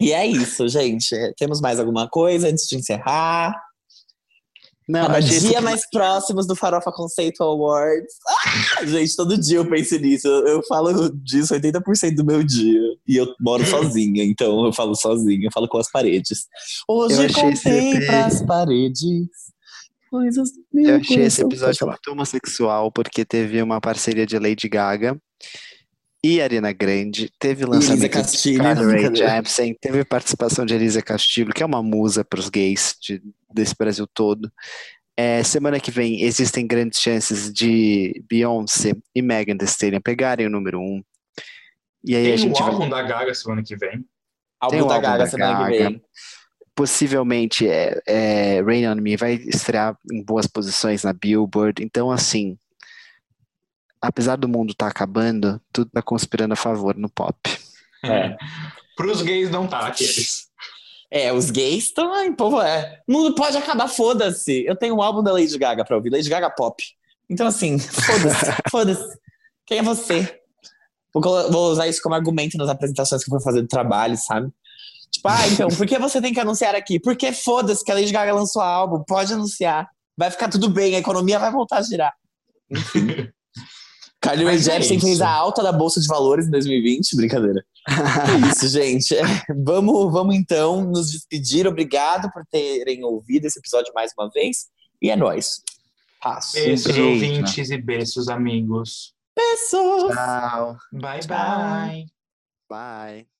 E é isso, gente. Temos mais alguma coisa antes de encerrar? Não, Cada dia esse- mais próximos do Farofa Conceito Awards. Ah, gente, todo dia eu penso nisso. Eu, eu falo disso 80% do meu dia. E eu moro sozinha, então eu falo sozinha, eu falo com as paredes. Hoje Eu contei pras paredes. Coisas Eu achei esse episódio muito homossexual, porque teve uma parceria de Lady Gaga e Ariana Grande, teve lançamento de Castilho, Carly Rae. Jepsen, teve participação de Elisa Castilho, que é uma musa para os gays de- desse Brasil todo. É, semana que vem existem grandes chances de Beyoncé e Megan Thee Stallion pegarem o número um. E aí a Tem gente o vai álbum da Gaga semana que vem. Álbum Tem o da álbum Gaga da semana que Gaga. vem. possivelmente é, é, Rain on Me vai estrear em boas posições na Billboard. Então, assim, apesar do mundo estar acabando, tudo tá conspirando a favor no pop. É. Pros gays não tá, aqueles. É, os gays também, povo, é. O mundo pode acabar, foda-se. Eu tenho um álbum da Lady Gaga pra ouvir, Lady Gaga Pop. Então, assim, foda-se, foda-se. Quem é você? Vou, vou usar isso como argumento nas apresentações que eu for fazer do trabalho, sabe? Tipo, ah, então, por que você tem que anunciar aqui? Porque foda-se que a Lady Gaga lançou álbum, pode anunciar. Vai ficar tudo bem, a economia vai voltar a girar. Enfim. Carly Rae Mas é Jepsen fez a alta da Bolsa de Valores em 2020, brincadeira. É isso, gente. É, Vamos, vamos então nos despedir. Obrigado por terem ouvido esse episódio mais uma vez. E é nóis. Passo. Beijos, beijo. ouvintes e beijos, amigos. Pessoas. Tchau. Bye, Tchau. bye. Bye.